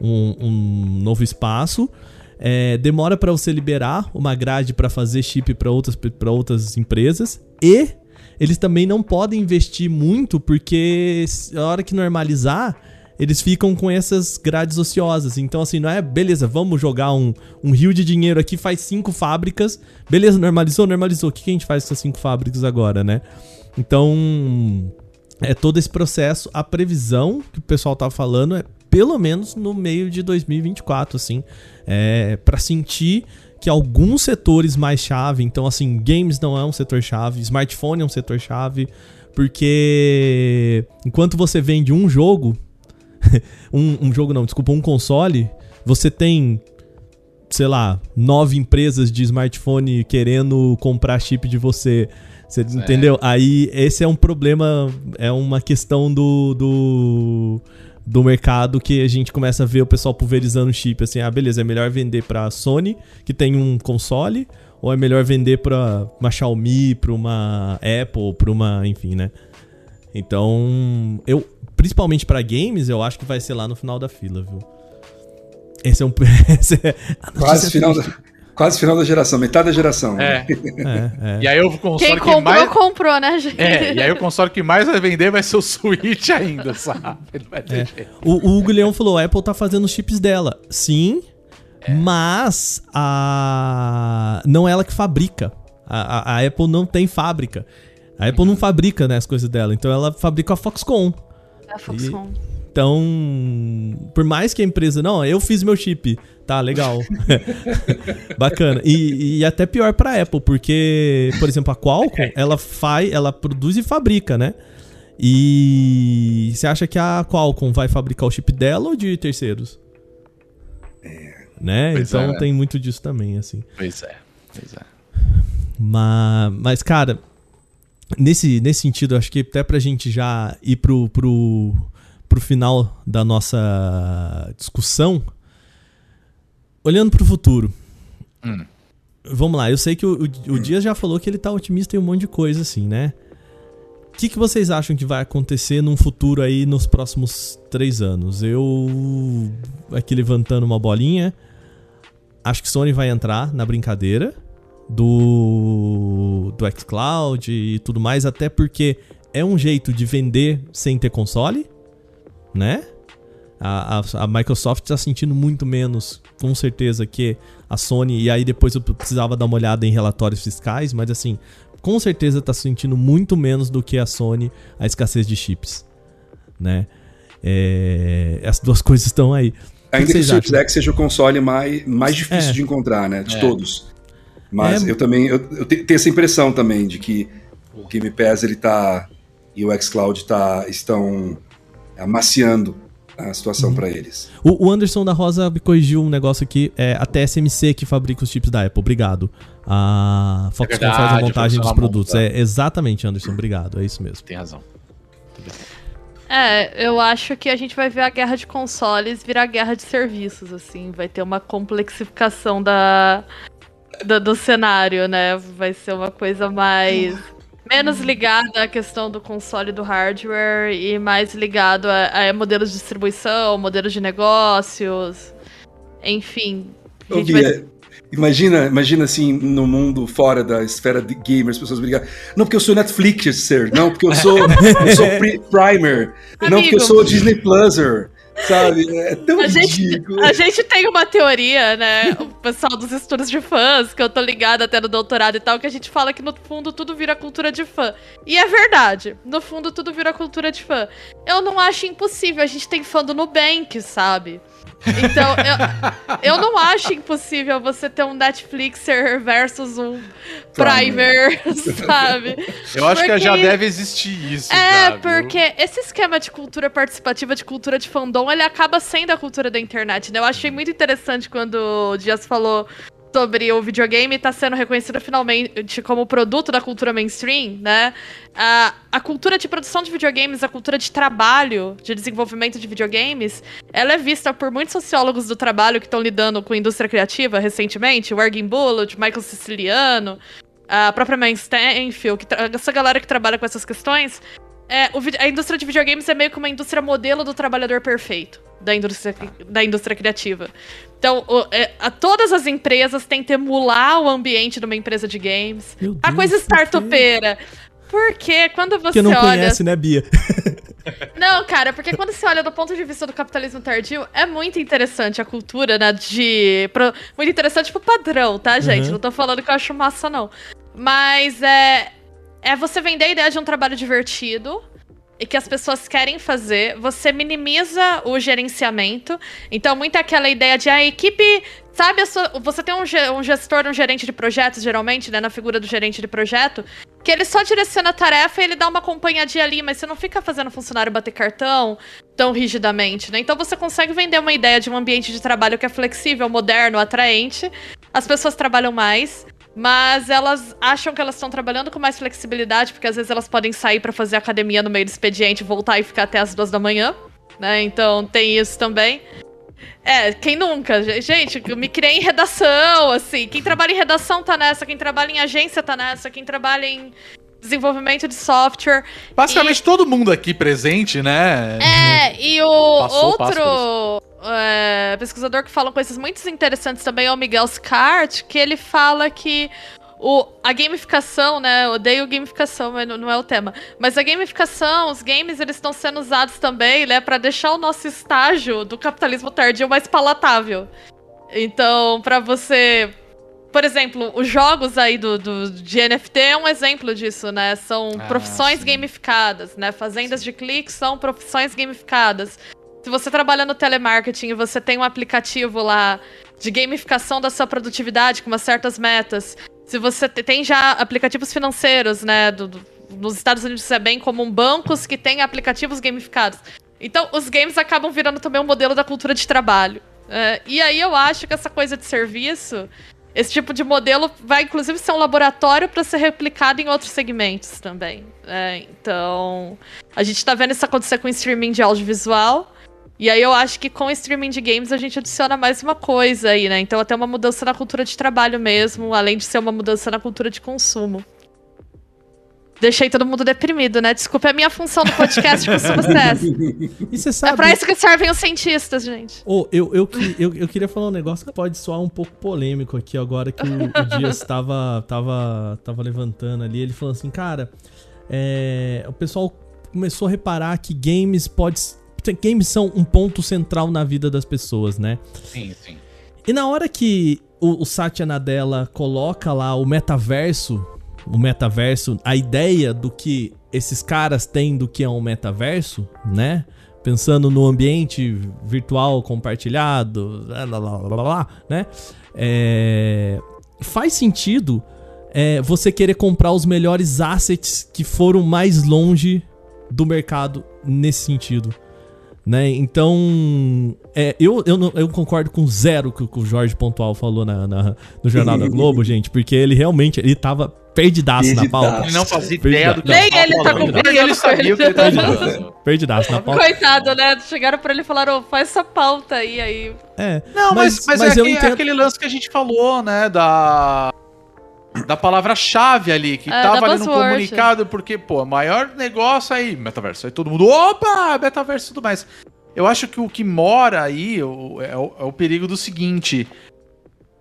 [SPEAKER 7] um, um novo espaço. É, demora pra você liberar uma grade pra fazer chip pra outras, pra outras empresas. E eles também não podem investir muito, porque a hora que normalizar, eles ficam com essas grades ociosas. Então, assim, não é beleza, vamos jogar um, um rio de dinheiro aqui, faz cinco fábricas. Beleza, normalizou, normalizou. O que a gente faz com essas cinco fábricas agora, né? Então. é todo esse processo. A previsão que o pessoal tá falando é pelo menos no meio de 2024, assim, é, para sentir que alguns setores mais chave, então assim, games não é um setor chave, smartphone é um setor chave, porque enquanto você vende um jogo, um, um jogo não, desculpa, um console, você tem sei lá, nove empresas de smartphone querendo comprar chip de você. Você é. entendeu? Aí esse é um problema, é uma questão do, do, do mercado que a gente começa a ver o pessoal pulverizando chip. Assim, ah, beleza, é melhor vender pra Sony, que tem um console, ou é melhor vender pra uma Xiaomi, pra uma Apple, pra uma. enfim, né? Então, eu, principalmente para games, eu acho que vai ser lá no final da fila, viu? Esse é um. Esse é
[SPEAKER 8] quase, final da, quase final da geração, metade da geração.
[SPEAKER 5] É. é, é. E aí o console
[SPEAKER 6] Quem comprou, que mais... comprou, né, gente?
[SPEAKER 5] É, e aí o console que mais vai vender vai ser o Switch ainda, sabe? Ele vai
[SPEAKER 7] ter é. O, o Hugo Leão falou: a Apple tá fazendo os chips dela. Sim, é. mas a. Não é ela que fabrica. A, a, a Apple não tem fábrica. A Apple não fabrica né, as coisas dela, então ela fabrica a Foxconn.
[SPEAKER 6] A Foxconn.
[SPEAKER 7] E, então, por mais que a empresa. Não, eu fiz meu chip. Tá, legal. Bacana. E, e até pior pra Apple, porque, por exemplo, a Qualcomm, ela faz, ela produz e fabrica, né? E você acha que a Qualcomm vai fabricar o chip dela ou de terceiros? É. Né? Pois então é. tem muito disso também, assim.
[SPEAKER 5] Pois é. Pois é.
[SPEAKER 7] Mas, mas cara, nesse, nesse sentido, acho que até pra gente já ir pro, pro, pro final da nossa discussão, olhando pro futuro. Hum. Vamos lá, eu sei que o, o, o Dias já falou que ele tá otimista em um monte de coisa, assim, né? O que, que vocês acham que vai acontecer num futuro aí nos próximos três anos? Eu, aqui levantando uma bolinha, acho que Sony vai entrar na brincadeira do, do xCloud e tudo mais, até porque é um jeito de vender sem ter console né? A, a, a Microsoft está sentindo muito menos, com certeza, que a Sony. E aí depois eu precisava dar uma olhada em relatórios fiscais, mas assim, com certeza está sentindo muito menos do que a Sony a escassez de chips, né? É, as duas coisas estão aí.
[SPEAKER 8] Ainda que, que o Series X seja o console mais, mais difícil é. de encontrar, né? De é. todos. Mas é. eu também eu, eu, tenho essa impressão também de que o Game Pass ele tá e o xCloud tá estão amaciando a situação uhum. para eles.
[SPEAKER 7] O, o, Anderson da Rosa me corrigiu um negócio aqui. É a TSMC que fabrica os chips da Apple. Obrigado. A Foxconn é faz a montagem dos produtos. Monta. É exatamente, Anderson. Obrigado. É isso mesmo.
[SPEAKER 5] Tem razão.
[SPEAKER 6] É, eu acho que a gente vai ver a guerra de consoles virar guerra de serviços, assim. Vai ter uma complexificação da, do, do cenário, né? Vai ser uma coisa mais menos ligado à questão do console do hardware e mais ligado a, a modelos de distribuição, modelos de negócios, enfim.
[SPEAKER 8] Vai... Imagina, imagina assim, no mundo fora da esfera de gamers, as pessoas brigar. Não, porque eu sou Netflixer, não, porque eu sou, eu sou Primer, Amigo. não, porque eu sou Disney Pluser. Sabe? É tão
[SPEAKER 6] a gente, a gente tem uma teoria, né? O pessoal dos estudos de fãs, que eu tô ligada até no doutorado e tal, que a gente fala que no fundo tudo vira cultura de fã. E é verdade. No fundo tudo vira cultura de fã. Eu não acho impossível. A gente tem fã do Nubank, sabe? Então, eu, eu não acho impossível você ter um Netflixer versus um Primer, sabe?
[SPEAKER 5] Eu acho porque... que já deve existir isso.
[SPEAKER 6] É, porque esse esquema de cultura participativa, de cultura de fandom, ele acaba sendo a cultura da internet, né? Eu achei muito interessante quando o Dias falou sobre o videogame está sendo reconhecido finalmente como produto da cultura mainstream, né? A, a cultura de produção de videogames, a cultura de trabalho, de desenvolvimento de videogames, ela é vista por muitos sociólogos do trabalho que estão lidando com a indústria criativa recentemente, o Ergin Bullitt, Michael Siciliano, a própria Man Stanfield, essa galera que trabalha com essas questões, é, a indústria de videogames é meio que uma indústria modelo do trabalhador perfeito da indústria, da indústria criativa. Então, o, é, a, todas as empresas tentam emular o ambiente de uma empresa de games. Deus, a coisa startupeira. Porque quando você
[SPEAKER 7] Porque não
[SPEAKER 6] olha...
[SPEAKER 7] conhece, né, Bia?
[SPEAKER 6] Não, cara, porque quando você olha do ponto de vista do capitalismo tardio, é muito interessante a cultura, né, de... Muito interessante pro padrão, tá, gente? Uhum. Não tô falando que eu acho massa, não. Mas é... É você vender a ideia de um trabalho divertido, e que as pessoas querem fazer, você minimiza o gerenciamento. Então, muito aquela ideia de a equipe. Sabe, a sua- você tem um, um gestor, um gerente de projetos, geralmente, né? Na figura do gerente de projeto, que ele só direciona a tarefa e ele dá uma acompanhadinha ali, mas você não fica fazendo o funcionário bater cartão tão rigidamente, né? Então você consegue vender uma ideia de um ambiente de trabalho que é flexível, moderno, atraente. As pessoas trabalham mais. Mas elas acham que elas estão trabalhando com mais flexibilidade, porque às vezes elas podem sair pra fazer academia no meio do expediente, voltar e ficar até as duas da manhã, né? Então tem isso também. É, quem nunca? Gente, eu me criei em redação, assim. Quem trabalha em redação tá nessa, quem trabalha em agência tá nessa, quem trabalha em desenvolvimento de software.
[SPEAKER 5] Basicamente todo mundo aqui presente, né?
[SPEAKER 6] É, e o
[SPEAKER 5] Passou,
[SPEAKER 6] outro é, pesquisador que fala coisas muito interessantes também é o Miguel Scart, que ele fala que o, a gamificação, né? Eu odeio gamificação, mas não, não é o tema. Mas a gamificação, os games, eles estão sendo usados também, né? Pra deixar o nosso estágio do capitalismo tardio mais palatável. Então, pra você. Por exemplo, os jogos aí do, do, de NFT é um exemplo disso, né? São
[SPEAKER 5] Ah,
[SPEAKER 6] profissões
[SPEAKER 5] sim.
[SPEAKER 6] gamificadas, né? Fazendas de cliques são profissões gamificadas. Se você trabalha no telemarketing e você tem um aplicativo lá de gamificação da sua produtividade com umas certas metas, se você te- tem já aplicativos financeiros, né? do- do- nos Estados Unidos é bem comum, bancos que têm aplicativos gamificados. Então, os games acabam virando também um modelo da cultura de trabalho. É, e aí eu acho que essa coisa de serviço, esse tipo de modelo vai inclusive ser um laboratório para ser replicado em outros segmentos também. É, então, a gente tá vendo isso acontecer com o streaming de audiovisual. E aí eu acho que com o streaming de games a gente adiciona mais uma coisa aí, né? Então até uma mudança na cultura de trabalho mesmo, além de ser uma mudança na cultura de consumo. Deixei todo mundo deprimido, né? Desculpa, é a minha função no podcast costuma ser essa.
[SPEAKER 7] E você
[SPEAKER 6] É
[SPEAKER 7] sabe.
[SPEAKER 6] pra isso que servem os cientistas, gente.
[SPEAKER 7] Ô, eu, eu, eu, eu queria falar um negócio que pode soar um pouco polêmico aqui agora que o, o Dias tava, tava, tava levantando ali. Ele falou assim, cara, é, o pessoal começou a reparar que games pode. Games são um ponto central na vida das pessoas, né?
[SPEAKER 5] Sim, sim.
[SPEAKER 7] E na hora que o, o Satya Nadella coloca lá o metaverso, o metaverso, a ideia do que esses caras têm do que é um metaverso, né? Pensando no ambiente virtual compartilhado, lá, lá, lá, lá, lá, né? É, faz sentido é, você querer comprar os melhores assets que foram mais longe do mercado nesse sentido né? Então, é, eu, eu, não- eu concordo com zero que, o- que o Jorge Pontual falou na, na- no Jornal da Globo, gente, porque ele realmente ele tava perdidaço na
[SPEAKER 8] Perdidaço.
[SPEAKER 7] pauta.
[SPEAKER 5] Ele não fazia
[SPEAKER 7] Perdidaço.
[SPEAKER 5] ideia do que
[SPEAKER 6] Nem ele tá concordando
[SPEAKER 5] Nem ele
[SPEAKER 6] com
[SPEAKER 5] sabia o que ele tava falando.
[SPEAKER 7] Perdidaço na pauta.
[SPEAKER 6] Coitado, né? Chegaram pra ele e falaram, "Ô, faz essa pauta aí, aí.
[SPEAKER 7] É,
[SPEAKER 5] Não, mas, mas, é,
[SPEAKER 7] eu
[SPEAKER 5] aquele, é
[SPEAKER 7] entendo.
[SPEAKER 5] aquele lance que a gente falou, né? Da. Da palavra-chave ali, que
[SPEAKER 6] É,
[SPEAKER 5] tava ali no comunicado, porque, pô, maior negócio aí, metaverso. Aí todo mundo, opa, metaverso e tudo mais. Eu acho que o que mora aí é, o, é o perigo do seguinte.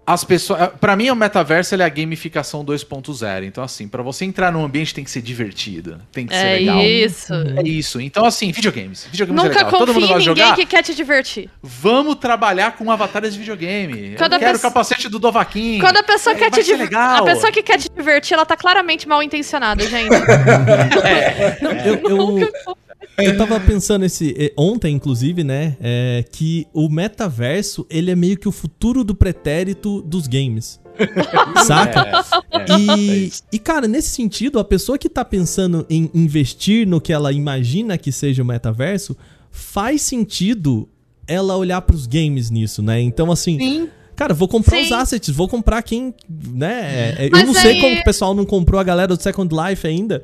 [SPEAKER 5] As pessoas. Pra mim, o metaverso ele é a gamificação 2.0. Então, assim, pra você entrar num ambiente tem que ser divertido. Tem que ser
[SPEAKER 6] É
[SPEAKER 5] legal.
[SPEAKER 6] isso.
[SPEAKER 5] É isso. Então, assim, videogames. Videogames é
[SPEAKER 6] Nunca
[SPEAKER 5] legal. Todo mundo
[SPEAKER 6] confie em
[SPEAKER 5] gosta de
[SPEAKER 6] ninguém
[SPEAKER 5] jogar.
[SPEAKER 6] que quer te divertir.
[SPEAKER 5] Vamos trabalhar com avatares de videogame.
[SPEAKER 6] Quando a
[SPEAKER 5] eu quero o
[SPEAKER 6] pessoa-
[SPEAKER 5] capacete do Dovaquin.
[SPEAKER 6] Quando a pessoa
[SPEAKER 5] É,
[SPEAKER 6] quer te
[SPEAKER 5] ser
[SPEAKER 6] divertir.
[SPEAKER 5] legal.
[SPEAKER 6] A pessoa que quer te divertir, ela tá claramente mal intencionada, gente.
[SPEAKER 7] Não, eu, eu, eu tava pensando esse eh, ontem, inclusive, né? é, que o metaverso ele é meio que o futuro do pretérito dos games. Saca?
[SPEAKER 5] É,
[SPEAKER 7] E, e, cara, nesse sentido, a pessoa que tá pensando em investir no que ela imagina que seja o metaverso, faz sentido ela olhar pros games nisso, né? Então, assim.
[SPEAKER 5] Sim.
[SPEAKER 7] Cara, vou comprar
[SPEAKER 6] Sim.
[SPEAKER 7] os assets, vou comprar quem, né? é, Eu
[SPEAKER 6] Mas
[SPEAKER 7] não sei
[SPEAKER 6] aí-
[SPEAKER 7] como que o pessoal não comprou a galera do Second Life ainda.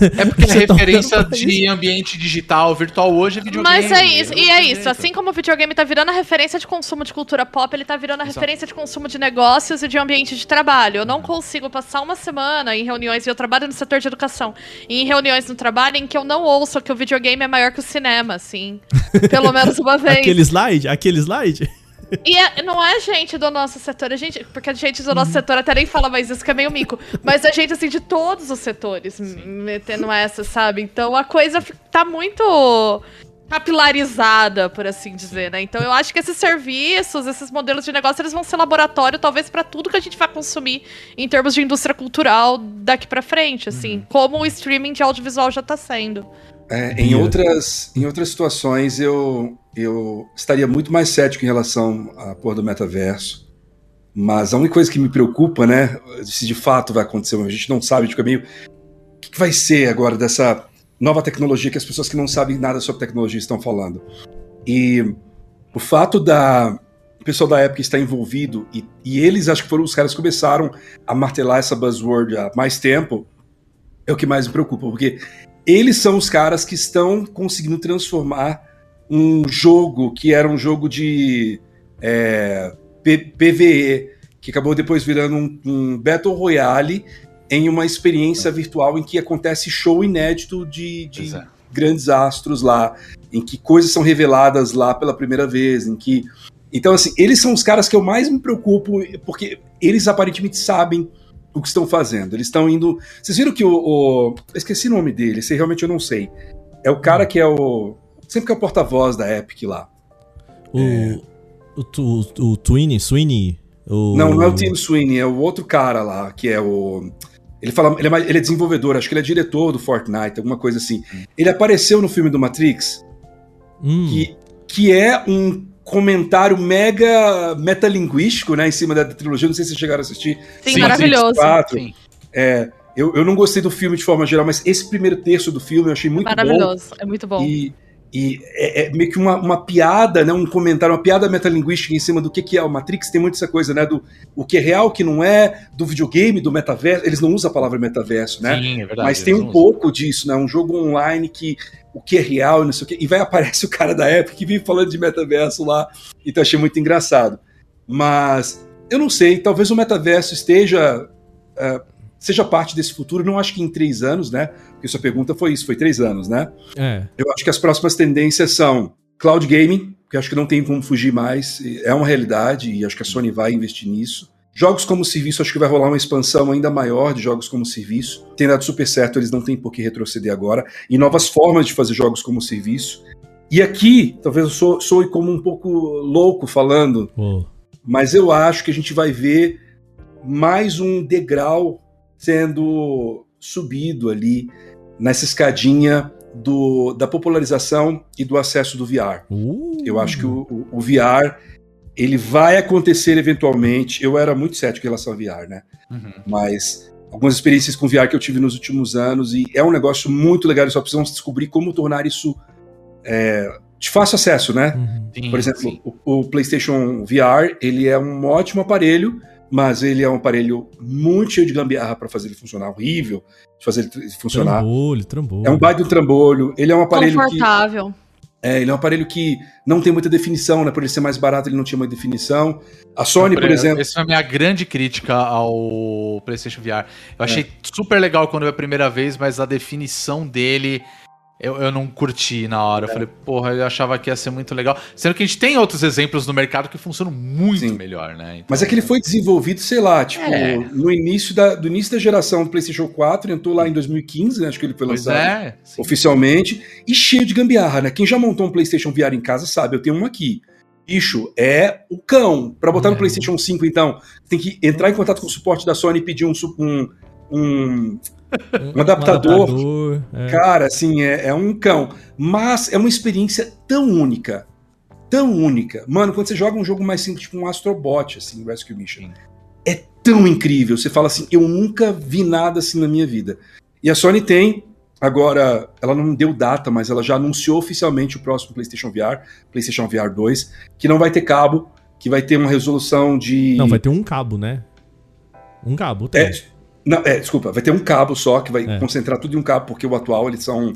[SPEAKER 5] É porque a referência de ambiente digital, virtual hoje é videogame.
[SPEAKER 6] Mas é isso, e é isso. Assim como o videogame tá virando a referência de consumo de cultura pop, ele tá virando a
[SPEAKER 5] Exato.
[SPEAKER 6] referência de consumo de negócios e de ambiente de trabalho. Eu não consigo passar uma semana em reuniões, e eu trabalho no setor de educação, e em reuniões no trabalho em que eu não ouço que o videogame é maior que o cinema, assim. Pelo menos uma vez.
[SPEAKER 7] Aquele slide? Aquele slide?
[SPEAKER 6] E é- não é gente do nosso setor, é gente, porque a gente do nosso setor até nem fala mais isso, que é meio mico. Mas a gente, assim, de todos os setores, metendo essa, sabe? Então a coisa tá muito capilarizada, por assim dizer, né? Então eu acho que esses serviços, esses modelos de negócio, eles vão ser laboratório, talvez, pra tudo que a gente vai consumir em termos de indústria cultural daqui pra frente, assim. Como o streaming de audiovisual já tá sendo.
[SPEAKER 8] É, em, outras, em outras situações, eu, eu estaria muito mais cético em relação à porra do metaverso. Mas a única coisa que me preocupa, né? Se de fato vai acontecer, a gente não sabe, fica meio. O que, que vai ser agora dessa nova tecnologia que as pessoas que não sabem nada sobre tecnologia estão falando? E o fato da o pessoal da época estar envolvido, e, e eles acho que foram os caras que começaram a martelar essa buzzword há mais tempo, é o que mais me preocupa, porque eles são os caras que estão conseguindo transformar um jogo que era um jogo de é, PVE, que acabou depois virando um, um Battle Royale, em uma experiência virtual em que acontece show inédito de, de
[SPEAKER 5] é.
[SPEAKER 8] grandes astros lá, em que coisas são reveladas lá pela primeira vez, em que. Então, assim, eles são os caras que eu mais me preocupo, porque eles aparentemente sabem o que estão fazendo. Eles estão indo. Vocês viram que o. o- esqueci o nome dele, esse realmente eu não sei. É o cara que é o. Sempre que é o porta-voz da Epic lá.
[SPEAKER 7] O, o, tu- o, Twinny, Sweeney. O...
[SPEAKER 8] Não, não é o Tim Sweeney, é o outro cara lá, que é o. Ele fala, ele é, ele é desenvolvedor, acho que ele é diretor do Fortnite, alguma coisa assim. Ele apareceu no filme do Matrix,
[SPEAKER 7] Hum,
[SPEAKER 8] que, que é um comentário mega metalinguístico, né, em cima da trilogia. Não sei se vocês chegaram a assistir.
[SPEAKER 6] Sim,
[SPEAKER 5] Sim,
[SPEAKER 6] maravilhoso.
[SPEAKER 8] Quatro.
[SPEAKER 5] Sim.
[SPEAKER 8] É, eu, eu não gostei do filme de forma geral, mas esse primeiro terço do filme eu achei muito bom.
[SPEAKER 6] Maravilhoso. É muito bom.
[SPEAKER 8] E, e é, é meio que uma, uma piada, né, um comentário, uma piada metalinguística em cima do que, que é o Matrix. Tem muito essa coisa, né? Do o que é real, o que não é, do videogame, do metaverso. Eles não usam a palavra metaverso, né?
[SPEAKER 5] Sim, é verdade.
[SPEAKER 8] Mas tem um
[SPEAKER 5] não
[SPEAKER 8] pouco disso, né? Um jogo online que o que é real e não sei o quê. E vai aparece o cara da época que vive falando de metaverso lá. Então achei muito engraçado. Mas eu não sei, talvez o metaverso esteja. eh, seja parte desse futuro. Não acho que em três anos, né? Porque sua pergunta foi isso, foi três anos, né?
[SPEAKER 7] É.
[SPEAKER 8] Eu acho que as próximas tendências são cloud gaming, que acho que não tem como fugir mais, é uma realidade e acho que a Sony vai investir nisso. Jogos como serviço, acho que vai rolar uma expansão ainda maior de jogos como serviço. Tem dado super certo, eles não têm por que retroceder agora. E novas formas de fazer jogos como serviço. E aqui, talvez eu sou, soe como um pouco louco falando, mas eu acho que a gente vai ver mais um degrau sendo subido ali nessa escadinha do, da popularização e do acesso do VR.
[SPEAKER 7] Uh.
[SPEAKER 8] Eu acho que o, o- o VR ele vai acontecer eventualmente. Eu era muito cético em relação ao VR, né?
[SPEAKER 5] Uhum.
[SPEAKER 8] Mas algumas experiências com VR que eu tive nos últimos anos e é um negócio muito legal. Só precisamos descobrir como tornar isso é, de fácil acesso, né?
[SPEAKER 7] Uhum.
[SPEAKER 5] Sim,
[SPEAKER 8] Por exemplo, o, o PlayStation VR, ele é um ótimo aparelho, mas ele é um aparelho muito cheio de gambiarra para fazer ele funcionar, horrível de fazer ele funcionar.
[SPEAKER 7] Trambolho, trambolho.
[SPEAKER 8] É um baita de um trambolho, ele é um aparelho que
[SPEAKER 6] Confortável.
[SPEAKER 8] É, ele é um aparelho que não tem muita definição, né? Por ele ser mais barato, ele não tinha muita definição. A Sony, por exemplo,
[SPEAKER 5] Essa foi a minha grande crítica ao PlayStation VR. Eu achei
[SPEAKER 8] É.
[SPEAKER 5] super legal quando vi a primeira vez, mas a definição dele eu, eu não curti na hora. Eu
[SPEAKER 8] É.
[SPEAKER 5] falei, porra, eu achava que ia ser muito legal. Sendo que a gente tem outros exemplos no mercado que funcionam muito
[SPEAKER 8] Sim.
[SPEAKER 5] melhor, né? Então,
[SPEAKER 8] mas é que ele foi desenvolvido, sei lá, tipo,
[SPEAKER 5] É.
[SPEAKER 8] no início da, do início da geração do PlayStation 4, entrou lá em 2015, né? Acho que ele foi lançado.
[SPEAKER 5] é.
[SPEAKER 8] oficialmente, e cheio de gambiarra, né? Quem já montou um PlayStation VR em casa sabe, eu tenho um aqui. Bicho, é o cão. Pra botar no
[SPEAKER 7] É.
[SPEAKER 8] PlayStation 5, então, tem que entrar em contato com o suporte da Sony e pedir um, um, um, um adaptador.
[SPEAKER 7] adaptador, é.
[SPEAKER 8] Cara, assim, é, é um cão. Mas é uma experiência tão única. Tão única. Mano, quando você joga um jogo mais simples, tipo um Astrobot, assim, Rescue Mission, é tão incrível. Você fala assim, eu nunca vi nada assim na minha vida. E a Sony tem, agora, ela não deu data, mas ela já anunciou oficialmente o próximo PlayStation VR, PlayStation VR 2, que não vai ter cabo, que vai ter uma resolução de.
[SPEAKER 7] Não, vai ter um cabo, né? Um cabo, tem.
[SPEAKER 8] É, não, é, desculpa, vai ter um cabo só, que vai
[SPEAKER 7] É.
[SPEAKER 8] concentrar tudo em um cabo, porque o atual eles são.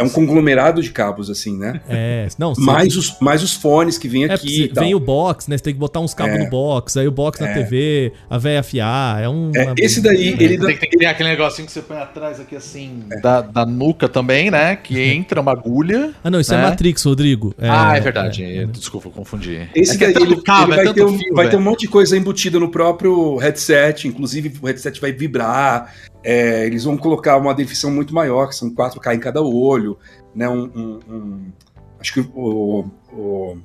[SPEAKER 8] É um conglomerado de cabos, assim, né?
[SPEAKER 7] É, não, você-
[SPEAKER 8] Mais os, mais os fones que vem
[SPEAKER 7] é,
[SPEAKER 8] aqui. e
[SPEAKER 7] vem o box, né? Você tem que botar uns cabos
[SPEAKER 8] É.
[SPEAKER 7] no box, aí o box na
[SPEAKER 8] É.
[SPEAKER 7] TV, a véia afiar, é um...
[SPEAKER 8] É,
[SPEAKER 7] uma-
[SPEAKER 8] esse daí, ele
[SPEAKER 5] Tem, tem que ter aquele negocinho que você põe atrás aqui assim, da, da nuca também, né? Que entra uma agulha.
[SPEAKER 7] Ah, não, isso é
[SPEAKER 5] né?
[SPEAKER 7] Matrix, Rodrigo.
[SPEAKER 5] ah, é verdade. Desculpa, eu confundi.
[SPEAKER 8] Esse
[SPEAKER 5] É é
[SPEAKER 8] daí ele,
[SPEAKER 5] cabo,
[SPEAKER 8] ele
[SPEAKER 5] é
[SPEAKER 8] vai, ter um,
[SPEAKER 5] fio,
[SPEAKER 8] vai ter um monte de coisa embutida no próprio headset, inclusive o headset vai vibrar. É, eles vão colocar uma definição muito maior, que são 4K em cada olho, né? Um, um- um- acho que o, o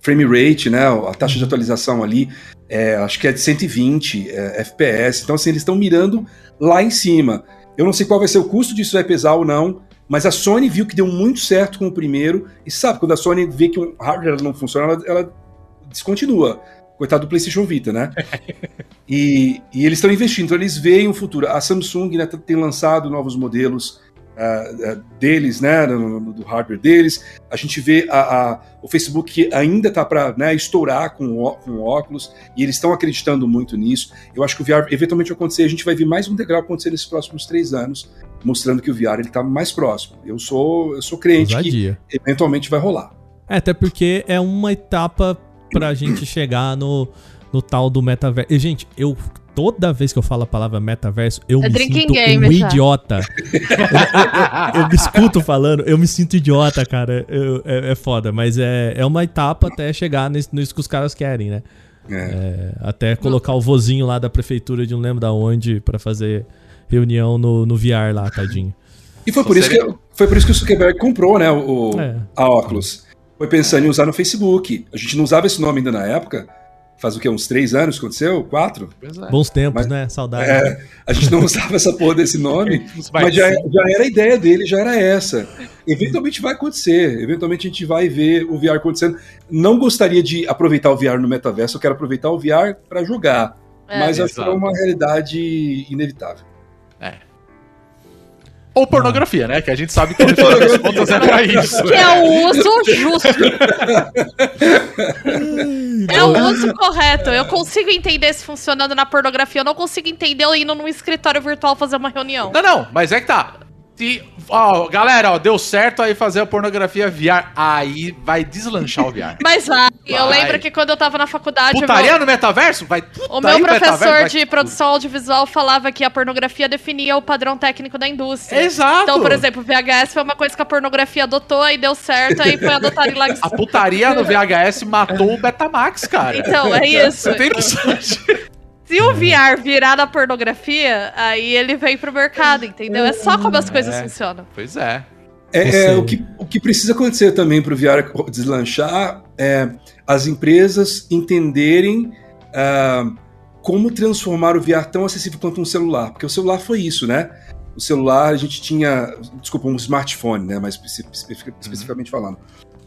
[SPEAKER 8] frame rate, né? A taxa de atualização ali, é, acho que é de 120 é, FPS. Então, assim, eles estão mirando lá em cima. Eu não sei qual vai ser o custo disso, vai pesar ou não, Mas a Sony viu que deu muito certo com o primeiro, e sabe, quando a Sony vê que um hardware não funciona, ela, ela descontinua. Coitado do PlayStation Vita, né? e, e eles estão investindo, então eles veem o futuro. A Samsung né, tem lançado novos modelos uh, deles, né, do, do, hardware deles. A gente vê a, a, o Facebook que ainda está para né, estourar com, o, com óculos, e eles estão acreditando muito nisso. Eu acho que o VR eventualmente vai acontecer, a gente vai ver mais um degrau acontecer nesses próximos três anos, mostrando que o VR está mais próximo. Eu sou, eu sou crente
[SPEAKER 7] Ousadia.
[SPEAKER 8] que eventualmente vai rolar.
[SPEAKER 7] É, até porque é uma etapa pra gente chegar no, no tal do metaverso. E, gente, eu toda vez que eu falo a palavra metaverso, eu
[SPEAKER 6] É
[SPEAKER 7] me sinto
[SPEAKER 6] game
[SPEAKER 7] um
[SPEAKER 6] já.
[SPEAKER 7] idiota. eu, eu- eu me escuto falando, eu me sinto idiota, cara. Eu- é, é foda, mas é, é uma etapa até chegar nisso, nisso que os caras querem, né?
[SPEAKER 8] É.
[SPEAKER 7] É, até colocar o vozinho lá da prefeitura de não lembro da onde pra fazer reunião no, no VR lá, tadinho.
[SPEAKER 8] E foi
[SPEAKER 5] Só
[SPEAKER 8] por, isso que, foi por isso que o Zuckerberg comprou né, o,
[SPEAKER 7] É.
[SPEAKER 8] a Oculus. Foi pensando em usar no Facebook. A gente não usava esse nome ainda na época. Faz o quê? Uns três anos que aconteceu? Quatro?
[SPEAKER 5] É.
[SPEAKER 7] Bons tempos,
[SPEAKER 8] Mas-
[SPEAKER 7] né? Saudade.
[SPEAKER 8] É, a gente não usava essa porra desse nome. Mas já, já era a ideia dele, já era essa. Eventualmente vai acontecer. Eventualmente a gente vai ver o VR acontecendo. Não gostaria de aproveitar o VR no metaverso, eu quero aproveitar o VR para jogar.
[SPEAKER 6] É.
[SPEAKER 8] mas acho que é uma realidade inevitável.
[SPEAKER 5] Ou pornografia, né? Que a gente sabe que no final das contas é pra isso.
[SPEAKER 6] Que é o uso justo. É o uso correto. Eu consigo entender se funcionando na pornografia. Eu não consigo entender eu indo num escritório virtual fazer uma reunião.
[SPEAKER 5] Não, não, mas é que tá. Se, ó, galera, ó, deu certo aí fazer a pornografia VR. Aí vai deslanchar o VR.
[SPEAKER 6] Mas vai. Eu
[SPEAKER 5] Vai.
[SPEAKER 6] lembro que quando eu tava na faculdade.
[SPEAKER 5] Putaria
[SPEAKER 6] meu-
[SPEAKER 5] no metaverso? Vai.
[SPEAKER 6] O meu professor de produção audiovisual falava que a pornografia definia o padrão técnico da indústria.
[SPEAKER 5] Exato.
[SPEAKER 6] Então, por exemplo, o VHS foi uma coisa que a pornografia adotou, aí deu certo, aí foi adotado em lá
[SPEAKER 5] A putaria no VHS matou o Betamax, cara.
[SPEAKER 6] Então, é isso.
[SPEAKER 5] Você tem noção disso?
[SPEAKER 6] Se o VR virar na pornografia, aí ele vem pro mercado, entendeu? É só como as coisas
[SPEAKER 5] É.
[SPEAKER 6] funcionam.
[SPEAKER 5] Pois é.
[SPEAKER 8] É,
[SPEAKER 7] Você-
[SPEAKER 8] é, o, que, o que precisa acontecer também para o VR deslanchar é as empresas entenderem ah, como transformar o VR tão acessível quanto um celular. Porque o celular foi isso, né? O celular a gente tinha, desculpa, um smartphone, né? Mais especi- especific- especificamente falando.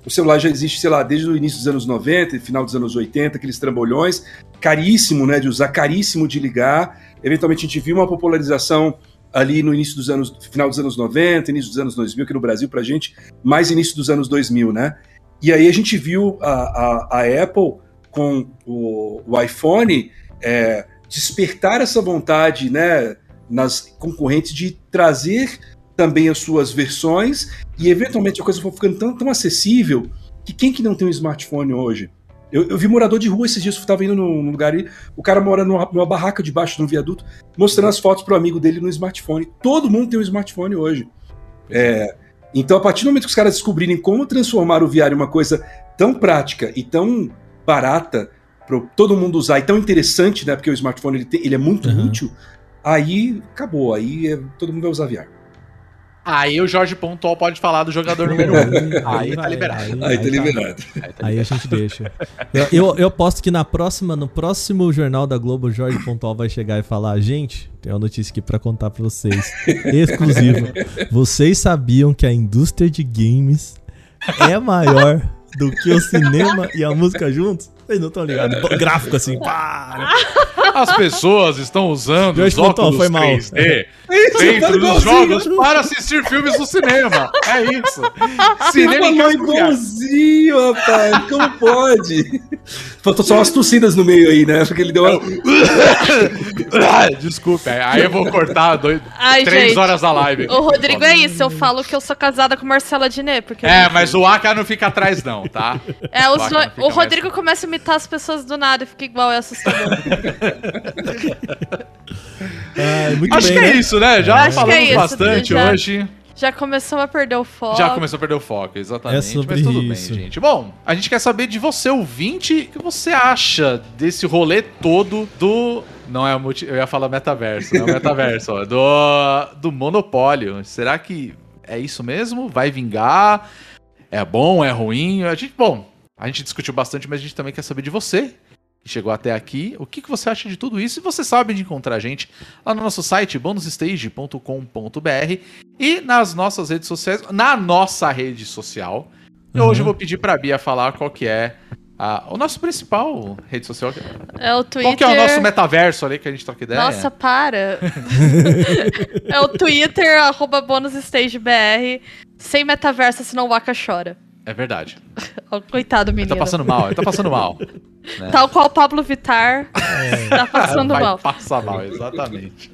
[SPEAKER 8] O celular já existe, sei lá, desde o início dos anos 90, final dos anos 80, aqueles trambolhões, caríssimo, né, de usar, caríssimo de ligar. Eventualmente a gente viu uma popularização ali no início dos anos, final dos anos 90, início dos anos 2000, aqui no Brasil pra gente, mais início dos anos 2000, né? E aí a gente viu a, a, a Apple com o, o iPhone é, despertar essa vontade, né, nas concorrentes de trazer também as suas versões e eventualmente a coisa foi ficando tão, tão acessível que quem que não tem um smartphone hoje? Eu, eu vi morador de rua esses dias, eu estava indo num, num lugar e o cara mora numa, numa barraca debaixo de um viaduto, mostrando as fotos pro amigo dele no smartphone. Todo mundo tem um smartphone hoje. É, então, a partir do momento que os caras descobrirem como transformar o VR em uma coisa tão prática e tão barata para todo mundo usar e tão interessante, né? Porque o smartphone ele, tem- ele é muito
[SPEAKER 7] Uhum.
[SPEAKER 8] útil. Aí acabou, aí é- todo mundo vai usar VR.
[SPEAKER 5] Aí o Jorge Pontual pode falar do jogador número 1. Um. Aí tá
[SPEAKER 7] vai,
[SPEAKER 5] liberado.
[SPEAKER 8] Aí tá liberado.
[SPEAKER 7] Aí a gente deixa. Eu, eu, eu aposto que na próxima, no próximo jornal da Globo, o Jorge Pontual vai chegar e falar: gente, tem uma notícia aqui pra contar pra vocês. Exclusiva. Vocês sabiam que a indústria de games é maior do que o cinema e a música juntos? Vocês não estão ligados? Gráfico assim, pá!
[SPEAKER 5] As pessoas estão usando os óculos
[SPEAKER 7] foi mal.
[SPEAKER 5] 3D
[SPEAKER 8] tá
[SPEAKER 5] dentro dos jogos para assistir filmes no cinema. É isso. Cinema em casa
[SPEAKER 8] igualzinho, rapaz. Como pode? Faltou só umas tossidas no meio aí, né? Porque ele deu uma...
[SPEAKER 5] Desculpe, aí eu vou cortar dois,
[SPEAKER 6] Ai,
[SPEAKER 5] três
[SPEAKER 6] gente.
[SPEAKER 5] horas da live.
[SPEAKER 6] O Rodrigo é isso, eu falo que eu sou casada com Marcela Diné, porque...
[SPEAKER 5] É, mas o AK não fica atrás não, tá?
[SPEAKER 6] É,
[SPEAKER 5] fica
[SPEAKER 6] o
[SPEAKER 5] mais-
[SPEAKER 6] Rodrigo começa a imitar as pessoas do nada e fica igual, é assustador.
[SPEAKER 7] Ah, muito
[SPEAKER 5] Acho
[SPEAKER 7] bem,
[SPEAKER 5] que é
[SPEAKER 7] né?
[SPEAKER 5] isso, né? Já
[SPEAKER 6] Acho que
[SPEAKER 5] falamos
[SPEAKER 6] é isso,
[SPEAKER 5] bastante
[SPEAKER 6] já-
[SPEAKER 5] hoje.
[SPEAKER 6] Já começou a perder o foco.
[SPEAKER 5] Já começou a perder o foco, exatamente.
[SPEAKER 7] É sobre
[SPEAKER 5] mas tudo
[SPEAKER 7] isso.
[SPEAKER 5] bem, gente. Bom, a gente quer saber de você, ouvinte, o que você acha desse rolê todo do. Não é o multi... Eu ia falar metaverso, não é o metaverso, ó. Do, do monopólio. Será que é isso mesmo? Vai vingar? É bom? É ruim? A gente, bom, a gente discutiu bastante, mas a gente também quer saber de você. Que chegou até aqui, o que, que você acha de tudo isso? E você sabe de encontrar a gente lá no nosso site, bonusstage.com.br e nas nossas redes sociais, na nossa rede social. E hoje eu vou pedir pra Bia falar qual que é a- o nosso principal rede social.
[SPEAKER 6] É o Twitter.
[SPEAKER 5] Qual que é o nosso metaverso ali que a gente troca ideia?
[SPEAKER 6] Nossa, para. é o Twitter, arroba bonusstagebr. Sem metaverso, senão o Waka chora.
[SPEAKER 5] É verdade.
[SPEAKER 6] Coitado,
[SPEAKER 5] Ele
[SPEAKER 6] menino.
[SPEAKER 5] tá passando mal, ele tá passando mal.
[SPEAKER 6] Tal qual Pablo Vittar tá passando
[SPEAKER 5] Vai
[SPEAKER 6] mal.
[SPEAKER 5] passar mal, exatamente.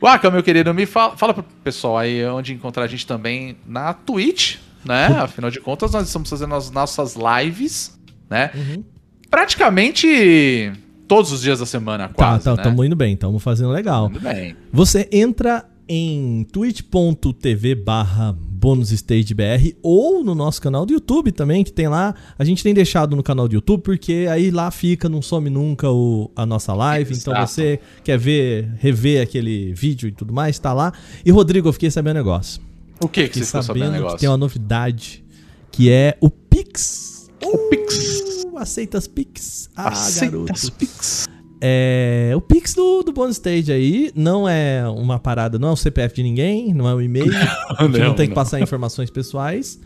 [SPEAKER 5] Waka, meu querido, me fala, fala pro pessoal aí onde encontrar a gente também na Twitch, né? Afinal de contas, nós estamos fazendo as nossas lives, né?
[SPEAKER 7] Uhum.
[SPEAKER 5] Praticamente todos os dias da semana,
[SPEAKER 7] Tá,
[SPEAKER 5] quase,
[SPEAKER 7] tá,
[SPEAKER 5] né?
[SPEAKER 7] tamo indo bem, tamo fazendo legal.
[SPEAKER 5] Tudo bem.
[SPEAKER 7] Você entra em twitch.tv barra bonusstagebr ou no nosso canal do YouTube também, que tem lá. A gente tem deixado no canal do YouTube, porque aí lá fica, não some nunca o, a nossa live. Então
[SPEAKER 5] Exato.
[SPEAKER 7] você quer ver, rever aquele vídeo e tudo mais, tá lá. E Rodrigo, eu fiquei sabendo um negócio.
[SPEAKER 5] O que que você ficou sabendo
[SPEAKER 7] sabendo
[SPEAKER 5] negócio?
[SPEAKER 7] que tem uma novidade, que é o Pix.
[SPEAKER 5] O Pix.
[SPEAKER 7] Uh, aceita as Pix. Ah,
[SPEAKER 5] Aceita
[SPEAKER 7] garoto.
[SPEAKER 5] as Pix.
[SPEAKER 7] É, o Pix do, do Bonus Stage aí não é uma parada, não é o CPF de ninguém, não é um e-mail, gente não,
[SPEAKER 5] Não,
[SPEAKER 7] tem que
[SPEAKER 5] não.
[SPEAKER 7] passar informações pessoais.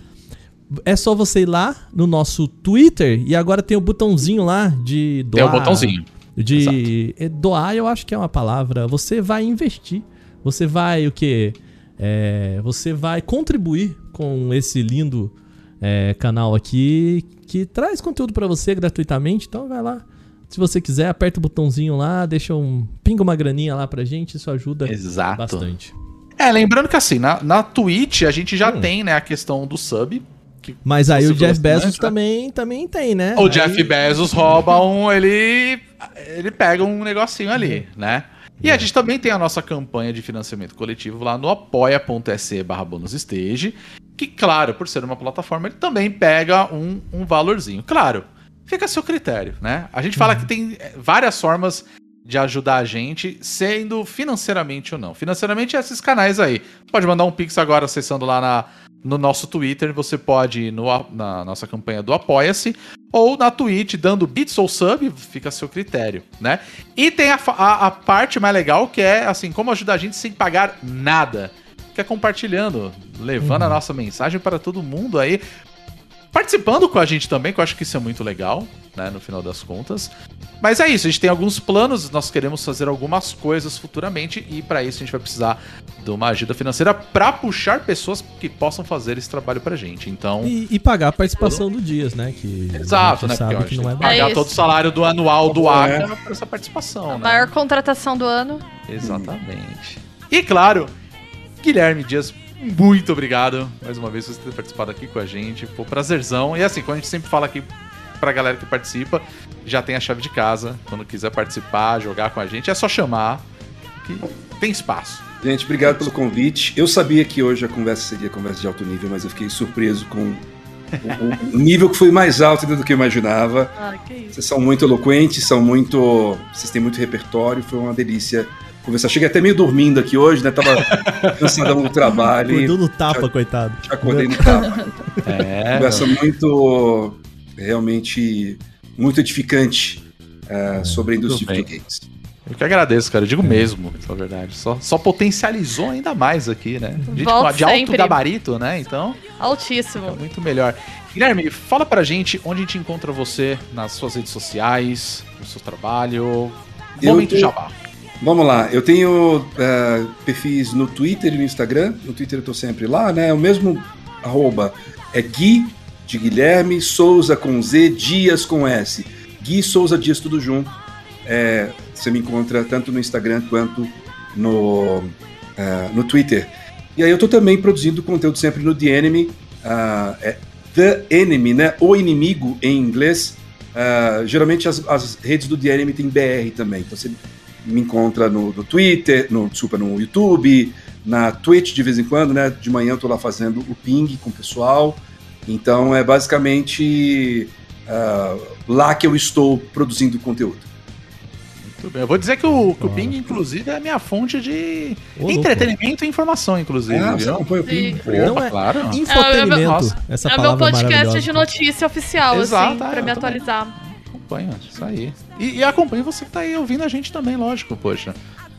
[SPEAKER 7] É só você ir lá no nosso Twitter e agora tem o botãozinho lá de
[SPEAKER 5] Tem
[SPEAKER 7] doar.
[SPEAKER 5] o botãozinho.
[SPEAKER 7] De é, doar, eu acho que é uma palavra. Você vai investir. Você vai o quê? É, você vai contribuir com esse lindo é, canal aqui que traz conteúdo pra você gratuitamente. Então vai lá. Se você quiser, aperta o botãozinho lá, deixa um. pinga uma graninha lá pra gente, isso ajuda
[SPEAKER 5] Exato.
[SPEAKER 7] bastante.
[SPEAKER 5] É, lembrando que assim, na, na Twitch a gente já
[SPEAKER 7] Hum.
[SPEAKER 5] tem, né, a questão do sub. que
[SPEAKER 7] Mas aí o Jeff
[SPEAKER 5] falou
[SPEAKER 7] Bezos
[SPEAKER 5] bastante, né?
[SPEAKER 7] também, também tem, né?
[SPEAKER 5] O
[SPEAKER 7] Aí-
[SPEAKER 5] Jeff Bezos rouba um, ele ele pega um negocinho ali, né? E a gente também tem a nossa campanha de financiamento coletivo lá no apoia.se barra bonusstage, que claro, por ser uma plataforma, ele também pega um, um valorzinho. Claro, fica a seu critério, né? A gente fala que tem eh, várias formas de ajudar a gente, sendo financeiramente ou não. Financeiramente é esses canais aí. Pode mandar um pix agora acessando lá na, no nosso Twitter, você pode ir no, na nossa campanha do Apoia-se, ou na Twitch, dando bits ou sub, fica a seu critério, né? E tem a, a, a parte mais legal, que é, assim, como ajudar a gente sem pagar nada. Que é compartilhando, levando a nossa mensagem para todo mundo aí. Participando com a gente também, que eu acho que isso é muito legal, né, no final das contas. Mas é isso, a gente tem alguns planos, nós queremos fazer algumas coisas futuramente e para isso a gente vai precisar de uma ajuda financeira para puxar pessoas que possam fazer esse trabalho pra gente. Então,
[SPEAKER 7] E, e pagar a participação do Dias, né? Que
[SPEAKER 5] exato, né?
[SPEAKER 7] sabe que não é
[SPEAKER 5] pagar
[SPEAKER 6] É
[SPEAKER 5] todo o salário do anual do
[SPEAKER 8] É.
[SPEAKER 5] ACA por essa participação,
[SPEAKER 6] A
[SPEAKER 5] né?
[SPEAKER 6] maior contratação do ano.
[SPEAKER 5] Exatamente. E claro, Guilherme Dias, muito obrigado mais uma vez por você ter participado aqui com a gente. Foi um prazerzão. E assim, como a gente sempre fala aqui pra galera que participa, já tem a chave de casa. Quando quiser participar, jogar com a gente, é só chamar que tem espaço.
[SPEAKER 8] Gente, obrigado pelo convite. Eu sabia que hoje a conversa seria conversa de alto nível, mas eu fiquei surpreso com o, nível que foi mais alto ainda do que eu imaginava.
[SPEAKER 6] Ah, que isso.
[SPEAKER 8] Vocês são muito eloquentes, são muito. Vocês têm muito repertório, foi uma delícia conversar. Cheguei até meio dormindo aqui hoje, né? Tava cansadão do trabalho
[SPEAKER 7] Acordou no tapa, coitado.
[SPEAKER 8] já acordei no tapa.
[SPEAKER 5] É.
[SPEAKER 8] Conversa muito. realmente. muito edificante eh, sobre a indústria de videogames.
[SPEAKER 5] Eu que agradeço, cara. Eu digo mesmo, na verdade. Só, só potencializou ainda mais aqui, né? Gente
[SPEAKER 6] Volto
[SPEAKER 5] de alto
[SPEAKER 6] sempre.
[SPEAKER 5] gabarito, né? Então.
[SPEAKER 6] Altíssimo.
[SPEAKER 5] Fica muito melhor. Guilherme, fala pra gente onde a gente encontra você nas suas redes sociais, no seu trabalho.
[SPEAKER 8] Eu
[SPEAKER 5] Momento
[SPEAKER 8] tô-
[SPEAKER 5] jabá.
[SPEAKER 8] Vamos lá, eu tenho eh, perfis no Twitter e no Instagram. No Twitter eu tô sempre lá, né? O mesmo arroba é Gui de Guilherme, Souza com Z, Dias com S. Gui Souza Dias, tudo junto. É, você me encontra tanto no Instagram quanto no, eh, no Twitter. E aí eu tô também produzindo conteúdo sempre no The Enemy. ah, é The Enemy, né? O inimigo em inglês. Ah, geralmente as, as redes do The Enemy tem BR também. Então você me encontra no, no Twitter, no, desculpa, no YouTube, na Twitch de vez em quando, né? De manhã eu tô lá fazendo o ping com o pessoal. Então é basicamente ah, lá que eu estou produzindo conteúdo.
[SPEAKER 5] Muito bem. Eu vou dizer que o, que o Bing, inclusive, é a minha fonte de
[SPEAKER 7] Ô,
[SPEAKER 5] entretenimento e informação, inclusive.
[SPEAKER 8] Ah, você acompanha o ping?
[SPEAKER 7] Não é-
[SPEAKER 5] claro.
[SPEAKER 7] Infotenimento,
[SPEAKER 5] Nossa.
[SPEAKER 7] essa
[SPEAKER 6] é o meu podcast de notícia oficial,
[SPEAKER 5] Exato,
[SPEAKER 6] assim,
[SPEAKER 5] é,
[SPEAKER 6] pra me
[SPEAKER 5] também.
[SPEAKER 6] atualizar.
[SPEAKER 5] Acompanha, isso aí. E, e acompanha você que tá aí ouvindo a gente também, lógico, poxa.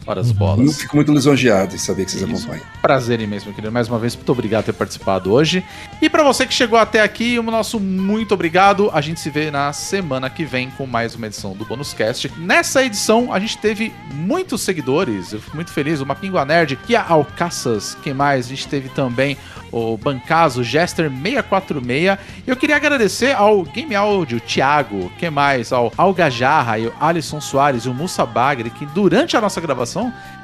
[SPEAKER 5] Ora as
[SPEAKER 8] Eu
[SPEAKER 5] bolas.
[SPEAKER 8] fico muito lisonjeado em saber que vocês
[SPEAKER 5] Isso.
[SPEAKER 8] acompanham.
[SPEAKER 5] Prazer imenso, meu querido. Mais uma vez, muito obrigado por ter participado hoje. E pra você que chegou até aqui, o nosso muito obrigado. A gente se vê na semana que vem com mais uma edição do Bônus Cast. Nessa edição, a gente teve muitos seguidores. Eu fico muito feliz. O Mapingua Nerd, que a Alcaças, quem mais? A gente teve também o Bancaso, Jester646. E eu queria agradecer ao Game Audio, Thiago, que mais? Ao Algajarra e o Alisson Soares e o Musa Bagre, que durante a nossa gravação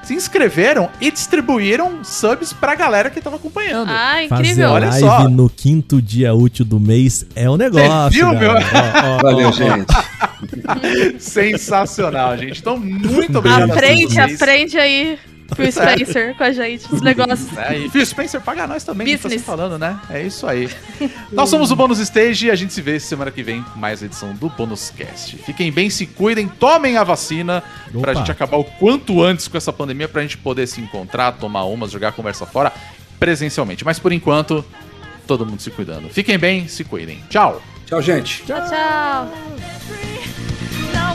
[SPEAKER 5] se inscreveram e distribuíram subs pra galera que tava acompanhando.
[SPEAKER 6] Ah,
[SPEAKER 7] Fazer
[SPEAKER 6] incrível.
[SPEAKER 5] Olha
[SPEAKER 7] live
[SPEAKER 5] só.
[SPEAKER 7] no quinto dia útil do mês é um negócio.
[SPEAKER 5] viu, meu?
[SPEAKER 7] Ó, ó,
[SPEAKER 8] Valeu,
[SPEAKER 7] ó,
[SPEAKER 8] gente.
[SPEAKER 5] Sensacional, gente. Então, muito obrigado a
[SPEAKER 6] Aprende, aprende aí, Phil Spencer, com a gente, os negócios.
[SPEAKER 5] É, e Phil Spencer paga nós também, que tá
[SPEAKER 6] Business.
[SPEAKER 5] sempre falando, né? É isso aí. Nós somos o Bônus Stage e a gente se vê semana que vem com mais edição do Bônus Cast. Fiquem bem, se cuidem, tomem a vacina pra
[SPEAKER 7] Opa.
[SPEAKER 5] gente acabar o quanto antes com essa pandemia, pra gente poder se encontrar, tomar umas, jogar a conversa fora presencialmente. Mas por enquanto, todo mundo se cuidando. Fiquem bem, se cuidem. Tchau!
[SPEAKER 8] Tchau, gente.
[SPEAKER 6] Tchau, tchau.
[SPEAKER 9] Now